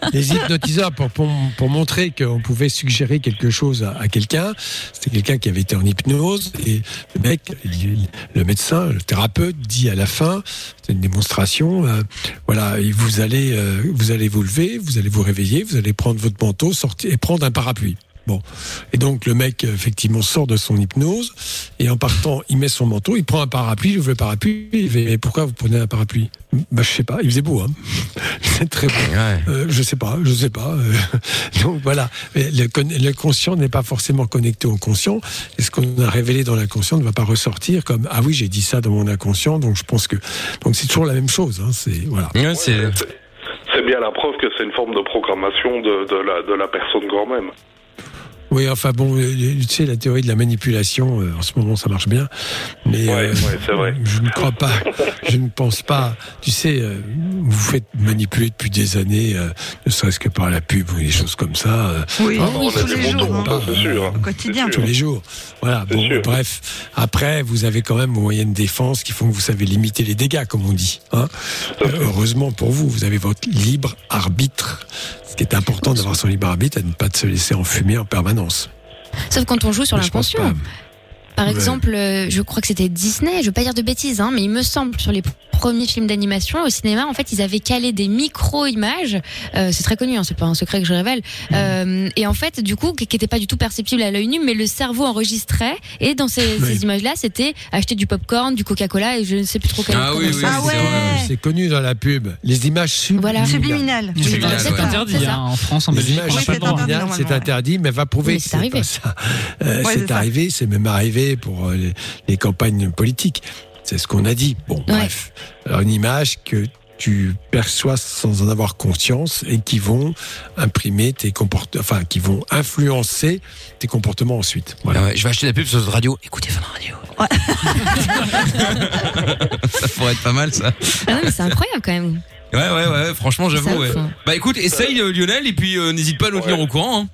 Les hypnotiseurs, pour, pour, pour montrer qu'on pouvait suggérer quelque chose à, à quelqu'un, c'était quelqu'un qui avait été en hypnose, et le mec, il- le médecin, le thérapeute, dit à la fin, c'est une démonstration, euh, voilà, et vous allez, euh, vous allez vous lever, vous allez vous réveiller, vous allez prendre votre manteau, sortir et prendre un parapluie. Bon. Et donc, le mec, effectivement, sort de son hypnose, et en partant, il met son manteau, il prend un parapluie, il ouvre le parapluie, il fait, mais pourquoi vous prenez un parapluie? Bah, je sais pas, il faisait beau, hein. C'est très beau. Euh, je sais pas, je sais pas. euh, donc voilà, Mais le, le conscient n'est pas forcément connecté au conscient. Et ce qu'on a révélé dans l'inconscient ne va pas ressortir comme ah oui j'ai dit ça dans mon inconscient. Donc je pense que donc c'est toujours la même chose. Hein, c'est voilà. c'est C'est bien la preuve que c'est une forme de programmation de, de, la, de la personne quand même. Oui, enfin bon, euh, tu sais, la théorie de la manipulation, euh, en ce moment, ça marche bien. Mais euh, c'est vrai. je ne crois pas, je ne pense pas. Tu sais, euh, vous faites manipuler depuis des années, euh, ne serait-ce que par la pub ou des choses comme ça. Oui, hein, oui, on a tous les jours, hein. pas, c'est sûr. Au quotidien. tous les jours. Voilà. Bon, bref. Après, vous avez quand même vos moyens de défense qui font que vous savez limiter les dégâts, comme on dit. Hein Euh, heureusement pour vous, vous avez votre libre arbitre. Ce qui est important d'avoir son libre arbitre, et de ne pas se laisser enfumer en permanence. Sauf quand on joue sur l'inconscient. Par Ouais. exemple, euh, je crois que c'était Disney, je veux pas dire de bêtises, hein, mais il me semble sur les premiers films d'animation au cinéma, en fait, ils avaient calé des micro-images. euh, c'est très connu, hein, c'est pas un secret que je révèle. Euh, et en fait, du coup, qui n'étaient pas du tout perceptibles à l'œil nu, mais le cerveau enregistrait. Et dans ces, ces images-là, c'était acheter du popcorn, du Coca-Cola, et je ne sais plus trop quel Ah oui, oui, ça. c'est- c'est connu dans la pub. Les images subliminales. Subliminales. Subliminales, C'est ouais. interdit, hein, en France, en Les Belgique, c'est ouais. interdit, mais va prouver c'est arrivé. Euh, Ouais, c'est arrivé, c'est même arrivé pour euh, les, les campagnes politiques. C'est ce qu'on a dit. Bon, bref. Alors une image que tu perçois sans en avoir conscience et qui vont imprimer tes comportements, enfin qui vont influencer tes comportements ensuite. Voilà. Ah ouais, je vais acheter la pub sur cette radio. Écoutez Fun Radio. ça pourrait être pas mal ça. Ah non, mais c'est incroyable quand même. Ouais, ouais, ouais, franchement, j'avoue. Ouais. hein. Bah écoute, essaye euh, Lionel et puis euh, n'hésite pas à nous tenir au courant. Hein.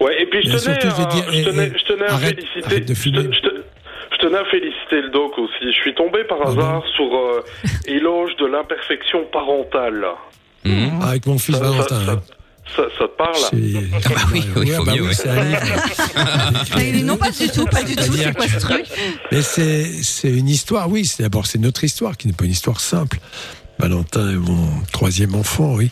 Ouais, et puis je tenais, surtout, je vais à, dire, je tenais, je tenais à arrête- féliciter. je, te- je te- je tenais à féliciter le doc aussi. Je suis tombé par hasard sur euh, éloge de l'imperfection parentale. Ah, Avec mon fils Valentin. ça- hein. Ça, te parle Ah bah oui, oui, faut bah mieux, oui, ouais. c'est un livre. Non, pas du tout, pas du tout. C'est quoi ce truc? Mais c'est c'est une histoire, oui. C'est d'abord c'est notre histoire qui n'est pas une histoire simple. Valentin est mon troisième enfant, oui.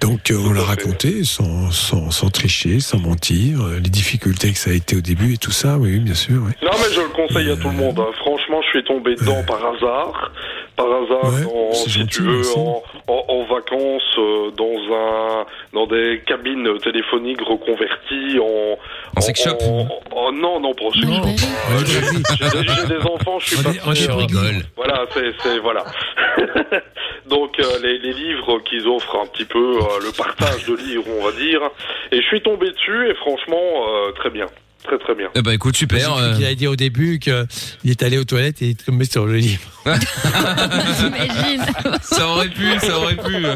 Donc euh, on l'a raconté sans, sans, sans tricher, sans mentir, euh, les difficultés que ça a été au début et tout ça, oui, oui, bien sûr. Oui. Non, mais je le conseille à tout le monde. hein. Franchement, je suis tombé dedans par hasard. Par hasard, si tu veux, en, en- en vacances, euh, dans un, dans des cabines téléphoniques reconverties en. En sex shop en- en- non, non, pour sex shop. hein. J'ai des enfants, je suis pas. en librairie. Voilà, c'est, c'est voilà. Donc euh, les, les livres qu'ils offrent un petit peu euh, le partage de livres, on va dire. Et je suis tombé dessus et franchement euh, très bien, très très bien. Eh bah écoute, super. Euh. qu'il a dit au début qu'il est allé aux toilettes et il est tombé sur le livre. ça aurait pu, ça aurait pu.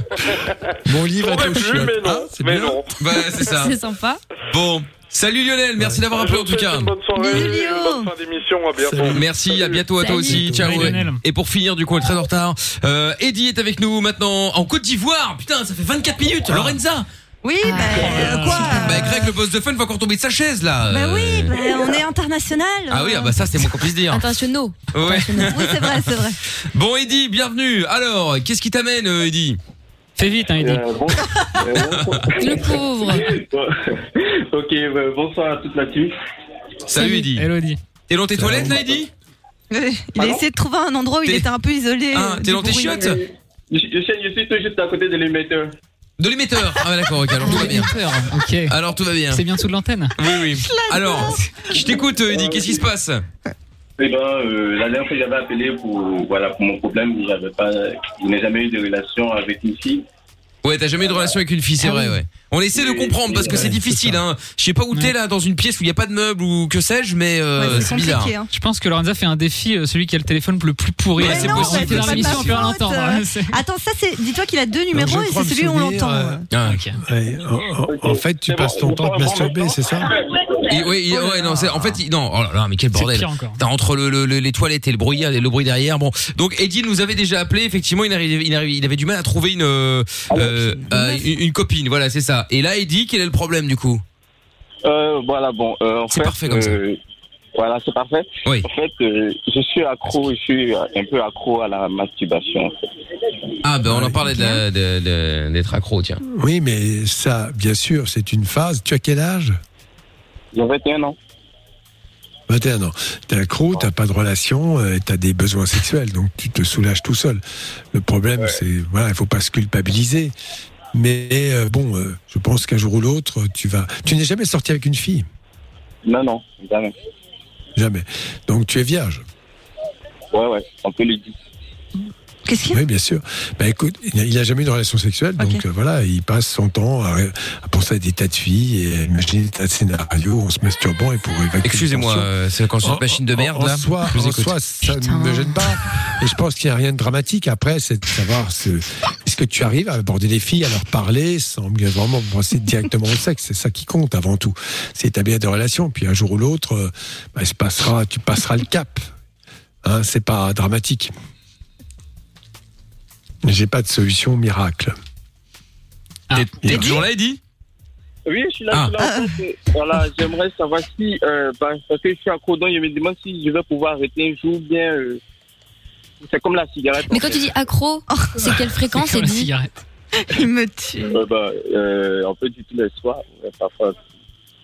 Mon livre est au pu, chiottes. mais non, Ah, c'est mais bien. non. Bah c'est ça. C'est sympa. Bon, salut Lionel, merci d'avoir appelé en tout cas. Bonne soirée, bonne fin d'émission, à bientôt. Merci, à bientôt à toi aussi. Ciao. Et pour finir, du coup, on est très en retard. Euh, Eddie est avec nous maintenant en Côte d'Ivoire. Putain, ça fait 24 minutes. Lorenza. Oui, bah, euh, quoi Bah Greg, le boss de fun va encore tomber de sa chaise là. Bah oui, Euh, bah, on est international. Ah oui, ah bah ça c'est moins qu'on puisse dire. Internationaux. Ouais. Oui, c'est vrai, c'est vrai. Bon Eddie, bienvenue. Alors, qu'est-ce qui t'amène euh, Eddie? Fais vite, hein, Eddie. Le pauvre. ok, euh, bonsoir à toute la team. Salut Eddie. Hello Eddie. T'es dans tes toilettes là Eddie Il a essayé de trouver un endroit où il T'es- était un peu isolé. Ah, euh, t'es du dans tes bruit. chiottes Je, je, suis- je suis tout juste à côté de l'émetteur. De l'émetteur. Ah ouais, d'accord, ok, alors tout va bien. Ok. Alors tout va bien. C'est bien sous l'antenne. Oui, oui. Alors, je t'écoute Eddie, qu'est-ce qui se passe? Eh ben, euh, la dernière fois j'avais appelé pour, voilà, pour mon problème, j'avais pas, je n'ai jamais eu de relation avec une fille. Ouais, t'as jamais eu de relation avec une fille, c'est vrai, ouais. On essaie de comprendre parce que c'est difficile, hein. Je sais pas où t'es là, dans une pièce où il y a pas de meubles ou que sais-je, mais euh, c'est bizarre. hein. Je pense que Lorenza fait un défi, euh, celui qui a le téléphone le plus pourri. Mais c'est non, possible. bah, dans c'est pas l'émission, on peut hein, c'est- Attends, ça c'est. Dis-toi qu'il a deux numéros et c'est celui où on l'entend. Ah, Ouais, en, en- en fait, tu passes ton temps à te masturber, c'est ça? Et, oui, il- ouais, non, c'est en fait, il- non, oh là là, mais quel bordel. pire encore. T'as entre le, le- le- les toilettes et le bruit, le bruit derrière. Bon, donc Eddie nous avait déjà appelé. Effectivement, il, arrivait, il, arrivait- il avait du mal à trouver une euh, euh, euh, une, une copine. Voilà, c'est ça. Et là, Eddie, quel est le problème du coup? Euh, voilà, bon, euh, en C'est fait, parfait comme ça. euh, Voilà, c'est parfait. Oui. En fait, euh, je suis accro, je suis un peu accro à la masturbation. Ah, ben on en parlait de la- de- de- d'être accro, tiens. Oui, mais ça, bien sûr, c'est une phase. Tu as quel âge? J'ai 21 ans. 21 ans. T'es accro, t'as pas de relation, euh, t'as des besoins sexuels, donc tu te soulages tout seul. Le problème, c'est, voilà, il faut pas se culpabiliser. Mais euh, bon, euh, je pense qu'un jour ou l'autre, tu vas. Tu n'es jamais sorti avec une fille? Non, non, jamais. Jamais. Donc tu es vierge? Ouais, ouais, on peut le dire. Qu'est-ce qu'il Oui, bien sûr. Bah écoute, il n'a- jamais eu de relation sexuelle, donc euh, voilà, il passe son temps à, à penser à des tas de filles et à imaginer des tas de scénarios en se masturbant et pour évacuer. Excusez-moi, euh, c'est quand une machine de en- merde, en là soi, en soi, ça ne me gêne pas. Et je pense qu'il n'y a rien de dramatique. Après, c'est de savoir ce, est-ce que tu arrives à aborder les filles, à leur parler sans vraiment penser directement au sexe. C'est ça qui compte avant tout. C'est établir des relations. Puis un jour ou l'autre, se passera, tu passeras le cap. Hein, c'est pas dramatique. J'ai pas de solution miracle. T'es t'es toujours là, Eddie Oui, je suis là. Ah. je suis là. En fait, voilà, j'aimerais savoir si, euh, bah, parce que je suis accro, donc je me demande si je vais pouvoir arrêter un jour ou bien. euh, c'est comme la cigarette. Mais quand fait. tu dis accro, c'est quelle fréquence, Eddie Il me tue. Euh, bah, euh, on peut dire tous les soirs, mais parfois.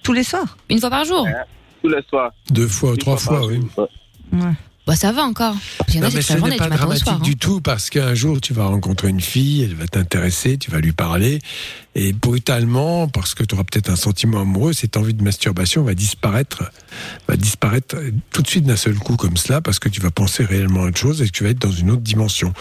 Tous les soirs Une fois par jour Tous les soirs. Deux fois trois fois, oui. Bah ça va encore. Non, mais ce n'est du pas dramatique soir. hein. du tout parce qu'un jour tu vas rencontrer une fille, elle va t'intéresser, tu vas lui parler et brutalement, parce que tu auras peut-être un sentiment amoureux, cette envie de masturbation va disparaître, va disparaître tout de suite d'un seul coup comme cela parce que tu vas penser réellement à autre chose et que tu vas être dans une autre dimension.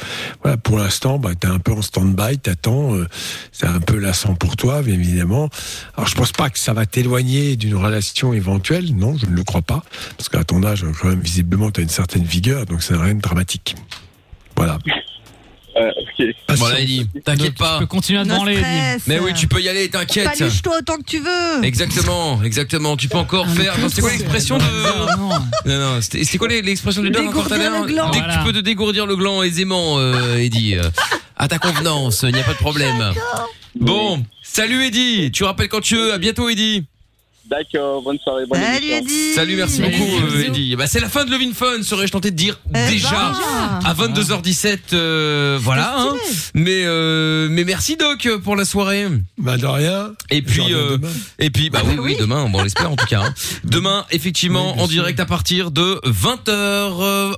Voilà, pour l'instant, bah, tu es un peu en stand-by, t'attends, euh, c'est un peu lassant pour toi, bien évidemment. Alors je pense pas que ça va t'éloigner d'une relation éventuelle, non, je ne le crois pas, parce qu'à ton âge, quand même, visiblement, tu as une certaine vigueur, donc c'est rien de dramatique. Voilà. Euh, Voilà, Eddie, t'inquiète pas. Tu peux continuer à te branler. Mais oui, tu peux y aller, t'inquiète. Paliche-toi autant que tu veux. Exactement, exactement. Tu peux encore faire. C'était quoi l'expression de Non. Non, non. C'était c'était quoi l'expression du doigt encore tout à Dégourdir l'heure le gland. Dès que Voilà. tu peux te dégourdir le gland aisément, euh, Eddie. euh, À ta convenance, il n'y a pas de problème. Bon, salut Eddie. Tu rappelles quand tu veux. À bientôt, Eddie. D'accord, bonne soirée, bonne Salut émission. Eddie. Salut, merci Salut, beaucoup, bisous. Eddie. Bah, c'est la fin de Levin Fun, serais-je tenté de dire Eh déjà. ben. À 22h17, euh, voilà. hein. Mais euh, mais merci Doc pour la soirée. Bah de rien. Et puis euh, et puis bah oui oui demain bon on l'espère en tout cas. hein. Demain effectivement Oui, en direct à partir de 20h.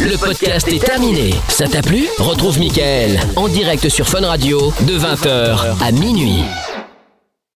Le podcast est terminé. Ça t'a plu? Retrouve Mickaël en direct sur Fun Radio de 20h à minuit.